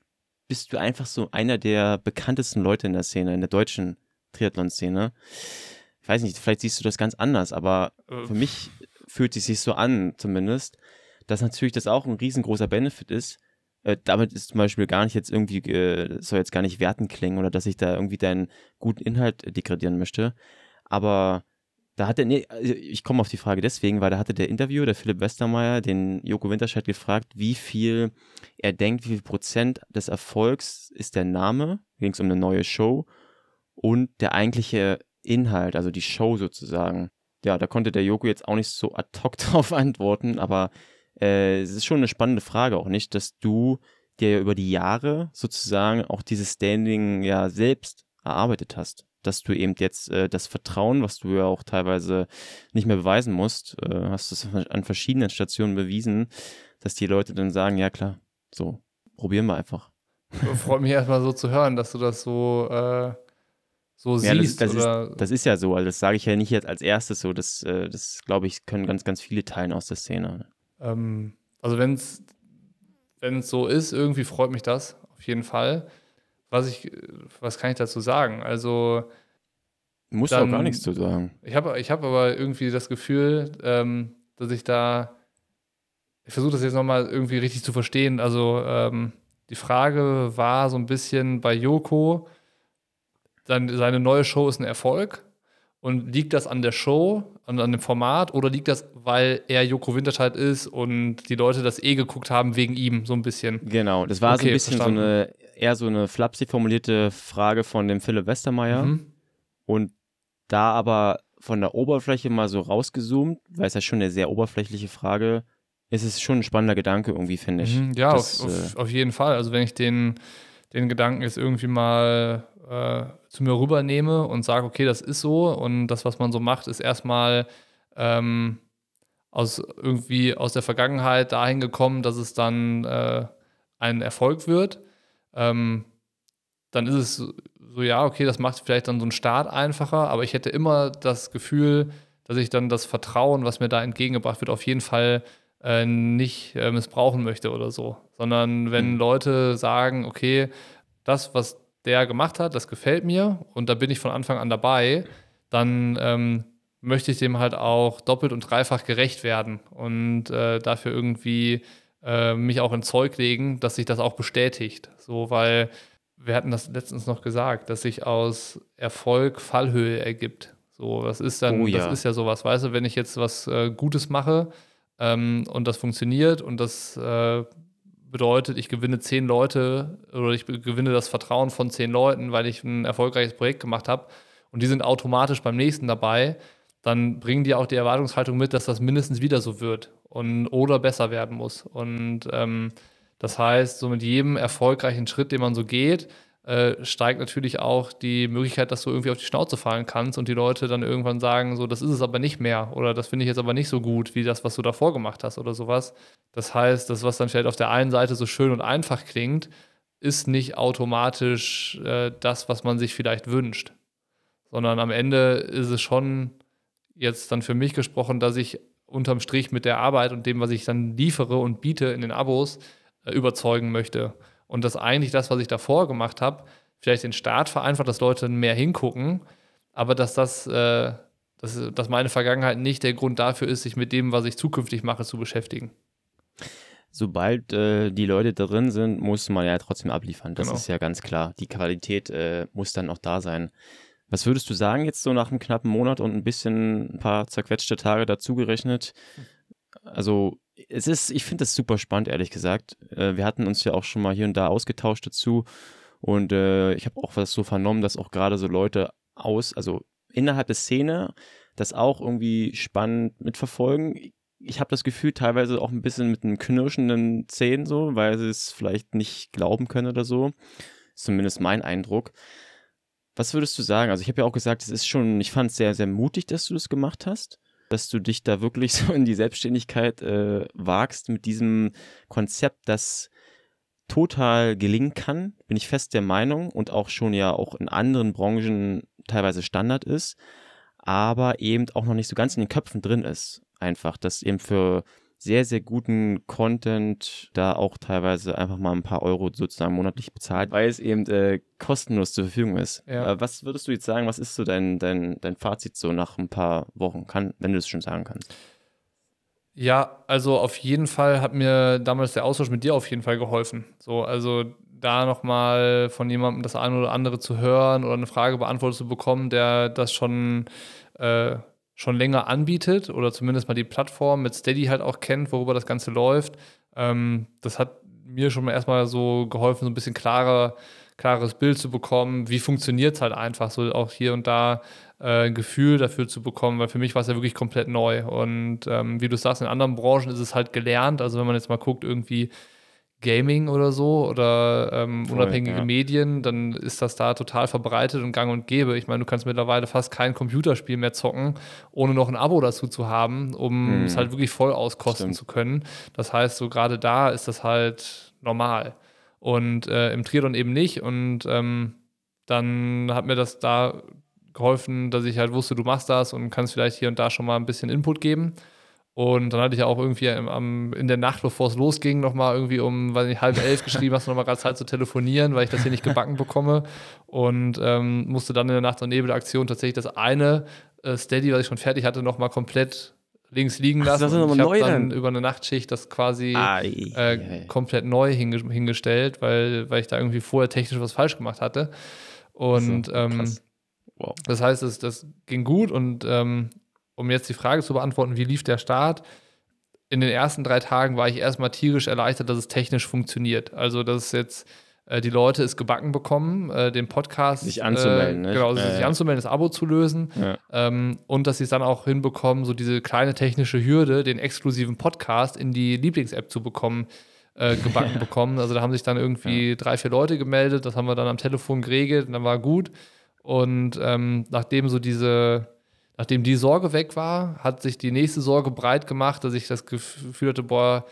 [SPEAKER 1] bist du einfach so einer der bekanntesten Leute in der Szene, in der deutschen Triathlon-Szene ich weiß nicht, vielleicht siehst du das ganz anders, aber äh. für mich fühlt es sich so an, zumindest, dass natürlich das auch ein riesengroßer Benefit ist. Äh, damit ist zum Beispiel gar nicht jetzt irgendwie, äh, soll jetzt gar nicht werten klingen oder dass ich da irgendwie deinen guten Inhalt degradieren möchte. Aber da hatte, nee, also ich komme auf die Frage deswegen, weil da hatte der Interviewer, der Philipp Westermeier, den Joko Winterscheid gefragt, wie viel er denkt, wie viel Prozent des Erfolgs ist der Name, ging es um eine neue Show und der eigentliche Inhalt, also die Show sozusagen. Ja, da konnte der Joko jetzt auch nicht so ad hoc <laughs> drauf antworten, aber äh, es ist schon eine spannende Frage auch nicht, dass du dir ja über die Jahre sozusagen auch dieses Standing ja selbst erarbeitet hast dass du eben jetzt äh, das Vertrauen, was du ja auch teilweise nicht mehr beweisen musst, äh, hast es an verschiedenen Stationen bewiesen, dass die Leute dann sagen, ja klar, so, probieren wir einfach.
[SPEAKER 2] Freut mich erstmal so zu hören, dass du das so, äh, so ja, siehst.
[SPEAKER 1] Das,
[SPEAKER 2] das,
[SPEAKER 1] ist, das, ist, ja so, also das sage ich ja nicht jetzt als erstes so, das, äh, das glaube ich, können ganz, ganz viele teilen aus der Szene.
[SPEAKER 2] Ähm, also wenn es so ist, irgendwie freut mich das auf jeden Fall was ich, was kann ich dazu sagen? Also.
[SPEAKER 1] Muss auch gar nichts zu sagen.
[SPEAKER 2] Ich habe ich hab aber irgendwie das Gefühl, ähm, dass ich da. Ich versuche das jetzt nochmal irgendwie richtig zu verstehen. Also, ähm, die Frage war so ein bisschen bei Joko, dann seine neue Show ist ein Erfolg. Und liegt das an der Show, an, an dem Format, oder liegt das, weil er Joko Winterscheid ist und die Leute das eh geguckt haben wegen ihm, so ein bisschen?
[SPEAKER 1] Genau, das war okay, so ein bisschen verstanden. so eine, eher so eine flapsig formulierte Frage von dem Philipp Westermeier. Mhm. Und da aber von der Oberfläche mal so rausgezoomt, weil es ja schon eine sehr oberflächliche Frage ist, es schon ein spannender Gedanke irgendwie, finde ich.
[SPEAKER 2] Mhm, ja, das, auf, auf, äh, auf jeden Fall. Also wenn ich den, den Gedanken jetzt irgendwie mal äh, zu mir rübernehme und sage, okay, das ist so und das, was man so macht, ist erstmal ähm, aus irgendwie aus der Vergangenheit dahin gekommen, dass es dann äh, ein Erfolg wird. Ähm, dann ist es so, ja, okay, das macht vielleicht dann so einen Start einfacher, aber ich hätte immer das Gefühl, dass ich dann das Vertrauen, was mir da entgegengebracht wird, auf jeden Fall äh, nicht äh, missbrauchen möchte oder so. Sondern wenn mhm. Leute sagen, okay, das, was der gemacht hat, das gefällt mir und da bin ich von Anfang an dabei, dann ähm, möchte ich dem halt auch doppelt und dreifach gerecht werden und äh, dafür irgendwie äh, mich auch ins Zeug legen, dass sich das auch bestätigt. So, weil wir hatten das letztens noch gesagt, dass sich aus Erfolg Fallhöhe ergibt. So, das ist dann, oh, ja. das ist ja sowas, weißt du, wenn ich jetzt was äh, Gutes mache ähm, und das funktioniert und das äh, bedeutet, ich gewinne zehn Leute oder ich gewinne das Vertrauen von zehn Leuten, weil ich ein erfolgreiches Projekt gemacht habe und die sind automatisch beim nächsten dabei, dann bringen die auch die Erwartungshaltung mit, dass das mindestens wieder so wird und oder besser werden muss. Und ähm, das heißt, so mit jedem erfolgreichen Schritt, den man so geht, äh, steigt natürlich auch die Möglichkeit, dass du irgendwie auf die Schnauze fallen kannst und die Leute dann irgendwann sagen, so, das ist es aber nicht mehr oder das finde ich jetzt aber nicht so gut wie das, was du davor gemacht hast oder sowas. Das heißt, das, was dann vielleicht auf der einen Seite so schön und einfach klingt, ist nicht automatisch äh, das, was man sich vielleicht wünscht, sondern am Ende ist es schon jetzt dann für mich gesprochen, dass ich unterm Strich mit der Arbeit und dem, was ich dann liefere und biete in den Abos, äh, überzeugen möchte. Und dass eigentlich das, was ich davor gemacht habe, vielleicht den Start vereinfacht, dass Leute mehr hingucken, aber dass das, äh, dass, dass meine Vergangenheit nicht der Grund dafür ist, sich mit dem, was ich zukünftig mache, zu beschäftigen.
[SPEAKER 1] Sobald äh, die Leute drin sind, muss man ja trotzdem abliefern. Das genau. ist ja ganz klar. Die Qualität äh, muss dann auch da sein. Was würdest du sagen jetzt so nach einem knappen Monat und ein bisschen ein paar zerquetschte Tage dazugerechnet? Also es ist, ich finde das super spannend, ehrlich gesagt. Äh, wir hatten uns ja auch schon mal hier und da ausgetauscht dazu und äh, ich habe auch was so vernommen, dass auch gerade so Leute aus, also innerhalb der Szene, das auch irgendwie spannend mitverfolgen. Ich habe das Gefühl, teilweise auch ein bisschen mit einem knirschenden Zähnen so, weil sie es vielleicht nicht glauben können oder so. Ist zumindest mein Eindruck. Was würdest du sagen? Also ich habe ja auch gesagt, es ist schon, ich fand es sehr, sehr mutig, dass du das gemacht hast dass du dich da wirklich <laughs> so in die Selbstständigkeit äh, wagst mit diesem Konzept, das total gelingen kann, bin ich fest der Meinung und auch schon ja auch in anderen Branchen teilweise Standard ist, aber eben auch noch nicht so ganz in den Köpfen drin ist. Einfach, dass eben für sehr, sehr guten Content da auch teilweise einfach mal ein paar Euro sozusagen monatlich bezahlt, weil es eben äh, kostenlos zur Verfügung ist. Ja. Äh, was würdest du jetzt sagen, was ist so dein, dein, dein Fazit so nach ein paar Wochen, kann, wenn du es schon sagen kannst?
[SPEAKER 2] Ja, also auf jeden Fall hat mir damals der Austausch mit dir auf jeden Fall geholfen. So, also da nochmal von jemandem das eine oder andere zu hören oder eine Frage beantwortet zu bekommen, der das schon äh, schon länger anbietet oder zumindest mal die Plattform mit Steady halt auch kennt, worüber das Ganze läuft. Ähm, das hat mir schon mal erstmal so geholfen, so ein bisschen klarer, klares Bild zu bekommen, wie funktioniert es halt einfach, so auch hier und da äh, ein Gefühl dafür zu bekommen, weil für mich war es ja wirklich komplett neu. Und ähm, wie du sagst, in anderen Branchen ist es halt gelernt. Also wenn man jetzt mal guckt, irgendwie Gaming oder so oder ähm, Voll, unabhängige ja. Medien, dann ist das da total verbreitet und gang und gäbe. Ich meine, du kannst mittlerweile fast kein Computerspiel mehr zocken, ohne noch ein Abo dazu zu haben, um hm. es halt wirklich voll auskosten Stimmt. zu können. Das heißt, so gerade da ist das halt normal. Und äh, im Triathlon eben nicht. Und ähm, dann hat mir das da geholfen, dass ich halt wusste, du machst das und kannst vielleicht hier und da schon mal ein bisschen Input geben. Und dann hatte ich auch irgendwie am, in der Nacht, bevor es losging, nochmal irgendwie um, weiß nicht, halb elf geschrieben, hast du nochmal gerade Zeit zu telefonieren, weil ich das hier nicht gebacken bekomme. Und ähm, musste dann in der Nacht- und Nebelaktion tatsächlich das eine äh, Steady, was ich schon fertig hatte, nochmal komplett links liegen lassen. Ach, das ist ich habe dann über eine Nachtschicht das quasi äh, komplett neu hinge hingestellt, weil, weil ich da irgendwie vorher technisch was falsch gemacht hatte. Und so, ähm, wow. das heißt, das, das ging gut und ähm, um jetzt die Frage zu beantworten, wie lief der Start? In den ersten drei Tagen war ich erstmal tierisch erleichtert, dass es technisch funktioniert. Also, dass jetzt äh, die Leute es gebacken bekommen, äh, den Podcast
[SPEAKER 1] sich anzumelden,
[SPEAKER 2] äh, genau, sich anzumelden, das Abo zu lösen
[SPEAKER 1] ja.
[SPEAKER 2] ähm, und dass sie es dann auch hinbekommen, so diese kleine technische Hürde, den exklusiven Podcast in die Lieblings-App zu bekommen, äh, gebacken <laughs> bekommen. Also da haben sich dann irgendwie ja. drei, vier Leute gemeldet, das haben wir dann am Telefon geregelt und dann war gut. Und ähm, nachdem so diese nachdem die Sorge weg war, hat sich die nächste Sorge breit gemacht, dass ich das Gefühl hatte, boah,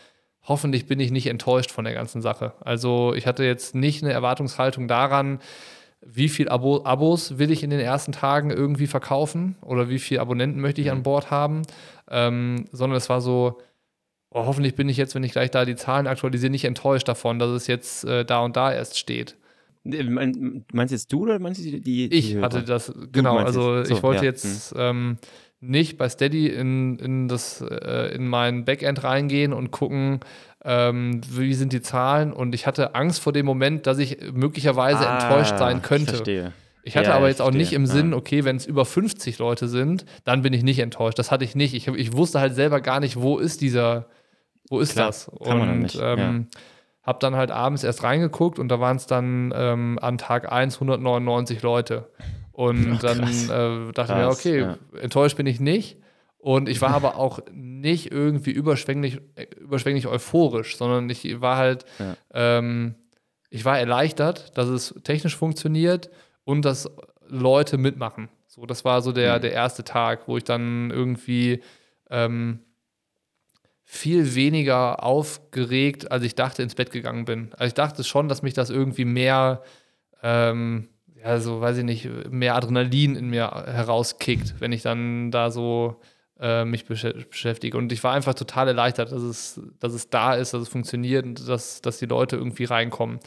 [SPEAKER 2] hoffentlich bin ich nicht enttäuscht von der ganzen Sache. Also ich hatte jetzt nicht eine Erwartungshaltung daran, wie viel Abo Abos will ich in den ersten Tagen irgendwie verkaufen oder wie viele Abonnenten möchte ich an mhm. Bord haben, ähm, sondern es war so, oh, hoffentlich bin ich jetzt, wenn ich gleich da die Zahlen aktualisiere, nicht enttäuscht davon, dass es jetzt äh, da und da erst steht.
[SPEAKER 1] Meinst jetzt du oder meinst du die? die
[SPEAKER 2] ich hatte das, genau. Also so, ich wollte ja. jetzt hm. ähm, nicht bei Steady in, in, das, äh, in mein Backend reingehen und gucken, ähm, wie sind die Zahlen. Und ich hatte Angst vor dem Moment, dass ich möglicherweise ah, enttäuscht sein könnte. Ich verstehe. Ich hatte ja, aber jetzt auch nicht im Sinn, okay, wenn es über 50 Leute sind, dann bin ich nicht enttäuscht. Das hatte ich nicht. Ich, ich wusste halt selber gar nicht, wo ist dieser, wo ist Klar, das? Und ähm, ja habe dann halt abends erst reingeguckt und da waren es dann ähm, an Tag 1 199 Leute. Und oh, dann äh, dachte ich mir, okay, ja. enttäuscht bin ich nicht. Und ich war aber auch nicht irgendwie überschwänglich, überschwänglich euphorisch, sondern ich war halt, ja. ähm, ich war erleichtert, dass es technisch funktioniert und dass Leute mitmachen. So, das war so der, mhm. der erste Tag, wo ich dann irgendwie ähm, viel weniger aufgeregt, als ich dachte, ins Bett gegangen bin. Also ich dachte schon, dass mich das irgendwie mehr, ähm, ja, so weiß ich nicht, mehr Adrenalin in mir herauskickt, wenn ich dann da so äh, mich beschäftige. Und ich war einfach total erleichtert, dass es, dass es da ist, dass es funktioniert und dass, dass die Leute irgendwie reinkommen.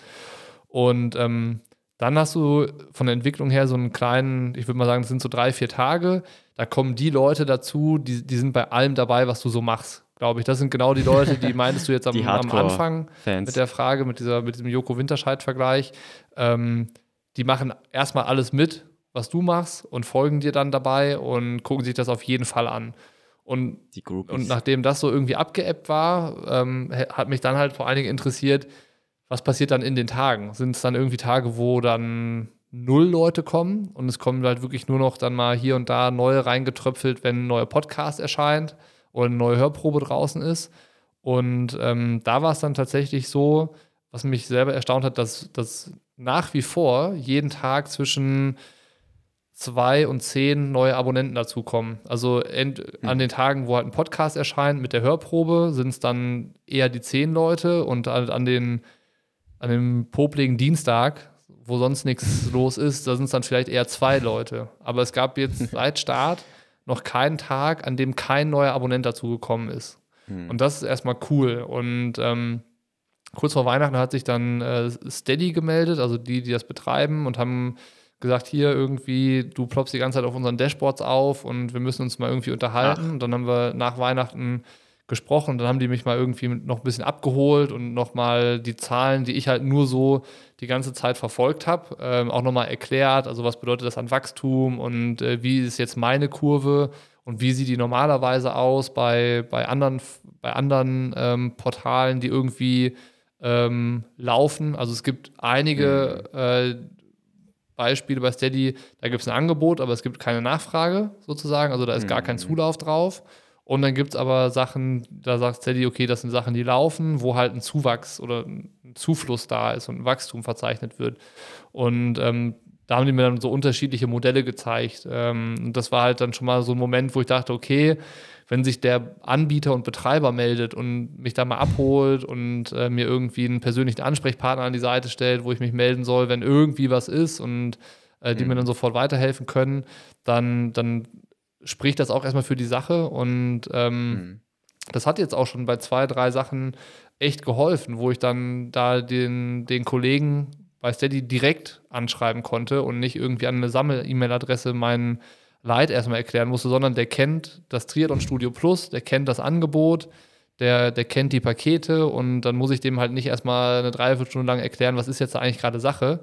[SPEAKER 2] Und ähm, dann hast du von der Entwicklung her so einen kleinen, ich würde mal sagen, das sind so drei, vier Tage. Da kommen die Leute dazu, die, die sind bei allem dabei, was du so machst glaube ich. Das sind genau die Leute, die <laughs> meintest du jetzt am, am Anfang Fans. mit der Frage, mit, dieser, mit diesem Joko Winterscheid-Vergleich. Ähm, die machen erstmal alles mit, was du machst und folgen dir dann dabei und gucken sich das auf jeden Fall an. Und, und nachdem das so irgendwie abgeebbt war, ähm, hat mich dann halt vor allen Dingen interessiert, was passiert dann in den Tagen? Sind es dann irgendwie Tage, wo dann null Leute kommen und es kommen halt wirklich nur noch dann mal hier und da neue reingetröpfelt, wenn ein neuer Podcast erscheint? Oder eine neue Hörprobe draußen ist. Und ähm, da war es dann tatsächlich so, was mich selber erstaunt hat, dass, dass nach wie vor jeden Tag zwischen zwei und zehn neue Abonnenten dazukommen. Also ent, hm. an den Tagen, wo halt ein Podcast erscheint mit der Hörprobe, sind es dann eher die zehn Leute und an, an, den, an dem popligen Dienstag, wo sonst nichts <laughs> los ist, da sind es dann vielleicht eher zwei Leute. Aber es gab jetzt <laughs> seit Start noch keinen Tag, an dem kein neuer Abonnent dazugekommen ist. Hm. Und das ist erstmal cool. Und ähm, kurz vor Weihnachten hat sich dann äh, Steady gemeldet, also die, die das betreiben und haben gesagt, hier irgendwie, du ploppst die ganze Zeit auf unseren Dashboards auf und wir müssen uns mal irgendwie unterhalten. Ach. Und dann haben wir nach Weihnachten gesprochen. Dann haben die mich mal irgendwie noch ein bisschen abgeholt und nochmal die Zahlen, die ich halt nur so die ganze Zeit verfolgt habe, ähm, auch nochmal erklärt. Also was bedeutet das an Wachstum und äh, wie ist jetzt meine Kurve und wie sieht die normalerweise aus bei, bei anderen, bei anderen ähm, Portalen, die irgendwie ähm, laufen. Also es gibt einige mhm. äh, Beispiele bei Steady, da gibt es ein Angebot, aber es gibt keine Nachfrage sozusagen. Also da ist gar kein mhm. Zulauf drauf. Und dann gibt es aber Sachen, da sagt Steady, okay, das sind Sachen, die laufen, wo halt ein Zuwachs oder ein Zufluss da ist und ein Wachstum verzeichnet wird. Und ähm, da haben die mir dann so unterschiedliche Modelle gezeigt. Ähm, und das war halt dann schon mal so ein Moment, wo ich dachte, okay, wenn sich der Anbieter und Betreiber meldet und mich da mal abholt und äh, mir irgendwie einen persönlichen Ansprechpartner an die Seite stellt, wo ich mich melden soll, wenn irgendwie was ist und äh, die mhm. mir dann sofort weiterhelfen können, dann, dann spricht das auch erstmal für die Sache und ähm, mhm. das hat jetzt auch schon bei zwei, drei Sachen echt geholfen, wo ich dann da den, den Kollegen bei Steady direkt anschreiben konnte und nicht irgendwie an eine Sammel-E-Mail-Adresse meinen Leid erstmal erklären musste, sondern der kennt das Triathlon Studio Plus, der kennt das Angebot, der, der kennt die Pakete und dann muss ich dem halt nicht erstmal eine Dreiviertelstunde lang erklären, was ist jetzt eigentlich gerade Sache,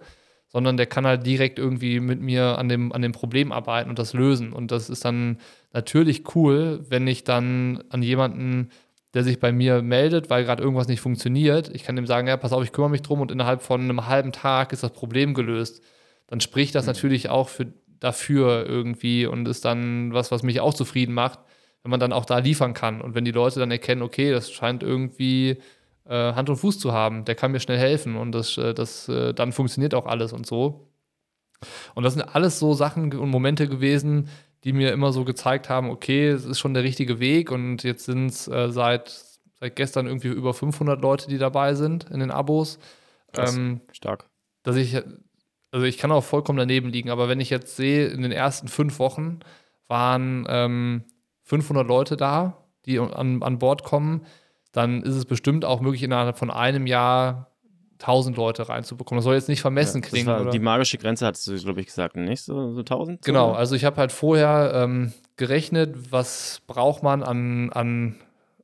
[SPEAKER 2] sondern der kann halt direkt irgendwie mit mir an dem, an dem Problem arbeiten und das lösen. Und das ist dann natürlich cool, wenn ich dann an jemanden, der sich bei mir meldet, weil gerade irgendwas nicht funktioniert, ich kann dem sagen, ja, pass auf, ich kümmere mich drum und innerhalb von einem halben Tag ist das Problem gelöst. Dann spricht das mhm. natürlich auch für, dafür irgendwie und ist dann was, was mich auch zufrieden macht, wenn man dann auch da liefern kann. Und wenn die Leute dann erkennen, okay, das scheint irgendwie äh, Hand und Fuß zu haben, der kann mir schnell helfen und das, äh, das, äh, dann funktioniert auch alles und so. Und das sind alles so Sachen und Momente gewesen, die mir immer so gezeigt haben, okay, es ist schon der richtige Weg und jetzt sind es äh, seit, seit gestern irgendwie über 500 Leute, die dabei sind in den Abos.
[SPEAKER 1] Ähm, stark.
[SPEAKER 2] Dass ich, also ich kann auch vollkommen daneben liegen, aber wenn ich jetzt sehe, in den ersten fünf Wochen waren ähm, 500 Leute da, die an, an Bord kommen, dann ist es bestimmt auch möglich, innerhalb von einem Jahr 1000 Leute reinzubekommen. Das soll jetzt nicht vermessen ja, klingen.
[SPEAKER 1] War, die magische Grenze hast du, glaube ich, gesagt, nicht? So, so 1000?
[SPEAKER 2] Genau, also ich habe halt vorher ähm, gerechnet, was braucht man an, an,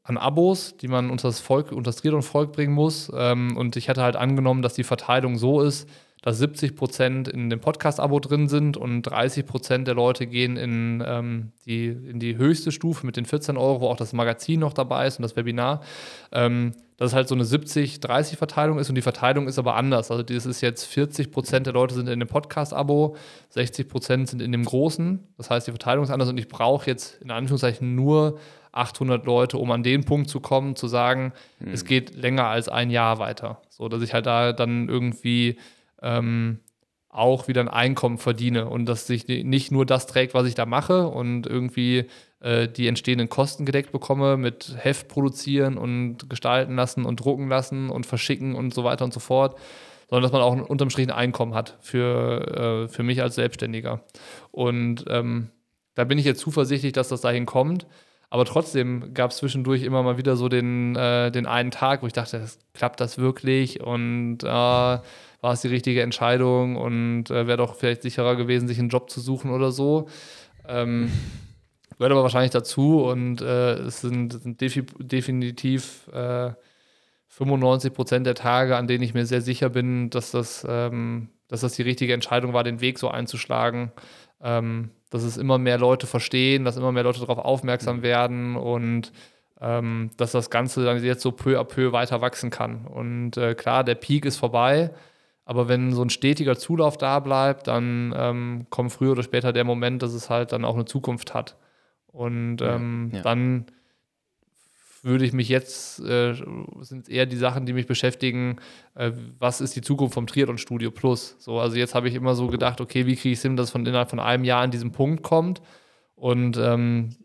[SPEAKER 2] an Abos, die man unter das Volk, unter das Volk bringen muss. Ähm, und ich hatte halt angenommen, dass die Verteilung so ist, dass 70 Prozent in dem Podcast-Abo drin sind und 30 Prozent der Leute gehen in, ähm, die, in die höchste Stufe mit den 14 Euro, wo auch das Magazin noch dabei ist und das Webinar. Ähm, dass es halt so eine 70-30-Verteilung ist und die Verteilung ist aber anders. Also das ist jetzt 40 Prozent der Leute sind in dem Podcast-Abo, 60 Prozent sind in dem großen. Das heißt, die Verteilung ist anders und ich brauche jetzt in Anführungszeichen nur 800 Leute, um an den Punkt zu kommen, zu sagen, mhm. es geht länger als ein Jahr weiter. So, dass ich halt da dann irgendwie ähm, auch wieder ein Einkommen verdiene und dass sich nicht nur das trägt, was ich da mache und irgendwie äh, die entstehenden Kosten gedeckt bekomme mit Heft produzieren und gestalten lassen und drucken lassen und verschicken und so weiter und so fort, sondern dass man auch unterm Strich ein Einkommen hat für, äh, für mich als Selbstständiger. Und ähm, da bin ich jetzt zuversichtlich, dass das dahin kommt. Aber trotzdem gab es zwischendurch immer mal wieder so den, äh, den einen Tag, wo ich dachte, klappt das wirklich? Und äh, war es die richtige Entscheidung und äh, wäre doch vielleicht sicherer gewesen, sich einen Job zu suchen oder so. Ähm, <laughs> gehört aber wahrscheinlich dazu und äh, es sind, sind defi definitiv äh, 95 Prozent der Tage, an denen ich mir sehr sicher bin, dass das, ähm, dass das die richtige Entscheidung war, den Weg so einzuschlagen. Ähm, dass es immer mehr Leute verstehen, dass immer mehr Leute darauf aufmerksam mhm. werden und ähm, dass das Ganze dann jetzt so peu à peu weiter wachsen kann. Und äh, klar, der Peak ist vorbei. Aber wenn so ein stetiger Zulauf da bleibt, dann ähm, kommt früher oder später der Moment, dass es halt dann auch eine Zukunft hat. Und ähm, ja, ja. dann würde ich mich jetzt, äh, sind eher die Sachen, die mich beschäftigen, äh, was ist die Zukunft vom Triathlon Studio Plus? So, also jetzt habe ich immer so gedacht, okay, wie kriege ich es hin, dass es von innerhalb von einem Jahr an diesem Punkt kommt? Und ähm,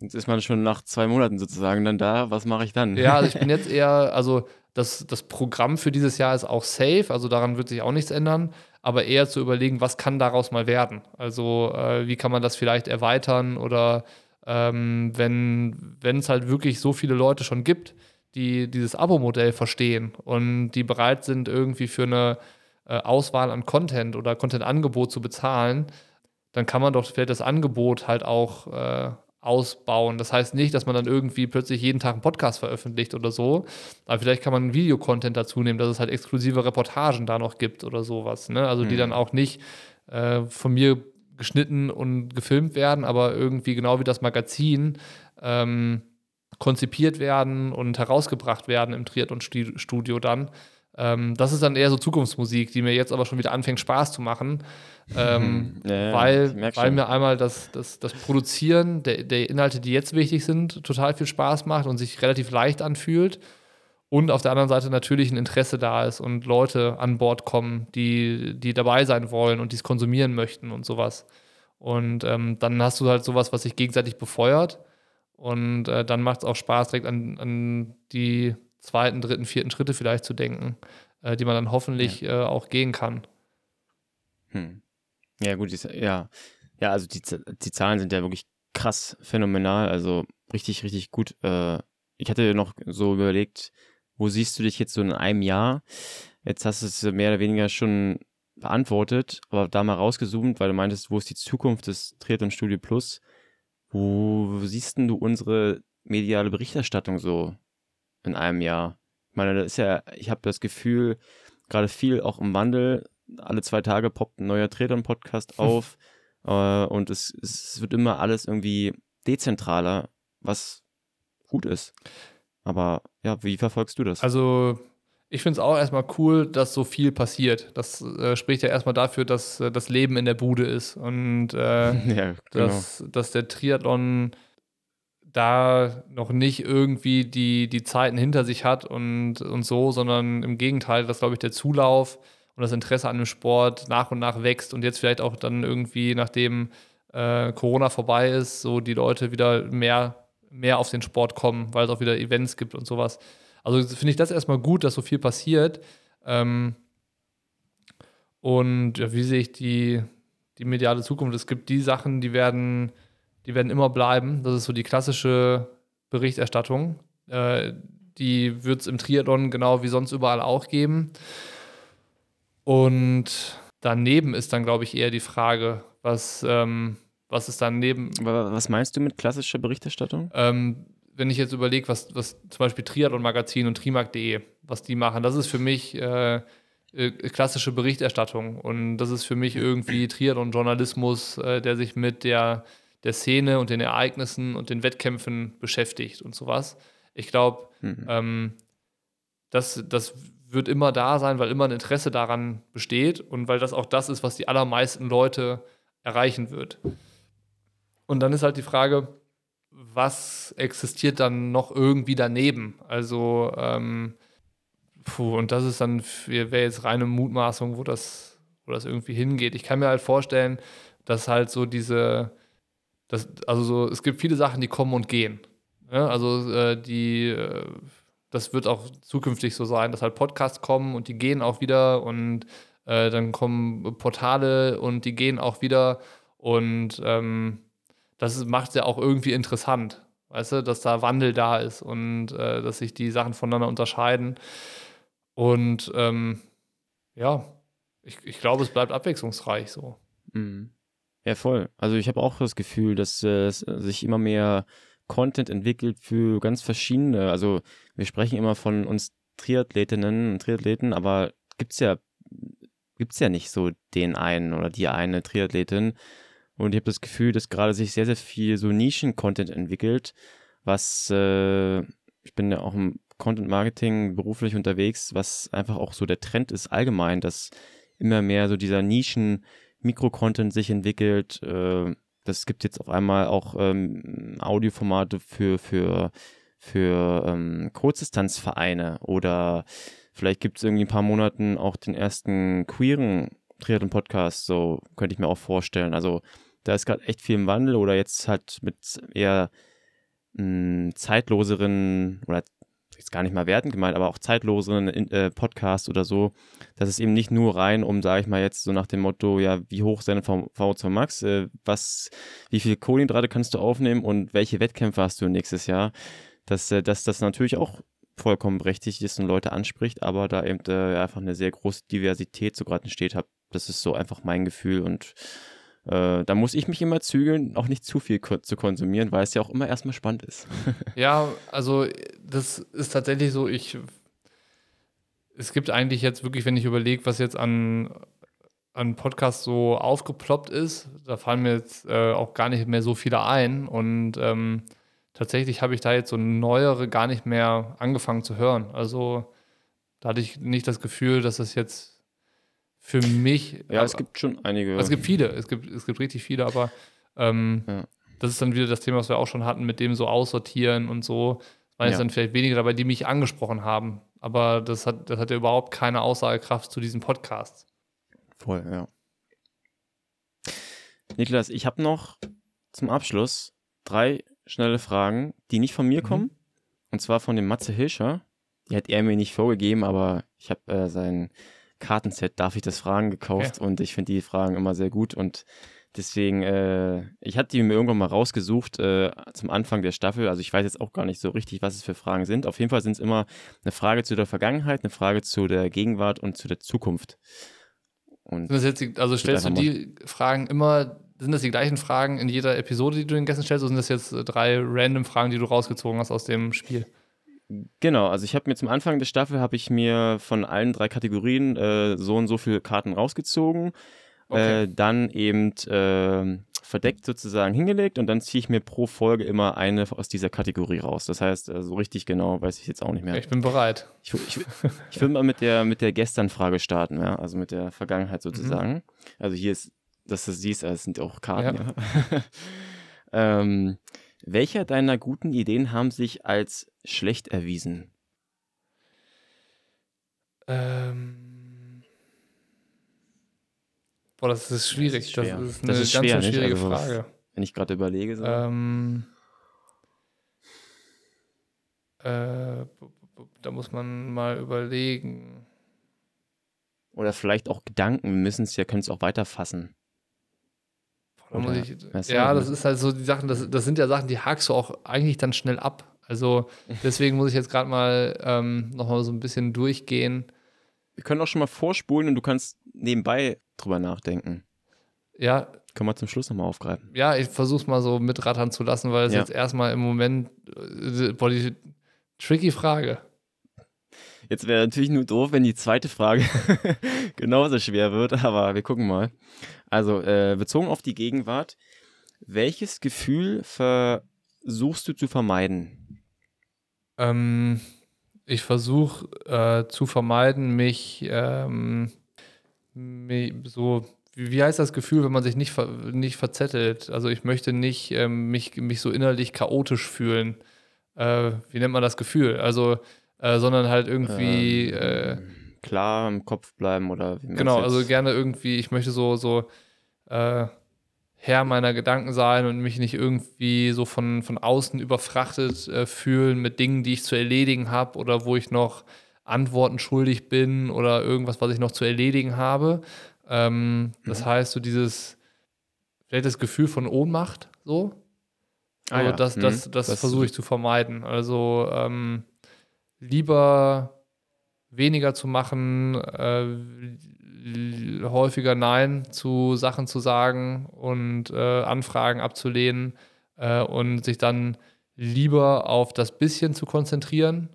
[SPEAKER 1] jetzt ist man schon nach zwei Monaten sozusagen dann da, was mache ich dann?
[SPEAKER 2] Ja, also ich <laughs> bin jetzt eher, also das, das Programm für dieses Jahr ist auch safe, also daran wird sich auch nichts ändern, aber eher zu überlegen, was kann daraus mal werden? Also äh, wie kann man das vielleicht erweitern oder ähm, wenn es halt wirklich so viele Leute schon gibt, die dieses Abo-Modell verstehen und die bereit sind, irgendwie für eine äh, Auswahl an Content oder Content-Angebot zu bezahlen, dann kann man doch vielleicht das Angebot halt auch äh, ausbauen. Das heißt nicht, dass man dann irgendwie plötzlich jeden Tag einen Podcast veröffentlicht oder so, aber vielleicht kann man Videocontent dazu nehmen, dass es halt exklusive Reportagen da noch gibt oder sowas. Ne? Also die mhm. dann auch nicht äh, von mir geschnitten und gefilmt werden, aber irgendwie genau wie das Magazin ähm, konzipiert werden und herausgebracht werden im Triathlon-Studio dann. Ähm, das ist dann eher so Zukunftsmusik, die mir jetzt aber schon wieder anfängt Spaß zu machen, ähm, <laughs> ja, weil, weil mir einmal das, das, das Produzieren der, der Inhalte, die jetzt wichtig sind, total viel Spaß macht und sich relativ leicht anfühlt und auf der anderen Seite natürlich ein Interesse da ist und Leute an Bord kommen, die, die dabei sein wollen und die es konsumieren möchten und sowas. Und ähm, dann hast du halt sowas, was sich gegenseitig befeuert. Und äh, dann macht es auch Spaß, direkt an, an die zweiten, dritten, vierten Schritte vielleicht zu denken, äh, die man dann hoffentlich ja. äh, auch gehen kann.
[SPEAKER 1] Hm. Ja, gut, ja. Ja, also die, die Zahlen sind ja wirklich krass phänomenal, also richtig, richtig gut. Äh, ich hatte noch so überlegt, wo siehst du dich jetzt so in einem Jahr? Jetzt hast du es mehr oder weniger schon beantwortet, aber da mal rausgezoomt, weil du meintest, wo ist die Zukunft des Triathlon Studio Plus? Wo siehst du unsere mediale Berichterstattung so in einem Jahr? Ich meine, das ist ja, ich habe das Gefühl, gerade viel auch im Wandel. Alle zwei Tage poppt ein neuer Triathlon-Podcast auf äh, und es, es wird immer alles irgendwie dezentraler, was gut ist. Aber ja, wie verfolgst du das?
[SPEAKER 2] Also, ich finde es auch erstmal cool, dass so viel passiert. Das äh, spricht ja erstmal dafür, dass äh, das Leben in der Bude ist und äh, <laughs> ja, genau. dass, dass der Triathlon da noch nicht irgendwie die, die Zeiten hinter sich hat und, und so, sondern im Gegenteil, dass, glaube ich, der Zulauf und das Interesse an dem Sport nach und nach wächst und jetzt vielleicht auch dann irgendwie, nachdem äh, Corona vorbei ist, so die Leute wieder mehr mehr auf den Sport kommen, weil es auch wieder Events gibt und sowas. Also finde ich das erstmal gut, dass so viel passiert. Ähm, und ja, wie sehe ich die, die mediale Zukunft? Es gibt die Sachen, die werden, die werden immer bleiben. Das ist so die klassische Berichterstattung. Äh, die wird es im Triathlon genau wie sonst überall auch geben. Und daneben ist dann, glaube ich, eher die Frage, was, ähm, was ist dann neben.
[SPEAKER 1] Was meinst du mit klassischer Berichterstattung?
[SPEAKER 2] Ähm, wenn ich jetzt überlege, was, was zum Beispiel Triathlon Magazin und Trimark.de, was die machen, das ist für mich äh, äh, klassische Berichterstattung. Und das ist für mich irgendwie Triathlon-Journalismus, äh, der sich mit der, der Szene und den Ereignissen und den Wettkämpfen beschäftigt und sowas. Ich glaube, mhm. ähm, das, das wird immer da sein, weil immer ein Interesse daran besteht und weil das auch das ist, was die allermeisten Leute erreichen wird. Und dann ist halt die Frage, was existiert dann noch irgendwie daneben? Also, ähm, puh, und das ist dann, wäre jetzt reine Mutmaßung, wo das, wo das irgendwie hingeht. Ich kann mir halt vorstellen, dass halt so diese, das, also so, es gibt viele Sachen, die kommen und gehen. Ja, also äh, die, äh, das wird auch zukünftig so sein, dass halt Podcasts kommen und die gehen auch wieder und äh, dann kommen Portale und die gehen auch wieder und ähm, das macht es ja auch irgendwie interessant, weißt du, dass da Wandel da ist und äh, dass sich die Sachen voneinander unterscheiden. Und ähm, ja, ich, ich glaube, es bleibt abwechslungsreich so.
[SPEAKER 1] Mhm. Ja, voll. Also ich habe auch das Gefühl, dass äh, sich immer mehr Content entwickelt für ganz verschiedene. Also wir sprechen immer von uns Triathletinnen und Triathleten, aber gibt es ja, gibt's ja nicht so den einen oder die eine Triathletin, und ich habe das Gefühl, dass gerade sich sehr, sehr viel so Nischen-Content entwickelt, was äh, ich bin ja auch im Content-Marketing beruflich unterwegs, was einfach auch so der Trend ist allgemein, dass immer mehr so dieser Nischen-Mikro-Content sich entwickelt. Äh, das gibt jetzt auf einmal auch ähm, Audioformate für, für, für ähm, Kurzdistanzvereine oder vielleicht gibt es irgendwie ein paar Monaten auch den ersten queeren Triathlon-Podcast, so könnte ich mir auch vorstellen. Also da ist gerade echt viel im Wandel oder jetzt halt mit eher mh, hm, zeitloseren oder jetzt gar nicht mal wertend gemeint, aber auch zeitloseren äh, Podcasts oder so, dass es eben nicht nur rein um, sage ich mal jetzt so nach dem Motto, ja, wie hoch ist deine VO2 Max, äh, was, wie viele Kohlenhydrate kannst du aufnehmen und welche Wettkämpfe hast du nächstes Jahr, dass, äh, dass das natürlich auch vollkommen berechtigt ist und Leute anspricht, aber da eben äh, einfach eine sehr große Diversität so gerade entsteht, hab, das ist so einfach mein Gefühl und äh, da muss ich mich immer zügeln, auch nicht zu viel zu konsumieren, weil es ja auch immer erstmal spannend ist. <laughs>
[SPEAKER 2] ja, also das ist tatsächlich so, ich es gibt eigentlich jetzt wirklich, wenn ich überlege, was jetzt an, an Podcasts so aufgeploppt ist, da fallen mir jetzt äh, auch gar nicht mehr so viele ein. Und ähm, tatsächlich habe ich da jetzt so neuere gar nicht mehr angefangen zu hören. Also da hatte ich nicht das Gefühl, dass das jetzt für mich.
[SPEAKER 1] Ja, es gibt schon einige.
[SPEAKER 2] Es gibt viele, es gibt, es gibt richtig viele, aber ähm, ja. das ist dann wieder das Thema, was wir auch schon hatten, mit dem so aussortieren und so. Es waren jetzt dann vielleicht weniger dabei, die mich angesprochen haben. Aber das hat, das hat ja überhaupt keine Aussagekraft zu diesem Podcast.
[SPEAKER 1] Voll, ja. Niklas, ich habe noch zum Abschluss drei schnelle Fragen, die nicht von mir mhm. kommen. Und zwar von dem Matze Hilscher. Die hat er mir nicht vorgegeben, aber ich habe äh, sein Kartenset Darf ich das Fragen gekauft okay. und ich finde die Fragen immer sehr gut und deswegen, äh, ich hatte die mir irgendwann mal rausgesucht äh, zum Anfang der Staffel. Also ich weiß jetzt auch gar nicht so richtig, was es für Fragen sind. Auf jeden Fall sind es immer eine Frage zu der Vergangenheit, eine Frage zu der Gegenwart und zu der Zukunft.
[SPEAKER 2] Und die, also stellst du die Fragen immer, sind das die gleichen Fragen in jeder Episode, die du den Gästen stellst, oder sind das jetzt drei random Fragen, die du rausgezogen hast aus dem Spiel?
[SPEAKER 1] Genau, also ich habe mir zum Anfang der Staffel habe ich mir von allen drei Kategorien äh, so und so viele Karten rausgezogen, okay. äh, dann eben äh, verdeckt sozusagen hingelegt und dann ziehe ich mir pro Folge immer eine aus dieser Kategorie raus. Das heißt, äh, so richtig genau weiß ich jetzt auch nicht mehr.
[SPEAKER 2] Ich bin bereit.
[SPEAKER 1] Ich, ich, ich will mal mit der, mit der Gestern-Frage starten, ja? also mit der Vergangenheit sozusagen. Mhm. Also hier ist, dass du siehst, es sind auch Karten. Ja. ja. <laughs> ähm, welcher deiner guten Ideen haben sich als schlecht erwiesen?
[SPEAKER 2] Ähm. Boah, das ist schwierig. Das ist, das ist
[SPEAKER 1] eine das ist ganz schwer, schwierige also, Frage. Wenn ich gerade überlege. So.
[SPEAKER 2] Ähm. Äh, da muss man mal überlegen.
[SPEAKER 1] Oder vielleicht auch Gedanken, müssen es ja, können es auch weiterfassen.
[SPEAKER 2] Oder, ich, ja, das ist halt so die Sachen, das, das sind ja Sachen, die hakst du auch eigentlich dann schnell ab. Also <laughs> deswegen muss ich jetzt gerade mal ähm, nochmal so ein bisschen durchgehen.
[SPEAKER 1] Wir können auch schon mal vorspulen und du kannst nebenbei drüber nachdenken.
[SPEAKER 2] Ja.
[SPEAKER 1] Können wir zum Schluss nochmal aufgreifen.
[SPEAKER 2] Ja, ich versuche es mal so mitrattern zu lassen, weil es ja. jetzt erstmal im Moment, äh, boah, die tricky Frage.
[SPEAKER 1] Jetzt wäre natürlich nur doof, wenn die zweite Frage <laughs> genauso schwer wird, aber wir gucken mal. Also, äh, bezogen auf die Gegenwart, welches Gefühl versuchst du zu vermeiden?
[SPEAKER 2] Ähm, ich versuche äh, zu vermeiden, mich, ähm, mich so wie heißt das Gefühl, wenn man sich nicht, ver nicht verzettelt? Also ich möchte nicht ähm, mich, mich so innerlich chaotisch fühlen. Äh, wie nennt man das Gefühl? Also äh, sondern halt irgendwie ähm, äh,
[SPEAKER 1] klar im Kopf bleiben oder
[SPEAKER 2] wie Genau, also gerne irgendwie, ich möchte so, so äh, Herr meiner Gedanken sein und mich nicht irgendwie so von, von außen überfrachtet äh, fühlen mit Dingen, die ich zu erledigen habe oder wo ich noch Antworten schuldig bin oder irgendwas, was ich noch zu erledigen habe. Ähm, mhm. Das heißt, so dieses, vielleicht das Gefühl von Ohnmacht, so. Ah, also ja. das, das, mhm. das, das versuche ich zu vermeiden. Also ähm, lieber weniger zu machen, äh, häufiger Nein zu Sachen zu sagen und äh, Anfragen abzulehnen äh, und sich dann lieber auf das bisschen zu konzentrieren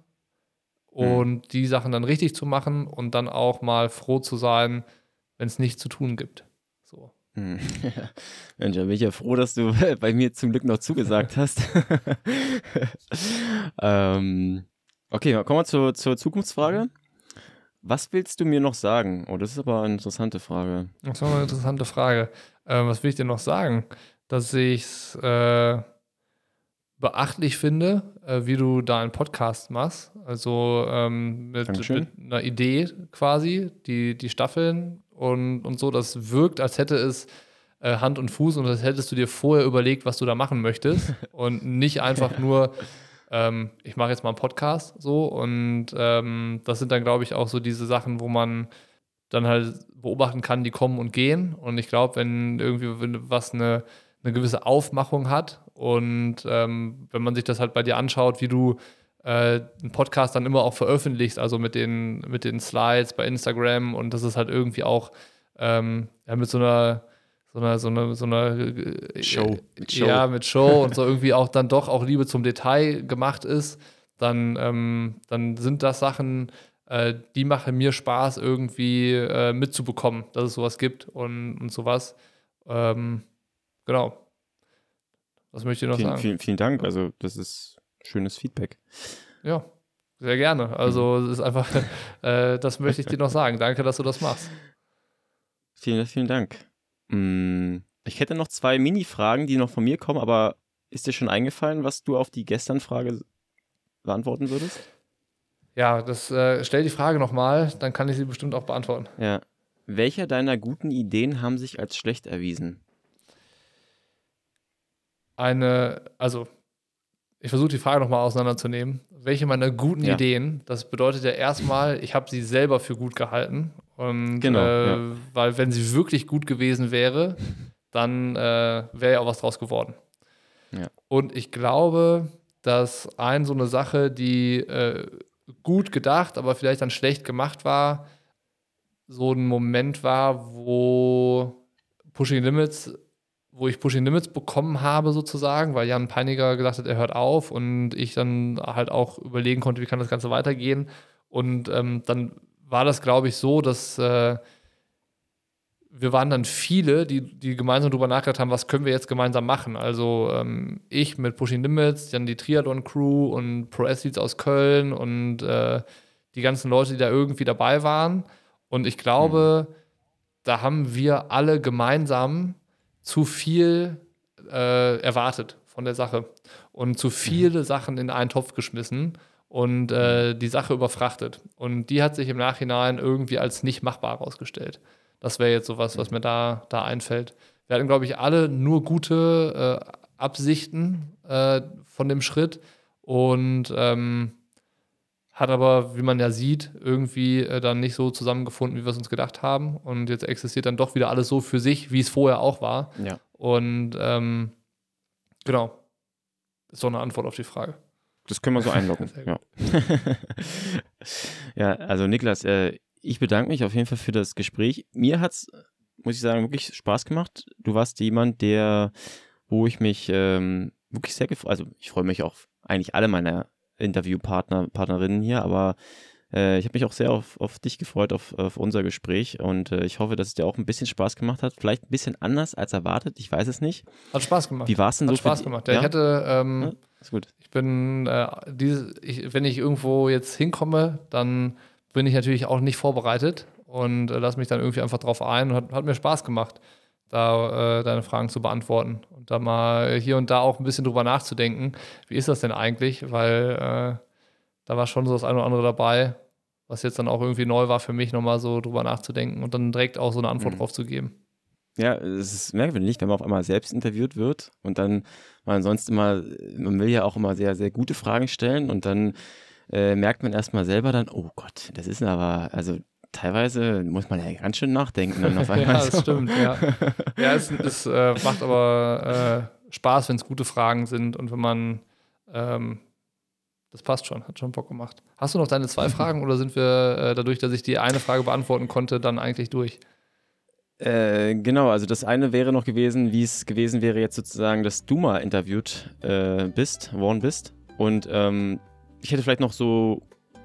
[SPEAKER 2] und mhm. die Sachen dann richtig zu machen und dann auch mal froh zu sein, wenn es nichts zu tun gibt. So.
[SPEAKER 1] Hm. <laughs> Mensch, da bin ich ja froh, dass du <laughs> bei mir zum Glück noch zugesagt hast. <laughs> ähm, Okay, kommen wir zur, zur Zukunftsfrage. Was willst du mir noch sagen? Oh, das ist aber eine interessante Frage.
[SPEAKER 2] Das ist eine interessante Frage. Äh, was will ich dir noch sagen? Dass ich es äh, beachtlich finde, äh, wie du da einen Podcast machst. Also ähm, mit, mit, einer Idee quasi, die, die Staffeln und, und so. Das wirkt, als hätte es äh, Hand und Fuß und als hättest du dir vorher überlegt, was du da machen möchtest. <laughs> und nicht einfach nur ähm, ich mache jetzt mal einen Podcast so und ähm, das sind dann, glaube ich, auch so diese Sachen, wo man dann halt beobachten kann, die kommen und gehen. Und ich glaube, wenn irgendwie was eine, eine gewisse Aufmachung hat und ähm, wenn man sich das halt bei dir anschaut, wie du äh, einen Podcast dann immer auch veröffentlichst, also mit den, mit den Slides bei Instagram und das ist halt irgendwie auch ähm, ja, mit so einer so eine, so eine, so eine
[SPEAKER 1] äh, Show.
[SPEAKER 2] Mit Show. Ja, mit Show und so irgendwie auch dann doch auch Liebe zum Detail gemacht ist, dann, ähm, dann sind das Sachen, äh, die machen mir Spaß, irgendwie äh, mitzubekommen, dass es sowas gibt und, und sowas. Ähm, genau. Was möchte ich noch
[SPEAKER 1] vielen,
[SPEAKER 2] sagen?
[SPEAKER 1] Vielen, vielen Dank. Also, das ist schönes Feedback.
[SPEAKER 2] Ja, sehr gerne. Also, mhm. es ist einfach, <laughs> äh, das möchte ich dir noch sagen. Danke, dass du das machst.
[SPEAKER 1] Vielen, vielen Dank. Mm, ich hätte noch zwei Mini-Fragen, die noch von mir kommen, aber ist dir schon eingefallen, was du auf die Gestern-Frage beantworten würdest?
[SPEAKER 2] Ja, das äh, stell die Frage nochmal, dann kann ich sie bestimmt auch beantworten.
[SPEAKER 1] Ja. Welche deiner guten Ideen haben sich als schlecht erwiesen?
[SPEAKER 2] Eine, also ich versuche die Frage nochmal auseinanderzunehmen. Welche meiner guten ja. Ideen, das bedeutet ja erstmal, ich habe sie selber für gut gehalten. Und genau, äh, ja. weil wenn sie wirklich gut gewesen wäre, dann äh, wäre ja auch was draus geworden. Ja. Und ich glaube, dass ein so eine Sache, die äh, gut gedacht, aber vielleicht dann schlecht gemacht war, so ein Moment war, wo Pushing Limits, wo ich Pushing Limits bekommen habe sozusagen, weil Jan Peiniger gesagt hat, er hört auf und ich dann halt auch überlegen konnte, wie kann das Ganze weitergehen. Und ähm, dann war das, glaube ich, so, dass äh, wir waren dann viele, die, die gemeinsam darüber nachgedacht haben, was können wir jetzt gemeinsam machen. Also ähm, ich mit Pushing Limits, dann die Triathlon-Crew und Pro Athletes aus Köln und äh, die ganzen Leute, die da irgendwie dabei waren. Und ich glaube, mhm. da haben wir alle gemeinsam zu viel äh, erwartet von der Sache und zu viele mhm. Sachen in einen Topf geschmissen und äh, die Sache überfrachtet. Und die hat sich im Nachhinein irgendwie als nicht machbar herausgestellt. Das wäre jetzt sowas, was mir da, da einfällt. Wir hatten, glaube ich, alle nur gute äh, Absichten äh, von dem Schritt und ähm, hat aber, wie man ja sieht, irgendwie äh, dann nicht so zusammengefunden, wie wir es uns gedacht haben. Und jetzt existiert dann doch wieder alles so für sich, wie es vorher auch war.
[SPEAKER 1] Ja.
[SPEAKER 2] Und ähm, genau, ist doch eine Antwort auf die Frage.
[SPEAKER 1] Das können wir so <laughs> einloggen. ja. <laughs> ja, also Niklas, äh, ich bedanke mich auf jeden Fall für das Gespräch. Mir hat es, muss ich sagen, wirklich Spaß gemacht. Du warst jemand, der, wo ich mich ähm, wirklich sehr gefreut, also ich freue mich auch eigentlich alle meiner Interviewpartner, Partnerinnen hier, aber äh, ich habe mich auch sehr auf, auf dich gefreut, auf, auf unser Gespräch und äh, ich hoffe, dass es dir auch ein bisschen Spaß gemacht hat. Vielleicht ein bisschen anders als erwartet, ich weiß es nicht.
[SPEAKER 2] Hat Spaß gemacht.
[SPEAKER 1] Wie war es denn
[SPEAKER 2] hat
[SPEAKER 1] so?
[SPEAKER 2] Hat Spaß gemacht. Ja, ja? Ich hätte, ähm, ja, ist gut. Ich bin, äh, diese, ich, wenn ich irgendwo jetzt hinkomme, dann bin ich natürlich auch nicht vorbereitet und äh, lasse mich dann irgendwie einfach drauf ein und hat, hat mir Spaß gemacht, da äh, deine Fragen zu beantworten und da mal hier und da auch ein bisschen drüber nachzudenken, wie ist das denn eigentlich, weil äh, da war schon so das eine oder andere dabei, was jetzt dann auch irgendwie neu war für mich, nochmal so drüber nachzudenken und dann direkt auch so eine Antwort mhm. drauf zu geben.
[SPEAKER 1] Ja, es ist merkwürdig, wenn man auf einmal selbst interviewt wird und dann man sonst immer, man will ja auch immer sehr, sehr gute Fragen stellen und dann äh, merkt man erstmal selber dann, oh Gott, das ist aber, also teilweise muss man ja ganz schön nachdenken dann auf <laughs> einmal.
[SPEAKER 2] ja, das so. stimmt, ja. <laughs> Ja, es, es äh, macht aber äh, Spaß, wenn es gute Fragen sind und wenn man ähm, das passt schon, hat schon Bock gemacht. Hast du noch deine zwei Fragen oder sind wir äh, dadurch, dass ich die eine Frage beantworten konnte, dann eigentlich durch?
[SPEAKER 1] Äh, genau, also das eine wäre noch gewesen, wie es gewesen wäre jetzt sozusagen, dass du mal interviewt äh, bist, worden bist. Und ähm, ich hätte vielleicht noch so.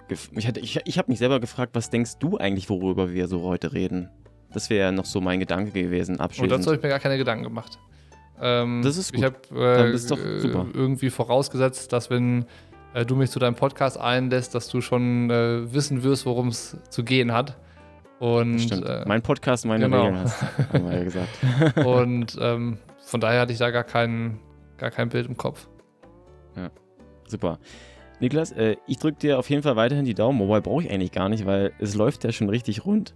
[SPEAKER 1] Ich, hätte, ich, ich habe mich selber gefragt, was denkst du eigentlich, worüber wir so heute reden? Das wäre noch so mein Gedanke gewesen, abschließend.
[SPEAKER 2] Und dazu habe ich mir gar keine Gedanken gemacht.
[SPEAKER 1] Ähm, das ist gut.
[SPEAKER 2] Ich habe äh, irgendwie vorausgesetzt, dass wenn äh, du mich zu deinem Podcast einlässt, dass du schon äh, wissen wirst, worum es zu gehen hat. Und.
[SPEAKER 1] Äh, mein Podcast, meine genau. Regeln hast, haben wir ja gesagt. <laughs>
[SPEAKER 2] Und ähm, von daher hatte ich da gar kein, gar kein Bild im Kopf.
[SPEAKER 1] Ja, super. Niklas, äh, ich drücke dir auf jeden Fall weiterhin die Daumen. Wobei brauche ich eigentlich gar nicht, weil es läuft ja schon richtig rund.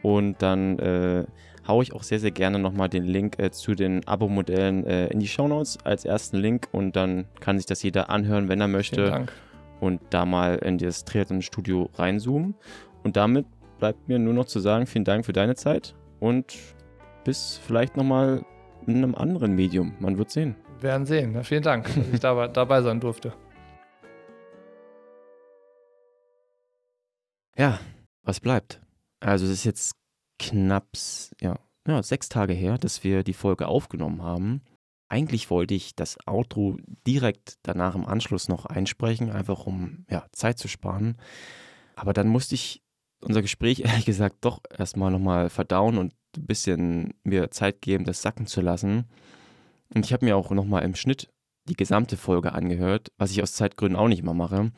[SPEAKER 1] Und dann äh, haue ich auch sehr, sehr gerne nochmal den Link äh, zu den Abo-Modellen äh, in die Shownotes als ersten Link. Und dann kann sich das jeder anhören, wenn er möchte. Vielen Dank. Und da mal in das Triathlon-Studio reinzoomen. Und damit bleibt mir nur noch zu sagen, vielen Dank für deine Zeit und bis vielleicht nochmal in einem anderen Medium. Man wird sehen.
[SPEAKER 2] Wir werden sehen. Ja, vielen Dank, dass ich dabei, <laughs> dabei sein durfte.
[SPEAKER 1] Ja, was bleibt? Also es ist jetzt knapp, ja, ja, sechs Tage her, dass wir die Folge aufgenommen haben. Eigentlich wollte ich das Outro direkt danach im Anschluss noch einsprechen, einfach um ja, Zeit zu sparen. Aber dann musste ich unser Gespräch <laughs> ehrlich gesagt doch erstmal nochmal verdauen und ein bisschen mir Zeit geben, das sacken zu lassen. Und ich habe mir auch nochmal im Schnitt die gesamte Folge angehört, was ich aus Zeitgründen auch nicht immer mache.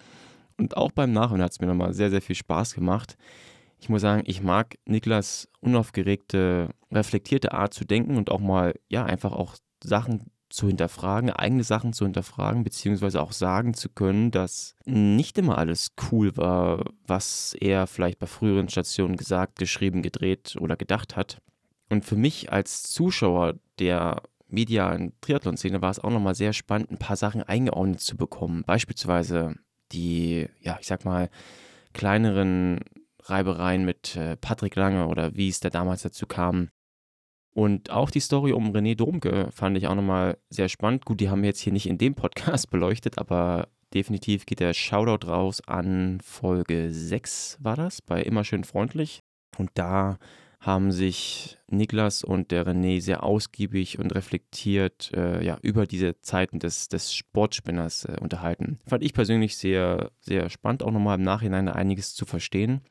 [SPEAKER 1] Und auch beim Nachhinein hat es mir nochmal sehr, sehr viel Spaß gemacht. Ich muss sagen, ich mag Niklas unaufgeregte, reflektierte Art zu denken und auch mal, ja, einfach auch Sachen zu hinterfragen, eigene Sachen zu hinterfragen, beziehungsweise auch sagen zu können, dass nicht immer alles cool war, was er vielleicht bei früheren Stationen gesagt, geschrieben, gedreht oder gedacht hat. Und für mich als Zuschauer der medialen Triathlon-Szene war es auch nochmal sehr spannend, ein paar Sachen eingeordnet zu bekommen. Beispielsweise die, ja, ich sag mal, kleineren Reibereien mit äh, Patrick Lange oder wie es da damals dazu kam. Und auch die Story um René Domke fand ich auch nochmal sehr spannend. Gut, die haben wir jetzt hier nicht in dem Podcast <laughs> beleuchtet, aber definitiv geht der Shoutout raus an Folge 6 war das, bei Immer schön freundlich. Und da haben sich Niklas und der René sehr ausgiebig und reflektiert äh, ja, über diese Zeiten des, des Sportspinners äh, unterhalten. Fand ich persönlich sehr, sehr spannend, auch nochmal im Nachhinein einiges zu verstehen.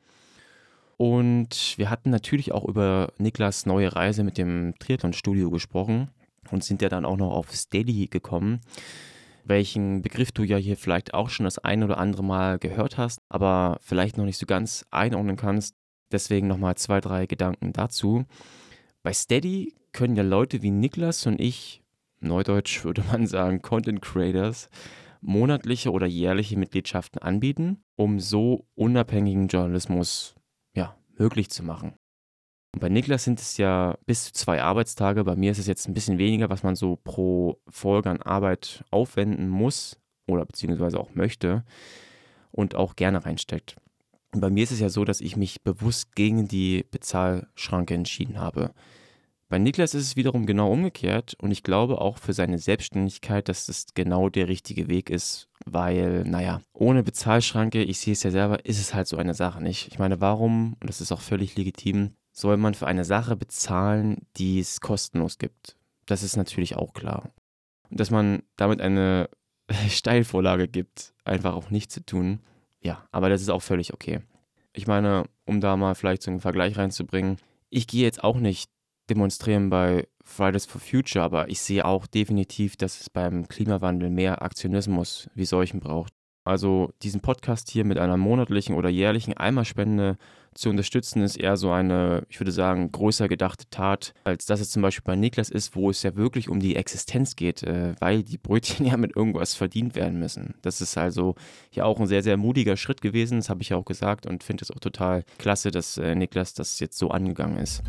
[SPEAKER 1] Und wir hatten natürlich auch über Niklas neue Reise mit dem Triathlon-Studio gesprochen und sind ja dann auch noch auf Steady gekommen, welchen Begriff du ja hier vielleicht auch schon das ein oder andere Mal gehört hast, aber vielleicht noch nicht so ganz einordnen kannst. Deswegen nochmal zwei, drei Gedanken dazu. Bei Steady können ja Leute wie Niklas und ich, neudeutsch würde man sagen, Content Creators, monatliche oder jährliche Mitgliedschaften anbieten, um so unabhängigen Journalismus möglich zu machen. Und bei Niklas sind es ja bis zu zwei Arbeitstage. Bei mir ist es jetzt ein bisschen weniger, was man so pro Folge an Arbeit aufwenden muss oder beziehungsweise auch möchte und auch gerne reinsteckt. Und bei mir ist es ja so, dass ich mich bewusst gegen die Bezahlschranke entschieden habe. Bei Niklas ist es wiederum genau umgekehrt und ich glaube auch für seine Selbstständigkeit, dass das genau der richtige Weg ist, weil, naja, ohne Bezahlschranke, ich sehe es ja selber, ist es halt so eine Sache nicht. Ich meine, warum, und das ist auch völlig legitim, soll man für eine Sache bezahlen, die es kostenlos gibt? Das ist natürlich auch klar. Und dass man damit eine <laughs> Steilvorlage gibt, einfach auch nicht zu tun, ja, aber das ist auch völlig okay. Ich meine, um da mal vielleicht so einen Vergleich reinzubringen, ich gehe jetzt auch nicht demonstrieren bei Fridays for Future, aber ich sehe auch definitiv, dass es beim Klimawandel mehr Aktionismus wie solchen braucht. Also diesen Podcast hier mit einer monatlichen oder jährlichen Eimerspende zu unterstützen, ist eher so eine, ich würde sagen, größer gedachte Tat, als dass es zum Beispiel bei Niklas ist, wo es ja wirklich um die Existenz geht, äh, weil die Brötchen <laughs> ja mit irgendwas verdient werden müssen. Das ist also ja auch ein sehr, sehr mutiger Schritt gewesen, das habe ich ja auch gesagt und finde es auch total klasse, dass äh, Niklas das jetzt so angegangen ist.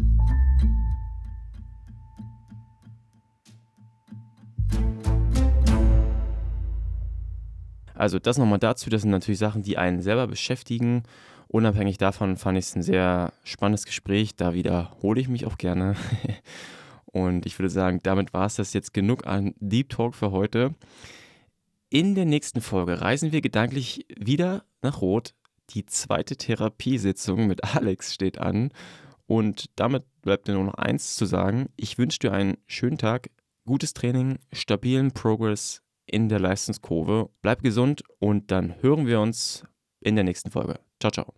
[SPEAKER 1] Also das nochmal dazu, das sind natürlich Sachen, die einen selber beschäftigen. Unabhängig davon fand ich es ein sehr spannendes Gespräch. Da wiederhole ich mich auch gerne. <laughs> Und ich würde sagen, damit war es das jetzt genug an Deep Talk für heute. In der nächsten Folge reisen wir gedanklich wieder nach Rot. Die zweite Therapiesitzung mit Alex steht an. Und damit bleibt mir nur noch eins zu sagen. Ich wünsche dir einen schönen Tag, gutes Training, stabilen Progress in der Leistungskurve. Bleib gesund und dann hören wir uns in der nächsten Folge. Ciao, ciao.